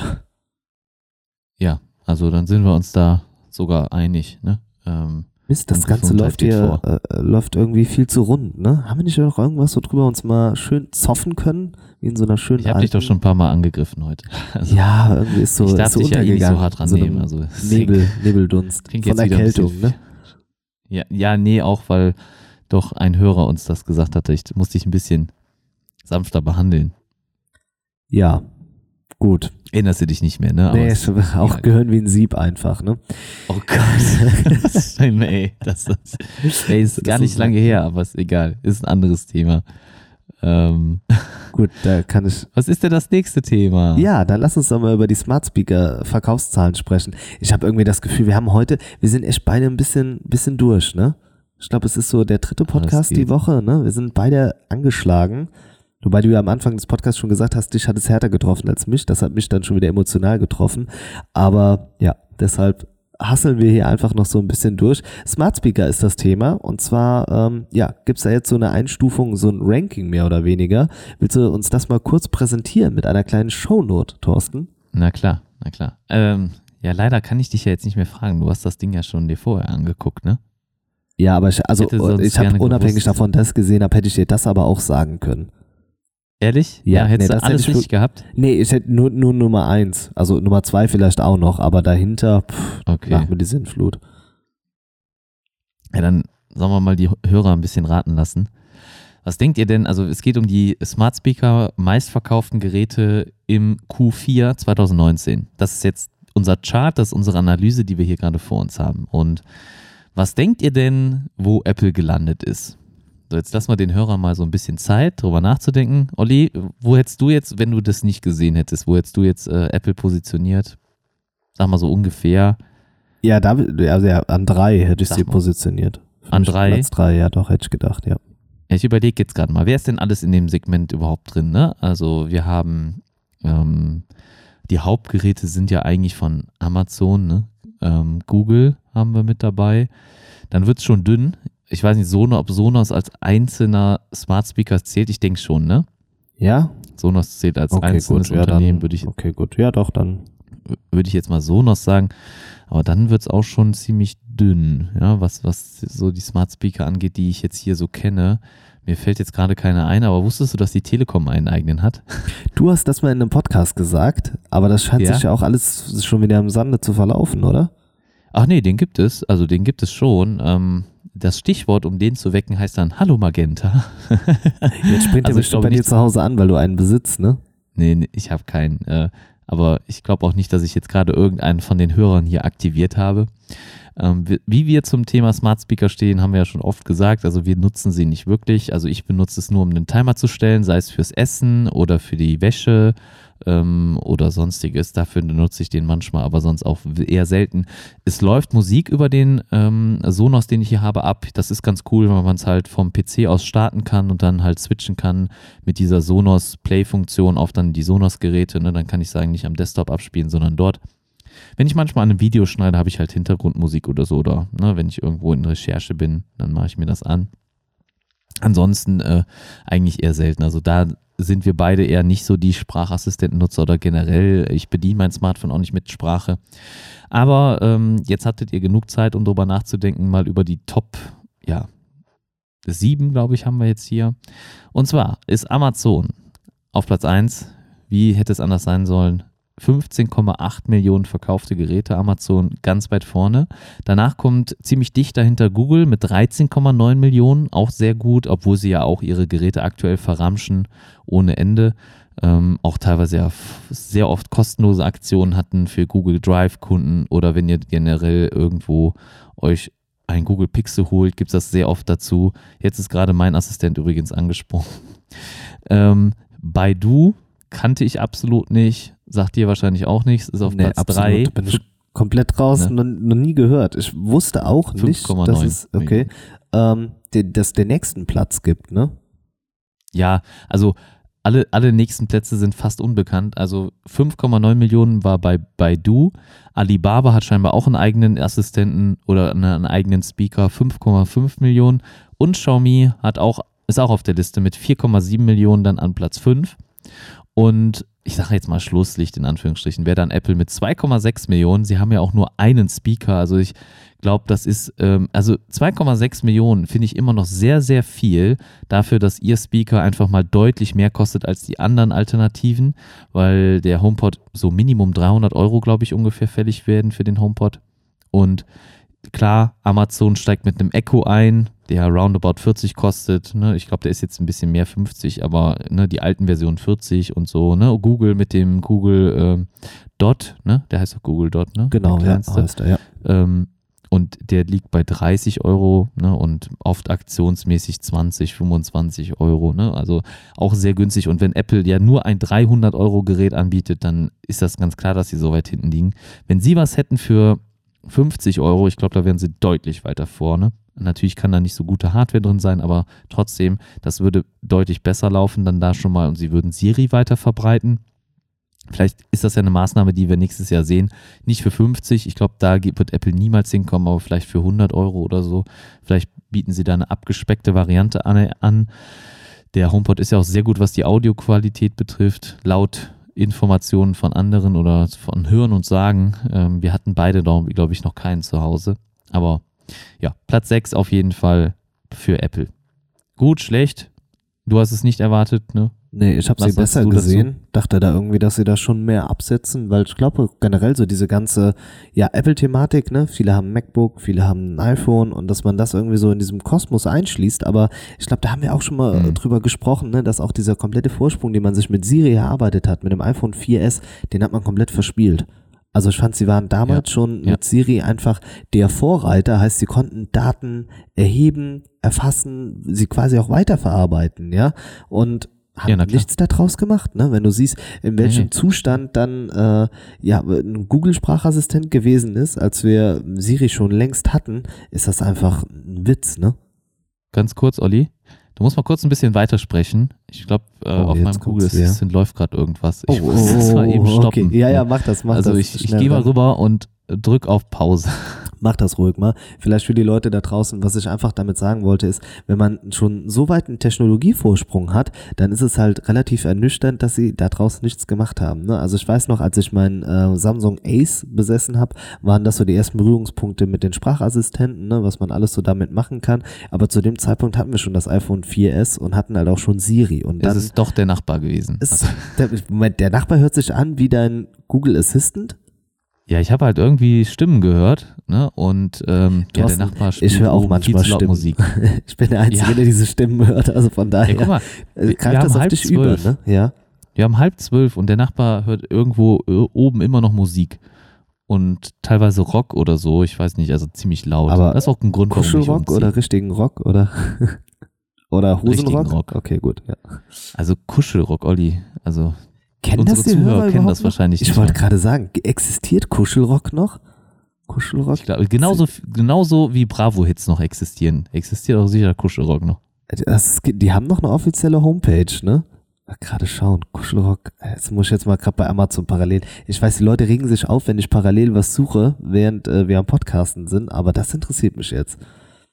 Ja, also dann sind wir uns da sogar einig, ne? Ähm, Mist, das Ganze läuft hier, äh, läuft irgendwie viel zu rund, ne? Haben wir nicht noch irgendwas, worüber uns mal schön zoffen können? Wie in so einer schönen Ich habe dich doch schon ein paar Mal angegriffen heute. Also, ja, irgendwie ist so, ich darf ist so dich ja eh nicht so hart dran So nehmen. Also Nebel, Nebeldunst. klingt Von Erkältung, ne? Ja, ja, nee, auch weil doch ein Hörer uns das gesagt hatte. Ich muss dich ein bisschen sanfter behandeln. Ja, gut. Erinnerst du dich nicht mehr, ne? Aber Nee, es- ist auch ja. gehören wie ein Sieb einfach, ne? Oh Gott. ey, das, das, ey, ist Das gar ist nicht lange her, aber ist egal. Ist ein anderes Thema. Ähm, Gut, da kann ich. was ist denn das nächste Thema? Ja, dann lass uns doch mal über die Smart Speaker Verkaufszahlen sprechen. Ich habe irgendwie das Gefühl, wir haben heute, wir sind echt beide ein bisschen, bisschen durch, ne? Ich glaube, es ist so der dritte das Podcast die. Woche, ne? Wir sind beide angeschlagen. Wobei du ja am Anfang des Podcasts schon gesagt hast, dich hat es härter getroffen als mich. Das hat mich dann schon wieder emotional getroffen. Aber ja, deshalb hasseln wir hier einfach noch so ein bisschen durch. Smart Speaker ist das Thema. Und zwar, ähm, ja, gibt's da jetzt so eine Einstufung, so ein Ranking mehr oder weniger. Willst du uns das mal kurz präsentieren mit einer kleinen Shownote, Thorsten? Na klar, na klar. Ähm, ja, leider kann ich dich ja jetzt nicht mehr fragen. Du hast das Ding ja schon dir vorher angeguckt, ne? Ja, aber ich, also sonst ich habe unabhängig gewusst. davon das gesehen habe, hätte ich dir das aber auch sagen können. Ehrlich? Ja, hättest nee, du das hätte alles ich richtig gehabt? Nee, ich hätte nur, nur Nummer eins. Also Nummer zwei vielleicht auch noch, aber dahinter, pff, Okay. nach mir die Sinnflut. Ja, dann sollen wir mal die Hörer ein bisschen raten lassen. Was denkt ihr denn? Also es geht um die Smart Speaker meistverkauften Geräte im Q4 2019. Das ist jetzt unser Chart, das ist unsere Analyse, die wir hier gerade vor uns haben. Und was denkt ihr denn, wo Apple gelandet ist? So, jetzt lassen wir den Hörern mal so ein bisschen Zeit, drüber nachzudenken. Olli, wo hättest du jetzt, wenn du das nicht gesehen hättest, wo hättest du jetzt äh, Apple positioniert? Sag mal so ungefähr. Ja, da, also ja, an drei hätte ich sie mal. positioniert. Für An drei? Platz drei, ja doch, hätte ich gedacht, ja. Ja, ich überlege jetzt gerade mal, wer ist denn alles in dem Segment überhaupt drin? Ne? Also wir haben ähm, die Hauptgeräte sind ja eigentlich von Amazon, ne? ähm, Google haben wir mit dabei. Dann wird es schon dünn. Ich weiß nicht, Sonos, ob Sonos als einzelner Smart Speaker zählt. Ich denke schon, ne? Ja? Sonos zählt als Okay, einzelnes gut. Ja, Unternehmen, dann, würde ich, okay, gut. Ja, doch, dann. würde ich jetzt mal Sonos sagen. Aber dann wird es auch schon ziemlich dünn, ja, was, was so die Smart Speaker angeht, die ich jetzt hier so kenne. Mir fällt jetzt gerade keiner ein, aber wusstest du, dass die Telekom einen eigenen hat? Du hast das mal in einem Podcast gesagt, aber das scheint Ja? sich ja auch alles schon wieder im Sande zu verlaufen, oder? Ach nee, den gibt es, also den gibt es schon. Ähm, das Stichwort, um den zu wecken, heißt dann Hallo Magenta. Jetzt springt Also er bestimmt bei dir zu Hause an, weil du einen besitzt, ne? Nee, nee ich habe keinen. Äh, aber ich glaube auch nicht, dass ich jetzt gerade irgendeinen von den Hörern hier aktiviert habe. Ähm, wie- wie wir zum Thema Smart Speaker stehen, haben wir ja schon oft gesagt. Also wir nutzen sie nicht wirklich. Also ich benutze es nur, um einen Timer zu stellen, sei es fürs Essen oder für die Wäsche ähm, oder sonstiges. Dafür benutze ich den manchmal, aber sonst auch eher selten. Es läuft Musik über den ähm, Sonos, den ich hier habe, ab. Das ist ganz cool, weil man es halt vom PC aus starten kann und dann halt switchen kann mit dieser Sonos Play-Funktion auf dann die Sonos-Geräte. Ne? Dann kann ich sagen, nicht am Desktop abspielen, sondern dort. Wenn ich manchmal an einem Video schneide, habe ich halt Hintergrundmusik oder so. Oder ne, wenn ich irgendwo in Recherche bin, dann mache ich mir das an. Ansonsten äh, eigentlich eher selten. Also da sind wir beide eher nicht so die Sprachassistentennutzer oder generell. Ich bediene mein Smartphone auch nicht mit Sprache. Aber ähm, jetzt hattet ihr genug Zeit, um darüber nachzudenken, mal über die Top, ja, sieben, glaube ich, haben wir jetzt hier. Und zwar ist Amazon auf Platz 1. Wie hätte es anders sein sollen? 15,8 Millionen verkaufte Geräte, Amazon ganz weit vorne. Danach kommt ziemlich dicht dahinter Google mit 13,9 Millionen, auch sehr gut, obwohl sie ja auch ihre Geräte aktuell verramschen ohne Ende. Ähm, auch teilweise ja sehr oft kostenlose Aktionen hatten für Google Drive-Kunden oder wenn ihr generell irgendwo euch ein Google Pixel holt, gibt es das sehr oft dazu. Jetzt ist gerade mein Assistent übrigens angesprochen. Ähm, Baidu kannte ich absolut nicht, sagt dir wahrscheinlich auch nichts, ist auf Nee, Platz absolut. 3. Bin ich komplett raus, Ne? noch, noch nie gehört. Ich wusste auch nicht, 5,9 dass es, okay, ähm, dass der nächsten Platz gibt, ne? Ja, also alle, alle nächsten Plätze sind fast unbekannt. Also 5,9 Millionen war bei Baidu. Alibaba hat scheinbar auch einen eigenen Assistenten oder einen, einen eigenen Speaker, 5,5 Millionen. Und Xiaomi hat auch, ist auch auf der Liste mit 4,7 Millionen dann an Platz 5. Und ich sage jetzt mal Schlusslicht in Anführungsstrichen, wäre dann Apple mit 2,6 Millionen. Sie haben ja auch nur einen Speaker. Also ich glaube, das ist, ähm, also 2,6 Millionen finde ich immer noch sehr, sehr viel dafür, dass ihr Speaker einfach mal deutlich mehr kostet als die anderen Alternativen, weil der HomePod so Minimum 300 Euro, glaube ich, ungefähr fällig werden für den HomePod. Und klar, Amazon steigt mit einem Echo ein, der roundabout 40 kostet. Ne? Ich glaube, der ist jetzt ein bisschen mehr 50, aber ne, die alten Versionen 40 und so. Ne? Google mit dem Google ähm, Dot, ne? der heißt doch Google Dot, ne? Genau, der ja, heißt er, ja. Ähm, und der liegt bei 30 Euro ne, und oft aktionsmäßig 20, 25 Euro. Ne? Also auch sehr günstig. Und wenn Apple ja nur ein 300 Euro Gerät anbietet, dann ist das ganz klar, dass sie so weit hinten liegen. Wenn sie was hätten für 50 Euro, ich glaube, da wären sie deutlich weiter vorne. Natürlich kann da nicht so gute Hardware drin sein, aber trotzdem, das würde deutlich besser laufen dann da schon mal und sie würden Siri weiter verbreiten. Vielleicht ist das ja eine Maßnahme, die wir nächstes Jahr sehen. Nicht für 50, ich glaube, da wird Apple niemals hinkommen, aber vielleicht für 100 Euro oder so. Vielleicht bieten sie da eine abgespeckte Variante an. an. Der HomePod ist ja auch sehr gut, was die Audioqualität betrifft. Laut Informationen von anderen oder von Hören und Sagen. Ähm, wir hatten beide, glaube ich, noch keinen zu Hause. Aber ja, Platz 6 auf jeden Fall für Apple. Gut, schlecht. Du hast es nicht erwartet, ne? Nee, ich habe sie besser du dazu? gesehen. Dachte da irgendwie, dass sie da schon mehr absetzen, weil ich glaube generell so diese ganze ja Apple-Thematik, ne? Viele haben ein MacBook, viele haben ein iPhone und dass man das irgendwie so in diesem Kosmos einschließt. Aber ich glaube, da haben wir auch schon mal Mhm. drüber gesprochen, ne? Dass auch dieser komplette Vorsprung, den man sich mit Siri erarbeitet hat, mit dem iPhone 4S, den hat man komplett verspielt. Also ich fand, sie waren damals schon ja. mit Siri einfach der Vorreiter, heißt, sie konnten Daten erheben, erfassen, sie quasi auch weiterverarbeiten, ja. Und haben Ja, nichts daraus gemacht, ne? Wenn du siehst, in welchem nee. Zustand dann äh, ja ein Google-Sprachassistent gewesen ist, als wir Siri schon längst hatten, ist das einfach ein Witz, ne? Ganz kurz, Olli. Du musst mal kurz ein bisschen weitersprechen. Ich glaube, äh, Oh, auf meinem Google ja. Läuft gerade irgendwas. Ich muss das mal eben okay. stoppen. Ja, ja, mach das, mach also das. ich, ich schnell gehe mal rüber und drück auf Pause. Mach das ruhig mal. Vielleicht für die Leute da draußen, was ich einfach damit sagen wollte, ist, wenn man schon so weit einen Technologievorsprung hat, dann ist es halt relativ ernüchternd, dass sie da draußen nichts gemacht haben. Ne? Also ich weiß noch, als ich meinen äh, Samsung Ace besessen habe, waren das so die ersten Berührungspunkte mit den Sprachassistenten, ne? was man alles so damit machen kann. Aber zu dem Zeitpunkt hatten wir schon das iPhone 4S und hatten halt auch schon Siri. Und Es dann ist doch der Nachbar gewesen. ist, der, Moment, der Nachbar hört sich an wie dein Google Assistant. Ja, ich habe halt irgendwie Stimmen gehört, ne? Und ähm, ja, der Nachbar spielt Ich höre auch manchmal Stimmen. Musik. Ich bin der Einzige, Ja. der diese Stimmen hört, also von daher. Ja, guck mal, äh, wir- greift wir das haben auf dich über, zwölf. ne? Ja. wir haben halb zwölf und der Nachbar hört irgendwo äh, oben immer noch Musik. Und teilweise Rock oder so, ich weiß nicht, also ziemlich laut. Aber das ist auch ein Grund, warum ich Kuschelrock umziehe. oder richtigen Rock oder oder Richtigen Hosenrock? Rock. Okay, gut. Ja. Also Kuschelrock, Olli. Also Kennen das die Zuhörer Hörer kennen das noch? wahrscheinlich Ich nicht. wollte mal. gerade sagen, existiert Kuschelrock noch? Kuschelrock? Ich glaube, genauso, genauso wie Bravo-Hits noch existieren, existiert auch sicher Kuschelrock noch. Das die haben noch eine offizielle Homepage, ne? Gerade schauen, Kuschelrock. Jetzt muss ich jetzt mal gerade bei Amazon parallel. Ich weiß, die Leute regen sich auf, wenn ich parallel was suche, während äh, wir am Podcasten sind, aber das interessiert mich jetzt.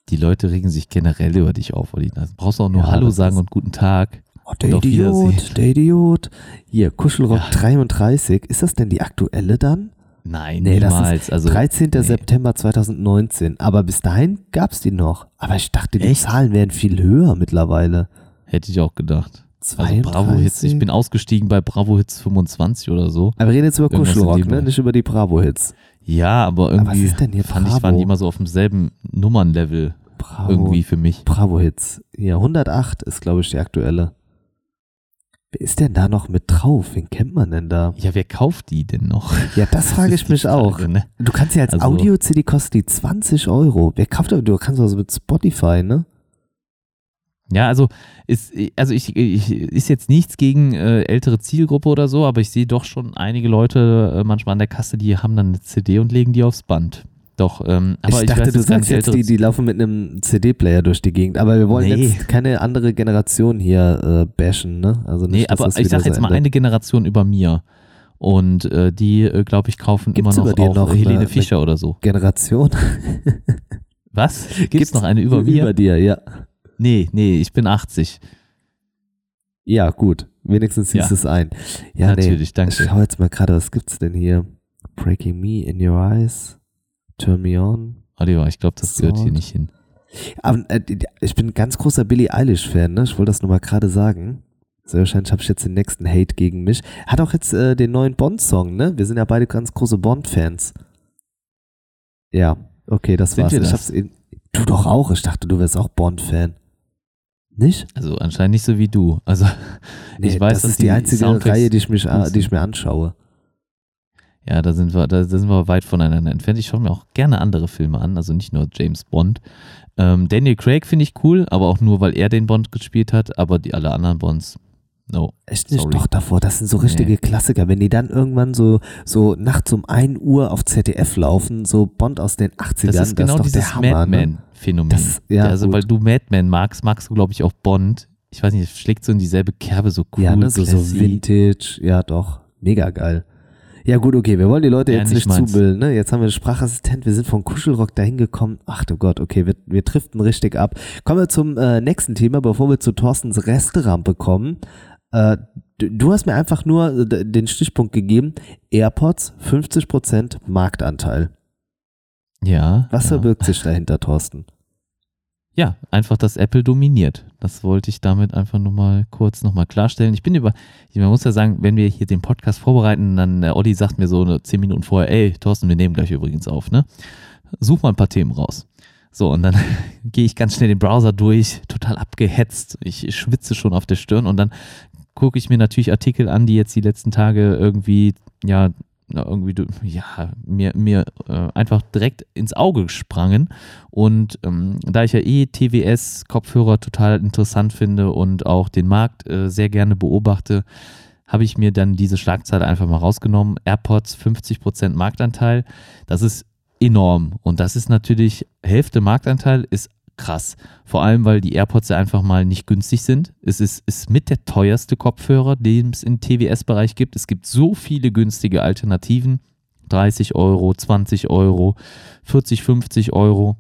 Die Leute regen sich generell über dich auf, Olli. Da brauchst du auch nur Ja, Hallo sagen und guten Tag. Oh, der Idiot, der Idiot. Hier, Kuschelrock Ja. 33. Ist das denn die aktuelle dann? Nein, Nee, das niemals. also, 13. nee. September 2019. Aber bis dahin gab es die noch. Aber ich dachte, die Echt? Zahlen wären viel höher mittlerweile. Hätte ich auch gedacht. Also 32? Bravo Hits, ich bin ausgestiegen bei Bravo Hits 25 oder so. Aber wir reden jetzt über Irgendwas Kuschelrock, ne? Nicht über die Bravo-Hits. Ja, aber was irgendwie ist denn hier fand ich, Bravo? waren die immer so auf demselben Nummernlevel Bravo. irgendwie für mich. Bravo-Hits. Ja, 108 ist, glaube ich, die aktuelle. Wer ist denn da noch mit drauf? Wen kennt man denn da? Ja, wer kauft die denn noch? Ja, das frage ich mich auch. Frage, ne? Du kannst ja als Also- Audio-CD kostet die 20 Euro. Wer kauft aber, du kannst also mit Spotify, ne? Ja, also ist, also ich, ich ist jetzt nichts gegen äh, ältere Zielgruppe oder so, aber ich sehe doch schon einige Leute äh, manchmal an der Kasse, die haben dann eine CD und legen die aufs Band. Doch, ähm, aber ich ich, dachte, weiß du sagst jetzt, die, die laufen mit einem CD-Player durch die Gegend. Aber wir wollen Nee. jetzt keine andere Generation hier äh, bashen, ne? Also nicht, Nee, aber ich sag jetzt mal endet. eine Generation über mir. Und äh, die, äh, glaube ich, kaufen Gibt's immer noch über auch noch Helene eine- Fischer oder so. Generation Was? Gibt's, noch eine über mir? Über dir, ja. Nee, nee, ich bin 80. Ja, gut. Wenigstens Ja. hieß es ein. Ja, Natürlich, nee. danke. Ich schau jetzt mal gerade, was gibt's denn hier? Breaking Me in Your Eyes. Turn Me On. Oliver, ich glaube, das gehört hier nicht hin. Aber, äh, die- ich bin ein ganz großer Billie Eilish-Fan, ne? Ich wollte das nur mal gerade sagen. Sehr wahrscheinlich habe ich jetzt den nächsten Hate gegen mich. Hat auch jetzt äh, den neuen Bond-Song, ne? Wir sind ja beide ganz große Bond-Fans. Ja, okay, das Sind war's. wir Ich das? hab's eben, du doch auch. Ich dachte, du wärst auch Bond-Fan. Nicht? Also anscheinend nicht so wie du. Also ich weiß, das ist die, einzige Soundtracks Reihe, die ich, mich, gut die ich mir anschaue. Ja, da sind wir, da sind wir weit voneinander entfernt. Ich schaue mir auch gerne andere Filme an, also nicht nur James Bond. Ähm, Daniel Craig finde ich cool, aber auch nur, weil er den Bond gespielt hat, aber die alle anderen Bonds, no. Echt nicht? Sorry. Doch davor, das sind so richtige Nee. Klassiker. Wenn die dann irgendwann so, so nachts um 1 Uhr auf ZDF laufen, so Bond aus den 80ern, Das ist genau doch dieses der Hammer, ne? Madman-Phänomen. Das ist- ja, also, gut. weil du Madman magst, magst du, glaube ich, auch Bond. Ich weiß nicht, es schlägt so in dieselbe Kerbe, so cool, Ja, ne, so, so. Vintage, ja doch, mega geil. Ja gut, okay, wir wollen die Leute Ja, jetzt nicht nicht zubilden, ne? Jetzt haben wir einen Sprachassistent, wir sind von Kuschelrock dahin gekommen. Ach du Gott, okay, wir, wir driften richtig ab. Kommen wir zum äh, nächsten Thema, bevor wir zu Thorstens Resterampe kommen. Äh, du, du hast mir einfach nur äh, den Stichpunkt gegeben, AirPods 50% Marktanteil. Ja. Was ja. verbirgt sich dahinter, Thorsten? Ja, einfach, dass Apple dominiert. Das wollte ich damit einfach nur mal kurz nochmal klarstellen. Ich bin über, man muss ja sagen, wenn wir hier den Podcast vorbereiten, dann der Olli sagt mir so zehn Minuten vorher, ey, Thorsten, wir nehmen gleich übrigens auf, ne? Such mal ein paar Themen raus. So, und dann gehe ich ganz schnell den Browser durch, total abgehetzt. Ich schwitze schon auf der Stirn und dann gucke ich mir natürlich Artikel an, die jetzt die letzten Tage irgendwie, ja, na, irgendwie, ja, mir, mir äh, einfach direkt ins Auge sprangen. Und ähm, da ich ja eh TWS-Kopfhörer total interessant finde und auch den Markt äh, sehr gerne beobachte, habe ich mir dann diese Schlagzeile einfach mal rausgenommen. AirPods 50% Marktanteil. Das ist enorm. Und das ist natürlich, Hälfte Marktanteil ist krass. Vor allem, weil die AirPods ja einfach mal nicht günstig sind. Es ist, ist mit der teuerste Kopfhörer, den es im TWS-Bereich gibt. Es gibt so viele günstige Alternativen. 30 Euro, 20 Euro, 40, 50 Euro.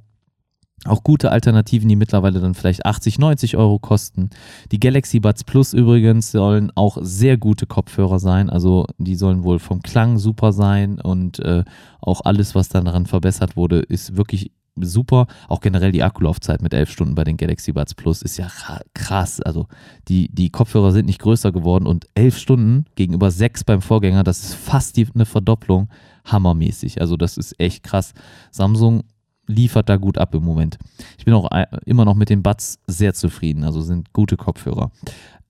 Auch gute Alternativen, die mittlerweile dann vielleicht 80, 90 Euro kosten. Die Galaxy Buds Plus übrigens sollen auch sehr gute Kopfhörer sein. Also die sollen wohl vom Klang super sein und äh, auch alles, was dann daran verbessert wurde, ist wirklich super. Auch generell die Akkulaufzeit mit 11 Stunden bei den Galaxy Buds Plus ist ja ra- krass. Also die, die Kopfhörer sind nicht größer geworden und 11 Stunden gegenüber 6 beim Vorgänger, das ist fast die, eine Verdopplung. Hammermäßig. Also das ist echt krass. Samsung liefert da gut ab im Moment. Ich bin auch äh, immer noch mit den Buds sehr zufrieden. Also sind gute Kopfhörer.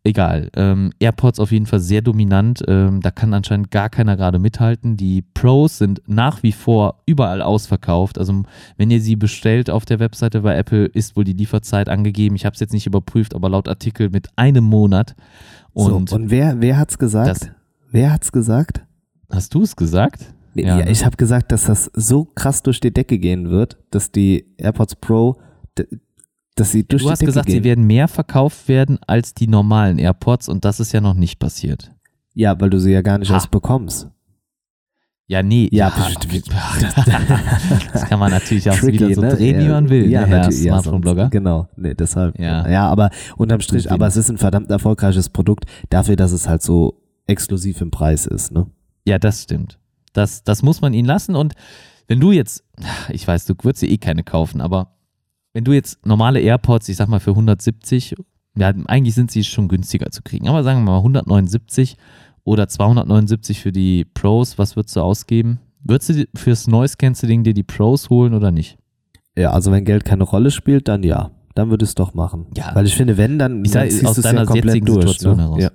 Egal. Ähm, AirPods auf jeden Fall sehr dominant. Ähm, da kann anscheinend gar keiner gerade mithalten. Die Pros sind nach wie vor überall ausverkauft. Also wenn ihr sie bestellt auf der Webseite bei Apple, ist wohl die Lieferzeit angegeben. Ich habe es jetzt nicht überprüft, aber laut Artikel mit einem Monat. Und, so, und wer, wer hat's gesagt? wer hat's gesagt? hast du es gesagt? Nee, Ja, ja, ne? ich habe gesagt, dass das so krass durch die Decke gehen wird, dass die AirPods Pro, dass sie durch Du die hast Decke gesagt, gehen. sie werden mehr verkauft werden als die normalen AirPods und das ist ja noch nicht passiert. ja, weil du sie ja gar nicht Ha. erst bekommst. Ja, nee. Ja, das, kann man natürlich auch Tricky, wieder so ne? drehen, wie man will, Ja, ne, Herr Smartphone-Blogger. Genau, nee, deshalb. Ja. ja, aber unterm Strich, aber es ist ein verdammt erfolgreiches Produkt dafür, dass es halt so exklusiv im Preis ist, ne? Ja, das stimmt. Das, das muss man ihnen lassen. Und wenn du jetzt, ich weiß, du würdest dir eh keine kaufen, aber wenn du jetzt normale AirPods, ich sag mal für 170, ja, eigentlich sind sie schon günstiger zu kriegen, aber sagen wir mal 179 oder 279 für die Pros, was würdest du ausgeben? Würdest du fürs Noise Cancelling dir die Pros holen oder nicht? Ja, also wenn Geld keine Rolle spielt, dann ja. Dann würde es doch machen. Ja. Weil ich finde, wenn, dann, Ich sag, aus deiner ja komplett jetzigen durch. Situation ne? heraus. Ja.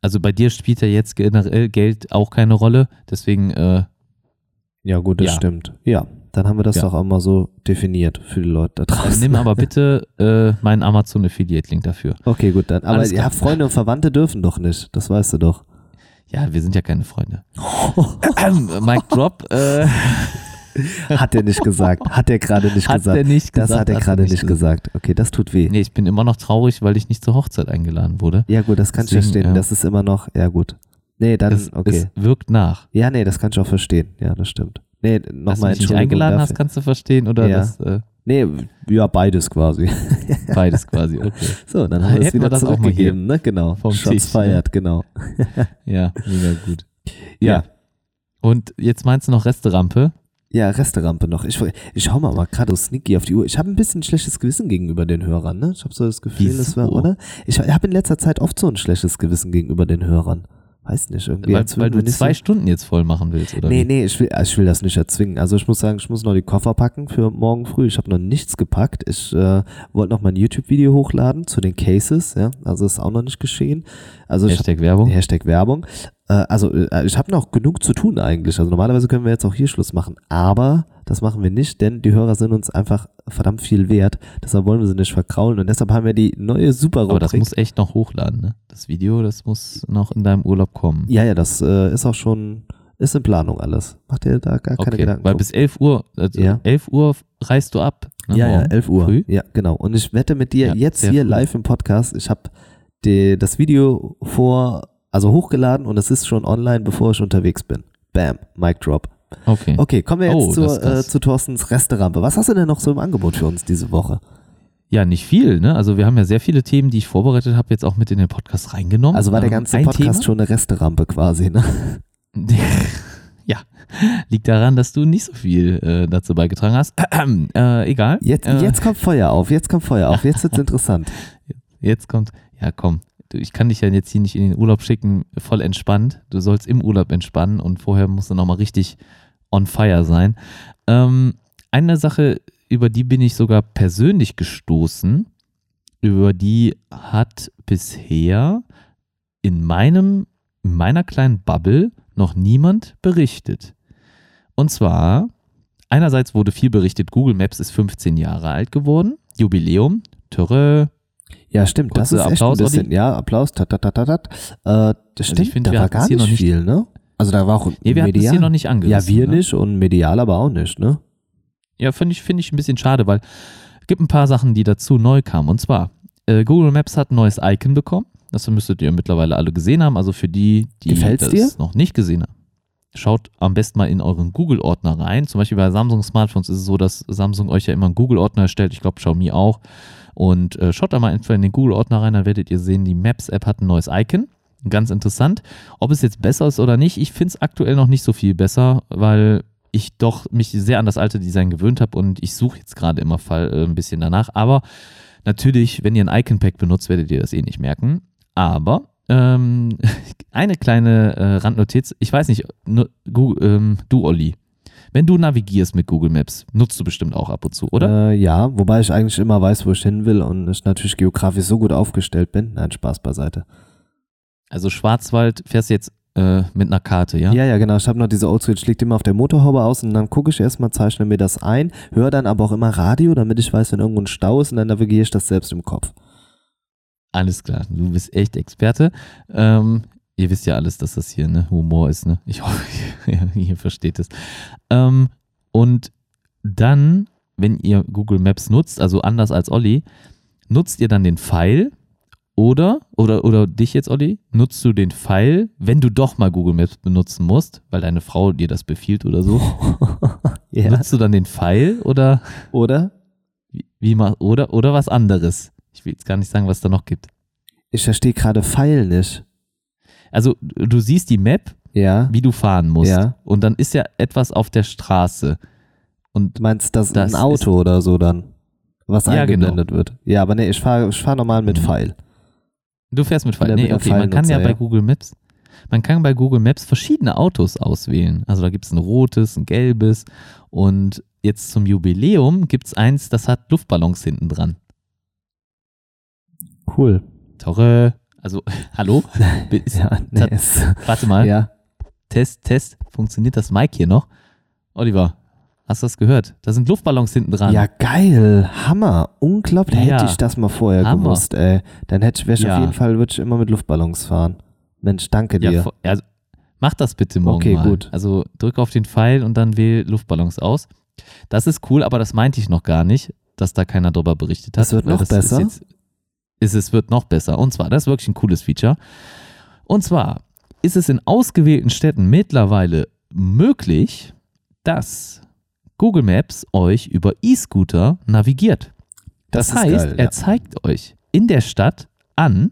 Also bei dir spielt ja jetzt generell Geld auch keine Rolle, deswegen äh, ja, gut, das Ja. stimmt. Ja, dann haben wir das Ja. doch auch mal so definiert für die Leute da dann draußen. nimm aber bitte äh, meinen Amazon Affiliate Link dafür. Okay, gut, dann. Aber ja. Freunde und Verwandte dürfen doch nicht. Das weißt du doch. Ja, wir sind ja keine Freunde. ähm, Mike Drop äh, Hat er nicht gesagt. Hat er gerade nicht hat gesagt. er nicht das gesagt. hat er gerade nicht gesagt. Okay, das tut weh. Nee, ich bin immer noch traurig, weil ich nicht zur Hochzeit eingeladen wurde. Ja, gut, das kann ich Deswegen, verstehen. ja. Das ist immer noch, ja, gut. Nee, dann, Es, okay. es wirkt nach. ja, nee, das kann ich auch verstehen. Ja, das stimmt. Nee, du nochmal mich nicht Entschuldigung eingeladen hast, dafür. kannst du verstehen oder Ja. das äh, Nee, ja, beides quasi. beides quasi. Okay. So, dann haben wir es wieder das zurückgegeben, ne? Genau. Vom Shots Tisch, ne? feiert, genau. Ja, mega gut. Ja. Ja. Und jetzt meinst du noch Resterampe? Ja, Resterampe noch. Ich, ich schau mal, mal gerade so sneaky auf die Uhr. Ich habe ein bisschen ein schlechtes Gewissen gegenüber den Hörern, ne? Ich habe so das Gefühl, Wieso? das war, oder? Ich habe in letzter Zeit oft so ein schlechtes Gewissen gegenüber den Hörern. Weiß nicht, irgendwie. Weil, weil du zwei so, Stunden jetzt voll machen willst, oder? Nee, nee, ich will, ich will das nicht erzwingen. Also ich muss sagen, ich muss noch die Koffer packen für morgen früh. Ich habe noch nichts gepackt. Ich äh, wollte noch mein YouTube-Video hochladen zu den Cases, ja. Also ist auch noch nicht geschehen. Also Hashtag Werbung. Hashtag Werbung. Äh, also äh, ich habe noch genug zu tun eigentlich. Also normalerweise können wir jetzt auch hier Schluss machen. Aber das machen wir nicht, denn die Hörer sind uns einfach verdammt viel wert. Deshalb wollen wir sie nicht verkraulen. Und deshalb haben wir die neue super Aber das Rubrik. muss echt noch hochladen, ne? Das Video, das muss noch in deinem Urlaub kommen. Ja, ja, das äh, ist auch schon, ist in Planung alles. Macht ihr da gar keine okay, Gedanken? weil drum. bis 11 Uhr, also Ja. 11 Uhr reist du ab. Ne, ja, ja, morgen 11 Uhr. Früh? Ja, genau. Und ich wette mit dir Ja, jetzt hier früh. live im Podcast, ich habe das Video vor, also hochgeladen und es ist schon online, bevor ich unterwegs bin. Bam, Mic Drop. Okay. Okay, kommen wir jetzt Oh, zur, äh, zu Thorstens Resterampe. Was hast du denn noch so im Angebot für uns diese Woche? Ja, nicht viel, ne? Also wir haben ja sehr viele Themen, die ich vorbereitet habe, jetzt auch mit in den Podcast reingenommen. Also war der Ähm, ganze ein Podcast schon eine Resterampe quasi, ne? Thema, ja, liegt daran, dass du nicht so viel äh, dazu beigetragen hast. äh, egal. Jetzt, äh, jetzt kommt Feuer auf, jetzt kommt Feuer auf, jetzt wird's interessant. Jetzt kommt, ja komm, ich kann dich ja jetzt hier nicht in den Urlaub schicken, voll entspannt. Du sollst im Urlaub entspannen und vorher musst du nochmal richtig on fire sein. Ähm, eine Sache, über die bin ich sogar persönlich gestoßen, über die hat bisher in meinem, in meiner kleinen Bubble noch niemand berichtet. Und zwar, einerseits wurde viel berichtet, Google Maps ist 15 Jahre alt geworden, Jubiläum, Töre, Ja, stimmt, das Kurzer ist echt Applaus, ein bisschen, Olli. ja, Applaus, tat, tat, tat, tat. Äh, das stimmt, ich find, da wir war gar nicht, nicht- viel, ne? Also da war auch Nee, wir medial. hier noch nicht ja, angerissen. wir ne? nicht und medial aber auch nicht, ne? Ja, finde ich, find ich ein bisschen schade, weil es gibt ein paar Sachen, die dazu neu kamen. Und zwar, äh, Google Maps hat ein neues Icon bekommen. Das müsstet ihr mittlerweile alle gesehen haben. Also für die, die Gefällt's das dir? noch nicht gesehen haben. Schaut am besten mal in euren Google-Ordner rein. Zum Beispiel bei Samsung Smartphones ist es so, dass Samsung euch ja immer einen Google-Ordner erstellt. Ich glaube, Xiaomi auch. Und äh, schaut da mal einfach in den Google-Ordner rein, dann werdet ihr sehen, die Maps-App hat ein neues Icon. Ganz interessant. Ob es jetzt besser ist oder nicht, ich finde es aktuell noch nicht so viel besser, weil ich doch mich sehr an das alte Design gewöhnt habe und ich suche jetzt gerade immer Fall, äh, ein bisschen danach. Aber natürlich, wenn ihr ein Icon-Pack benutzt, werdet ihr das eh nicht merken. Aber ähm, eine kleine äh, Randnotiz, ich weiß nicht, nu, Google, ähm, du Olli, wenn du navigierst mit Google Maps, nutzt du bestimmt auch ab und zu, oder? Äh, ja, wobei ich eigentlich immer weiß, wo ich hin will und ich natürlich geografisch so gut aufgestellt bin. Nein, Spaß beiseite. Also Schwarzwald fährst du jetzt äh, mit einer Karte, ja? Ja, ja, genau. Ich habe noch diese Oldschool, ich leg die immer auf der Motorhaube aus und dann gucke ich erstmal, zeichne mir das ein, höre dann aber auch immer Radio, damit ich weiß, wenn irgendwo ein Stau ist und dann navigiere ich das selbst im Kopf. Alles klar, du bist echt Experte. Ähm, ihr wisst ja alles, dass das hier ne, Humor ist, ne? Ich hoffe, ihr, ihr versteht es. Ähm, und dann, wenn ihr Google Maps nutzt, also anders als Olli, nutzt ihr dann den Pfeil oder, oder, oder dich jetzt, Olli, nutzt du den Pfeil, wenn du doch mal Google Maps benutzen musst, weil deine Frau dir das befiehlt oder so, ja. nutzt du dann den Pfeil oder, Oder? wie, wie oder, oder was anderes? Ich will jetzt gar nicht sagen, was da noch gibt. Ich verstehe gerade Pfeil nicht. Also du siehst die Map Ja. wie du fahren musst. Ja. Und dann ist ja etwas auf der Straße. Und Du meinst das, Das ein Auto oder so dann, was Ja, eingeblendet wird? Ja, aber nee, ich fahre ich fahr normal mit Mhm. Pfeil. du fährst mit Pfeil. Nee, okay, man kann ja Pfeilnutzer, bei ja. Google Maps, man kann bei Google Maps verschiedene Autos auswählen. Also da gibt es ein rotes, ein gelbes und jetzt zum Jubiläum gibt es eins, das hat Luftballons hinten dran. Cool. Torre. Also, hallo? Ist, Ja, nee, ist, Warte mal. ja. Test, Test. Funktioniert das Mic hier noch? Oliver, hast du das gehört? Da sind Luftballons hinten dran. ja, geil. Hammer. Unglaublich. Ja. Hätte ich das mal vorher Hammer. gewusst, ey. Dann hätte ich, wäre ich Ja. auf jeden Fall, würde ich immer mit Luftballons fahren. Mensch, danke Ja, dir. vo- also, mach das bitte morgen Okay, mal. gut. Also drück auf den Pfeil und dann wähl Luftballons aus. Das ist cool, aber das meinte ich noch gar nicht, dass da keiner drüber berichtet hat. Das wird noch Ist besser? jetzt, ist, es wird noch besser. Und zwar, das ist wirklich ein cooles Feature. Und zwar ist es in ausgewählten Städten mittlerweile möglich, dass Google Maps euch über E-Scooter navigiert. Das, Das heißt, geil, er ja. zeigt euch in der Stadt an,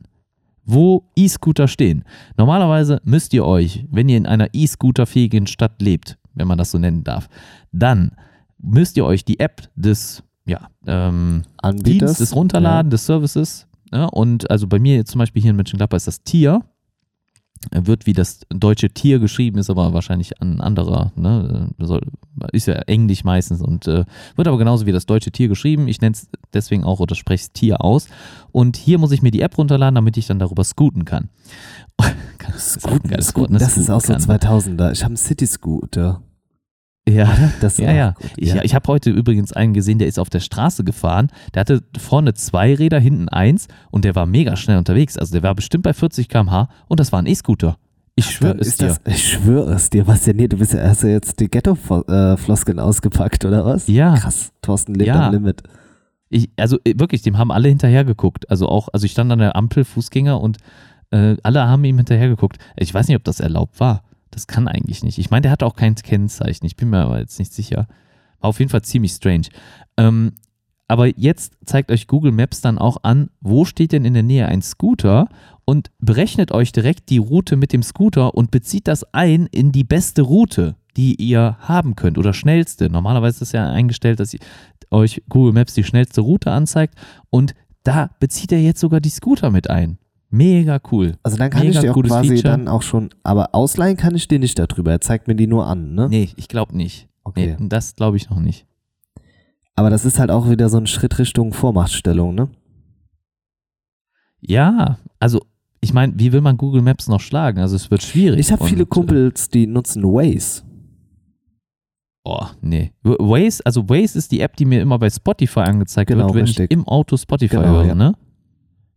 wo E-Scooter stehen. Normalerweise müsst ihr euch, wenn ihr in einer E-Scooter-fähigen Stadt lebt, wenn man das so nennen darf, dann müsst ihr euch die App des ja, ähm, Anbieters. Dienstes runterladen, des Services. Ja, und also bei mir jetzt zum Beispiel hier in Mönchengladbach ist das Tier. Wird wie das deutsche Tier geschrieben, ist aber wahrscheinlich ein anderer, ne? ist ja Englisch meistens und äh, wird aber genauso wie das deutsche Tier geschrieben. Ich nenne es deswegen auch oder spreche es Tier aus. Und hier muss ich mir die App runterladen, damit ich dann darüber scooten kann. Ja. Das ist Scooten, Scooten, ne? das ist auch so Scooten kann. 2000er. Ich habe einen City-Scooter. Ja, Das ist Ja, auch ja. gut. Ich, ich habe heute übrigens einen gesehen, der ist auf der Straße gefahren. Der hatte vorne zwei Räder, hinten eins und der war mega schnell unterwegs. Also der war bestimmt bei 40 km/h und das war ein E-Scooter. Ich schwöre es dir. das, ich schwöre es dir, was ja nee, du bist ja, hast ja jetzt die Ghetto-Floskeln ausgepackt, oder was? Ja. Krass, Thorsten lebt Ja. am Limit. Ich, also äh, wirklich, dem haben alle hinterher geguckt. Also auch, also ich stand an der Ampel, Fußgänger und äh, alle haben ihm hinterher geguckt. Ich weiß nicht, ob das erlaubt war. Das kann eigentlich nicht. Ich meine, der hatte auch kein Kennzeichen. Ich bin mir aber jetzt nicht sicher. War auf jeden Fall ziemlich strange. Ähm, aber jetzt zeigt euch Google Maps dann auch an, wo steht denn in der Nähe ein Scooter und berechnet euch direkt die Route mit dem Scooter und bezieht das ein in die beste Route, die ihr haben könnt oder schnellste. Normalerweise ist ja eingestellt, dass euch Google Maps die schnellste Route anzeigt und da bezieht er jetzt sogar die Scooter mit ein. Mega cool. Also dann kann Mega ich dir auch quasi Feature. dann auch schon, aber ausleihen kann ich dir nicht darüber. Er zeigt mir die nur an, ne? Nee, ich glaube nicht. Okay. Nee, das glaube ich noch nicht. Aber das ist halt auch wieder so ein Schritt Richtung Vormachtstellung, ne? Ja, also ich meine, wie will man Google Maps noch schlagen? Also es wird schwierig. Ich habe viele äh, Kumpels, die nutzen Waze. Oh, nee. Waze, also Waze ist die App, die mir immer bei Spotify angezeigt Genau, wird, wenn richtig. ich im Auto Spotify Genau, höre, ja. ne?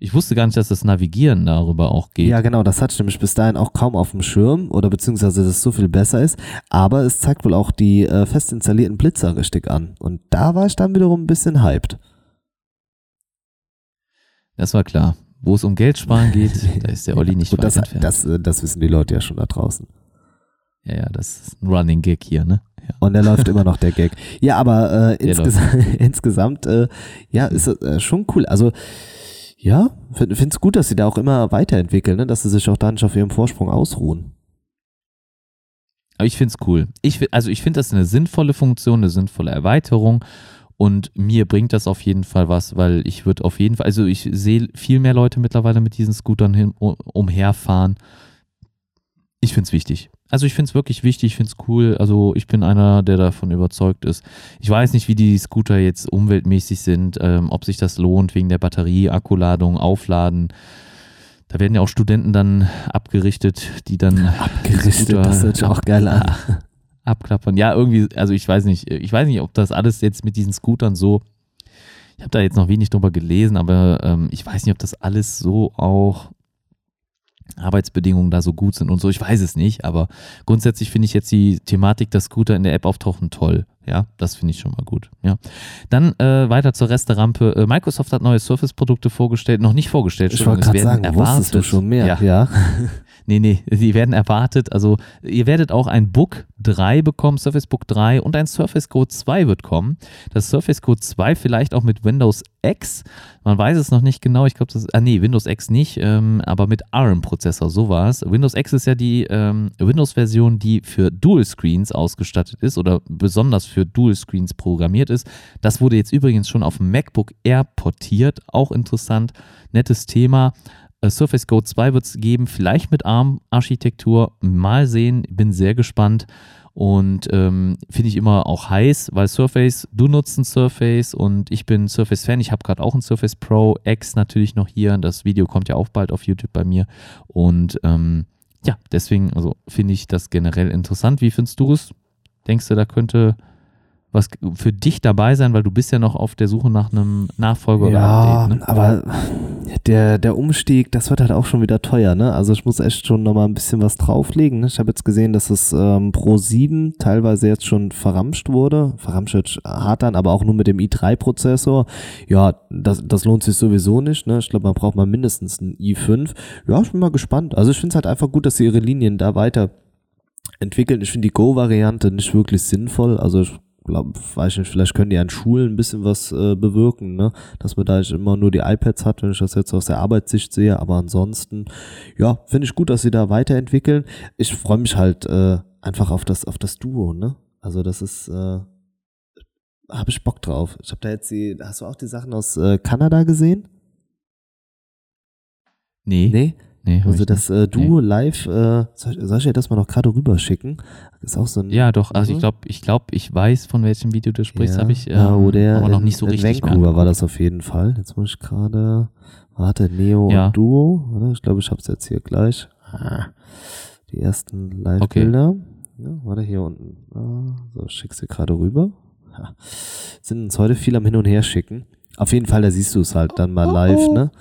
Ich wusste gar nicht, dass das Navigieren darüber auch geht. Ja, genau, das hatte ich nämlich bis dahin auch kaum auf dem Schirm oder beziehungsweise, dass es so viel besser ist. Aber es zeigt wohl auch die äh, fest installierten Blitzer richtig an. Und da war ich dann wiederum ein bisschen hyped. Das war klar. Wo es um Geld sparen geht, da ist der Olli nicht Gut, weit das, entfernt. das, äh, das wissen die Leute ja schon da draußen. ja, ja, das ist ein Running Gag hier, ne? Ja. Und der läuft immer noch, der Gag. Ja, aber äh, insges insgesamt, äh, ja, ist äh, schon cool. Also, ja, finde es gut, dass sie da auch immer weiterentwickeln, ne? dass sie sich auch da nicht auf ihrem Vorsprung ausruhen. Aber ich finde es cool. Ich, also ich finde das eine sinnvolle Funktion, eine sinnvolle Erweiterung und mir bringt das auf jeden Fall was, weil ich würde auf jeden Fall, also ich sehe viel mehr Leute mittlerweile mit diesen Scootern hin, umherfahren. Ich finde es wichtig. Also ich finde es wirklich wichtig, ich finde es cool. Also ich bin einer, der davon überzeugt ist. Ich weiß nicht, wie die Scooter jetzt umweltmäßig sind, ähm, ob sich das lohnt wegen der Batterie, Akkuladung, Aufladen. Da werden ja auch Studenten dann abgerichtet, die dann Abgerichtet, Scooter das hört sich auch geil an. abklappern. Ja, irgendwie, also ich weiß nicht, ich weiß nicht, ob das alles jetzt mit diesen Scootern so, ich habe da jetzt noch wenig drüber gelesen, aber ähm, ich weiß nicht, ob das alles so auch Arbeitsbedingungen da so gut sind und so, ich weiß es nicht, aber grundsätzlich finde ich jetzt die Thematik, dass Scooter in der App auftauchen, toll. Ja, das finde ich schon mal gut. Ja. Dann äh, weiter zur Resterampe. Äh, Microsoft hat neue Surface-Produkte vorgestellt, noch nicht vorgestellt. Ich wollte gerade sagen, wusstest du erwartet. schon mehr? Ja. ja. Nee, nee, die werden erwartet. Also, ihr werdet auch ein Book 3 bekommen, Surface Book 3 und ein Surface Go 2 wird kommen. Das Surface Go 2 vielleicht auch mit Windows X. Man weiß es noch nicht genau. Ich glaube, das ist, ah, nee, Windows X nicht, ähm, aber mit ARM-Prozessor, so war es. Windows X ist ja die ähm, Windows-Version, die für Dual Screens ausgestattet ist oder besonders für Dual Screens programmiert ist. Das wurde jetzt übrigens schon auf MacBook Air portiert. Auch interessant, nettes Thema. Äh, Surface Go 2 wird es geben, vielleicht mit ARM-Architektur. Mal sehen, bin sehr gespannt. Und ähm, finde ich immer auch heiß, weil Surface, du nutzt ein Surface und ich bin Surface-Fan. Ich habe gerade auch ein Surface Pro X natürlich noch hier. Das Video kommt ja auch bald auf YouTube bei mir. Und ähm, ja, deswegen also finde ich das generell interessant. Wie findest du es? Denkst du, da könnte was für dich dabei sein, weil du bist ja noch auf der Suche nach einem Nachfolger oder Ja, Update, ne? aber der, der Umstieg, das wird halt auch schon wieder teuer, ne? Also ich muss echt schon nochmal ein bisschen was drauflegen. Ne? Ich habe jetzt gesehen, dass es ähm, Pro 7 teilweise jetzt schon verramscht wurde. Verramscht wird hart an, aber auch nur mit dem i3-Prozessor. Ja, das, das lohnt sich sowieso nicht. Ne? Ich glaube, man braucht mal mindestens einen i5. Ja, ich bin mal gespannt. Also ich finde es halt einfach gut, dass sie ihre Linien da weiter entwickeln. Ich finde die Go-Variante nicht wirklich sinnvoll. Also ich glaube, weiß nicht, vielleicht können die an Schulen ein bisschen was äh, bewirken, ne? Dass man da nicht immer nur die iPads hat, wenn ich das jetzt aus der Arbeitssicht sehe, aber ansonsten, ja, finde ich gut, dass sie da weiterentwickeln. Ich freue mich halt äh, einfach auf das, auf das Duo, ne? Also das ist, äh, habe ich Bock drauf. Ich habe da jetzt die, hast du auch die Sachen aus äh, Kanada gesehen? Nee, nee, Nee? Also das äh, Duo live, äh, soll, ich- soll ich dir das mal noch gerade rüberschicken? Ist auch so ein. Ja, doch. Also ich glaube, ich glaube, ich weiß, von welchem Video du sprichst, Ja, habe ich ähm, ja, wo der aber noch in, nicht so in richtig. Vancouver war das auf jeden Fall. Jetzt muss ich gerade, warte, Neo Ja. und Duo. Warte, ich glaube, ich habe es jetzt hier gleich. Ah, Die ersten Live-Bilder. Ja, warte, hier unten. Ah, So, schick's dir gerade rüber. Ja. Sind uns heute viel am Hin und Her schicken. Auf jeden Fall, da siehst du es halt dann mal live, ne?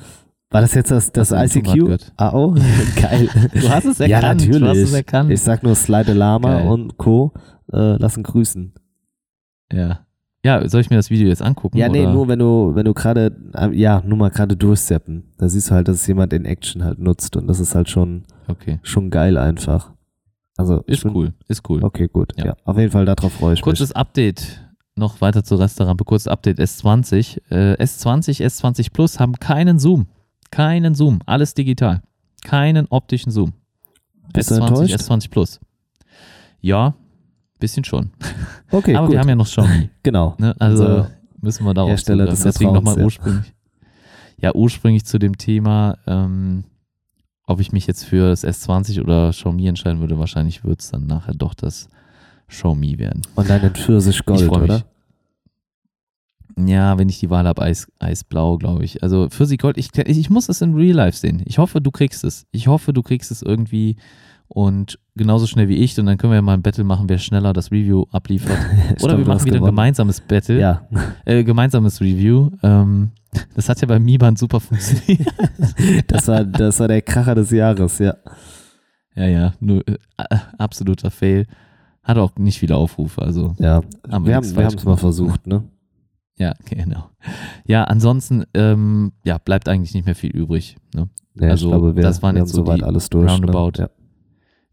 War das jetzt das, das ICQ? Ah, oh, geil. Du hast es Ja, erkannt. natürlich. Du hast es erkannt. Ich sag nur Slide Lama Geil. und Co. Äh, lassen grüßen. ja. Ja, soll ich mir das Video jetzt angucken? Ja, nee, oder? nur wenn du, wenn du gerade, äh, ja, nur mal gerade durchseppen. Da siehst du halt, dass es jemand in Action halt nutzt und das ist halt schon, Okay. schon geil einfach. Also, Ist bin- cool. Ist cool. Okay, gut. Ja. Ja. auf jeden Fall darauf freue ich Kurzes Update. Noch weiter zur Restaurante. Kurzes Update S20. Äh, S20, S20 Plus haben keinen Zoom. Keinen Zoom. Alles digital. Keinen optischen Zoom. Bist du S20, enttäuscht? S20 Plus. Ja, bisschen schon. Okay, Aber gut. wir haben ja noch Xiaomi. genau. Ne? Also Unser müssen wir darauf Hersteller zugreifen. des Deswegen nochmal ja. ursprünglich. Ja, ursprünglich zu dem Thema, ähm, ob ich mich jetzt für das S20 oder Xiaomi entscheiden würde. Wahrscheinlich wird es dann nachher doch das Xiaomi werden. Und dann in Pfirsich Gold, oder? Ja, wenn ich die Wahl habe, Eis, Eisblau, glaube ich. Also Pfirsich Gold, ich, ich, muss es in Real Life sehen. Ich hoffe, du kriegst es. Ich hoffe, du kriegst es irgendwie und genauso schnell wie ich. Und dann können wir ja mal ein Battle machen, wer schneller das Review abliefert. Oder wir machen wieder ein gemeinsames Battle. Ja, Äh, gemeinsames Review. Ähm, das hat ja bei Mi-Band super funktioniert. das war, das war der Kracher des Jahres, ja. ja, ja, nur äh, absoluter Fail. Hat auch nicht viele Aufrufe, also Ja, Haben wir wir haben es mal versucht, ne? Ja, genau. Ja, ansonsten ähm, ja, bleibt eigentlich nicht mehr viel übrig. Ne? Ja, Also, glaube, wir, das waren jetzt so soweit die alles durch. Roundabout. Ne? Ja.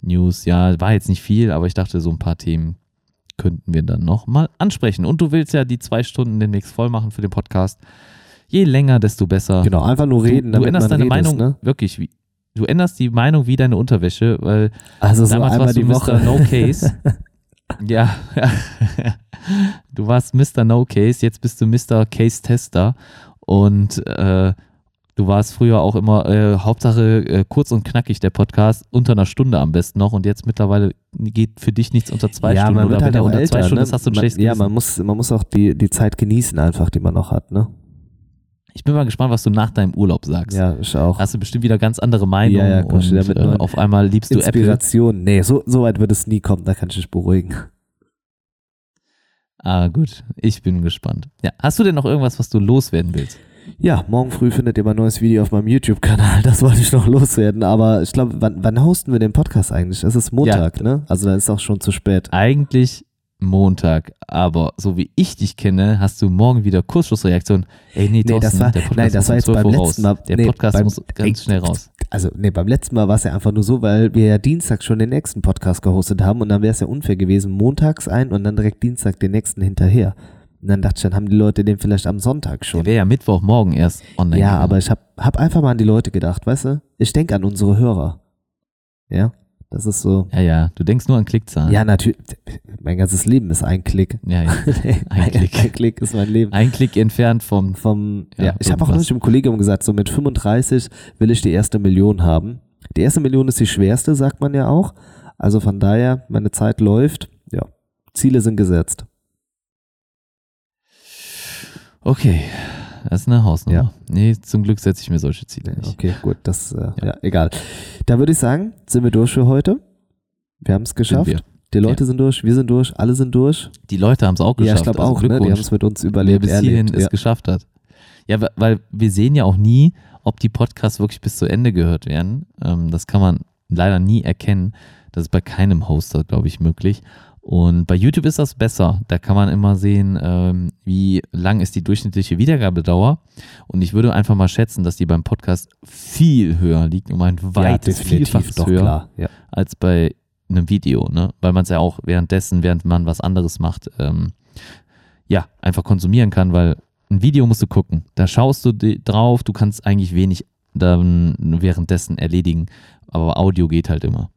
News, ja, war jetzt nicht viel, aber ich dachte, so ein paar Themen könnten wir dann noch mal ansprechen. Und du willst ja die zwei Stunden demnächst voll machen für den Podcast. Je länger, desto besser. Genau, einfach nur reden, du, du änderst deine redet, Meinung ne? wirklich wie. Du änderst die Meinung wie deine Unterwäsche, weil Also so damals warst du die Mr. Woche. No Case. ja, du warst Mr. No Case, jetzt bist du Mr. Case Tester und äh, du warst früher auch immer äh, Hauptsache äh, kurz und knackig der Podcast, unter einer Stunde am besten noch und jetzt mittlerweile geht für dich nichts unter zwei ja, Stunden man oder wird wenn halt er auch unter älter, zwei Stunden ne? hast du ein man, schlechtes Ja, man muss, man muss auch die, die Zeit genießen einfach, die man noch hat, ne? Ich bin mal gespannt, was du nach deinem Urlaub sagst. Ja, ich auch. Hast du bestimmt wieder ganz andere Meinungen Ja, ja, und wieder mit äh, auf einmal liebst du Apple. Inspiration. Nee, so, so weit wird es nie kommen, da kann ich dich beruhigen. Ah, gut. Ich bin gespannt. Ja, hast du denn noch irgendwas, was du loswerden willst? Ja, morgen früh findet ihr mein neues Video auf meinem YouTube-Kanal. Das wollte ich noch loswerden. Aber ich glaube, wann, wann hosten wir den Podcast eigentlich? Es ist Montag, ne? Also dann ist auch schon zu spät. Eigentlich Montag. Aber so wie ich dich kenne, hast du morgen wieder Kursschlussreaktion. Ey, nee, Nee, das war- der Podcast nein, das war jetzt 12 beim Uhr letzten. Mal- Der nee, Podcast beim- muss ganz ey, schnell raus. Also, nee, beim letzten Mal war es ja einfach nur so, weil wir ja Dienstag schon den nächsten Podcast gehostet haben und dann wäre es ja unfair gewesen, montags ein und dann direkt Dienstag den nächsten hinterher. Und dann dachte ich, dann haben die Leute den vielleicht am Sonntag schon. Der wäre ja Mittwochmorgen erst online. Ja, gegangen. aber ich hab, hab einfach mal an die Leute gedacht, weißt du? Ich denke an unsere Hörer. Ja, das ist so. Ja, ja, du denkst nur an Klickzahlen. Ja, natürlich. Mein ganzes Leben ist ein Klick. ja, ja. ein, Klick. ein Klick ist mein Leben. Ein Klick entfernt vom. Vom, ja, Ja, ich habe auch neulich im Kollegium gesagt, so mit 35 will ich die erste Million haben. Die erste Million ist die schwerste, sagt man ja auch. Also von daher, meine Zeit läuft. Ja, Ziele sind gesetzt. Okay, das ist eine Hausnummer. Ja. Nee, zum Glück setze ich mir solche Ziele nicht. Okay, gut, das, äh, ja. egal. Da würde ich sagen, sind wir durch für heute. Wir haben es geschafft. Die Leute sind durch, wir sind durch, alle sind durch. Die Leute haben es auch geschafft. ja, ich glaube also auch, ne? Die haben es mit uns wer überlebt. bis hierhin es Ja. geschafft hat. Ja, weil wir sehen ja auch nie, ob die Podcasts wirklich bis zu Ende gehört werden. Ähm, das kann man leider nie erkennen. Das ist bei keinem Hoster, glaube ich, möglich. Und bei YouTube ist das besser. Da kann man immer sehen, ähm, wie lang ist die durchschnittliche Wiedergabedauer. Und ich würde einfach mal schätzen, dass die beim Podcast viel höher liegt, um ein ja, weites definitiv, Vielfaches höher klar. Ja. als bei einem Video, ne? Weil man es ja auch währenddessen, während man was anderes macht, ähm, ja, einfach konsumieren kann, weil ein Video musst du gucken. Da schaust du drauf, du kannst eigentlich wenig dann währenddessen erledigen, aber Audio geht halt immer, ja.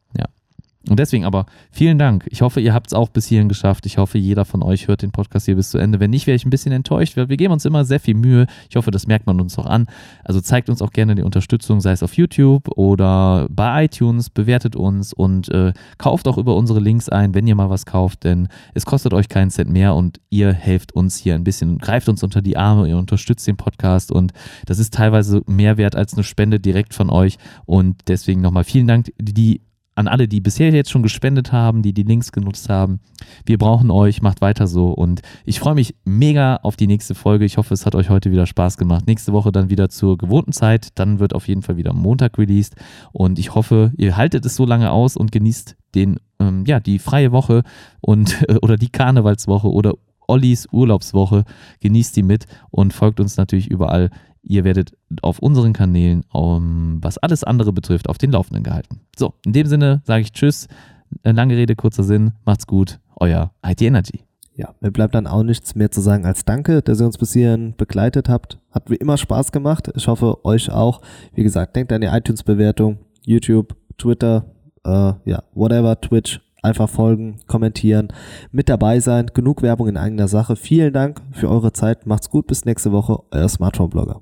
Und deswegen aber vielen Dank. Ich hoffe, ihr habt es auch bis hierhin geschafft. Ich hoffe, jeder von euch hört den Podcast hier bis zu Ende. Wenn nicht, wäre ich ein bisschen enttäuscht, wir geben uns immer sehr viel Mühe. Ich hoffe, das merkt man uns auch an. Also zeigt uns auch gerne die Unterstützung, sei es auf YouTube oder bei iTunes, bewertet uns und äh, kauft auch über unsere Links ein, wenn ihr mal was kauft, denn es kostet euch keinen Cent mehr und ihr helft uns hier ein bisschen, greift uns unter die Arme, ihr unterstützt den Podcast und das ist teilweise mehr wert als eine Spende direkt von euch und deswegen nochmal vielen Dank, die an alle, die bisher jetzt schon gespendet haben, die die Links genutzt haben. Wir brauchen euch, macht weiter so und ich freue mich mega auf die nächste Folge. Ich hoffe, es hat euch heute wieder Spaß gemacht. Nächste Woche dann wieder zur gewohnten Zeit. Dann wird auf jeden Fall wieder Montag released und ich hoffe, ihr haltet es so lange aus und genießt den, ähm, ja, die freie Woche und oder die Karnevalswoche oder Ollis Urlaubswoche. Genießt die mit und folgt uns natürlich überall. Ihr werdet auf unseren Kanälen, um, was alles andere betrifft, auf den Laufenden gehalten. So, in dem Sinne sage ich Tschüss. Äh, Lange Rede, kurzer Sinn. Macht's gut. Euer IT Energy. Ja, mir bleibt dann auch nichts mehr zu sagen als Danke, dass ihr uns bis hierhin begleitet habt. Hat wie immer Spaß gemacht. Ich hoffe, euch auch. Wie gesagt, denkt an die iTunes-Bewertung, YouTube, Twitter, äh, ja, whatever, Twitch. Einfach folgen, kommentieren, mit dabei sein. Genug Werbung in eigener Sache. Vielen Dank für eure Zeit. Macht's gut. Bis nächste Woche. Euer Smartphone-Blogger.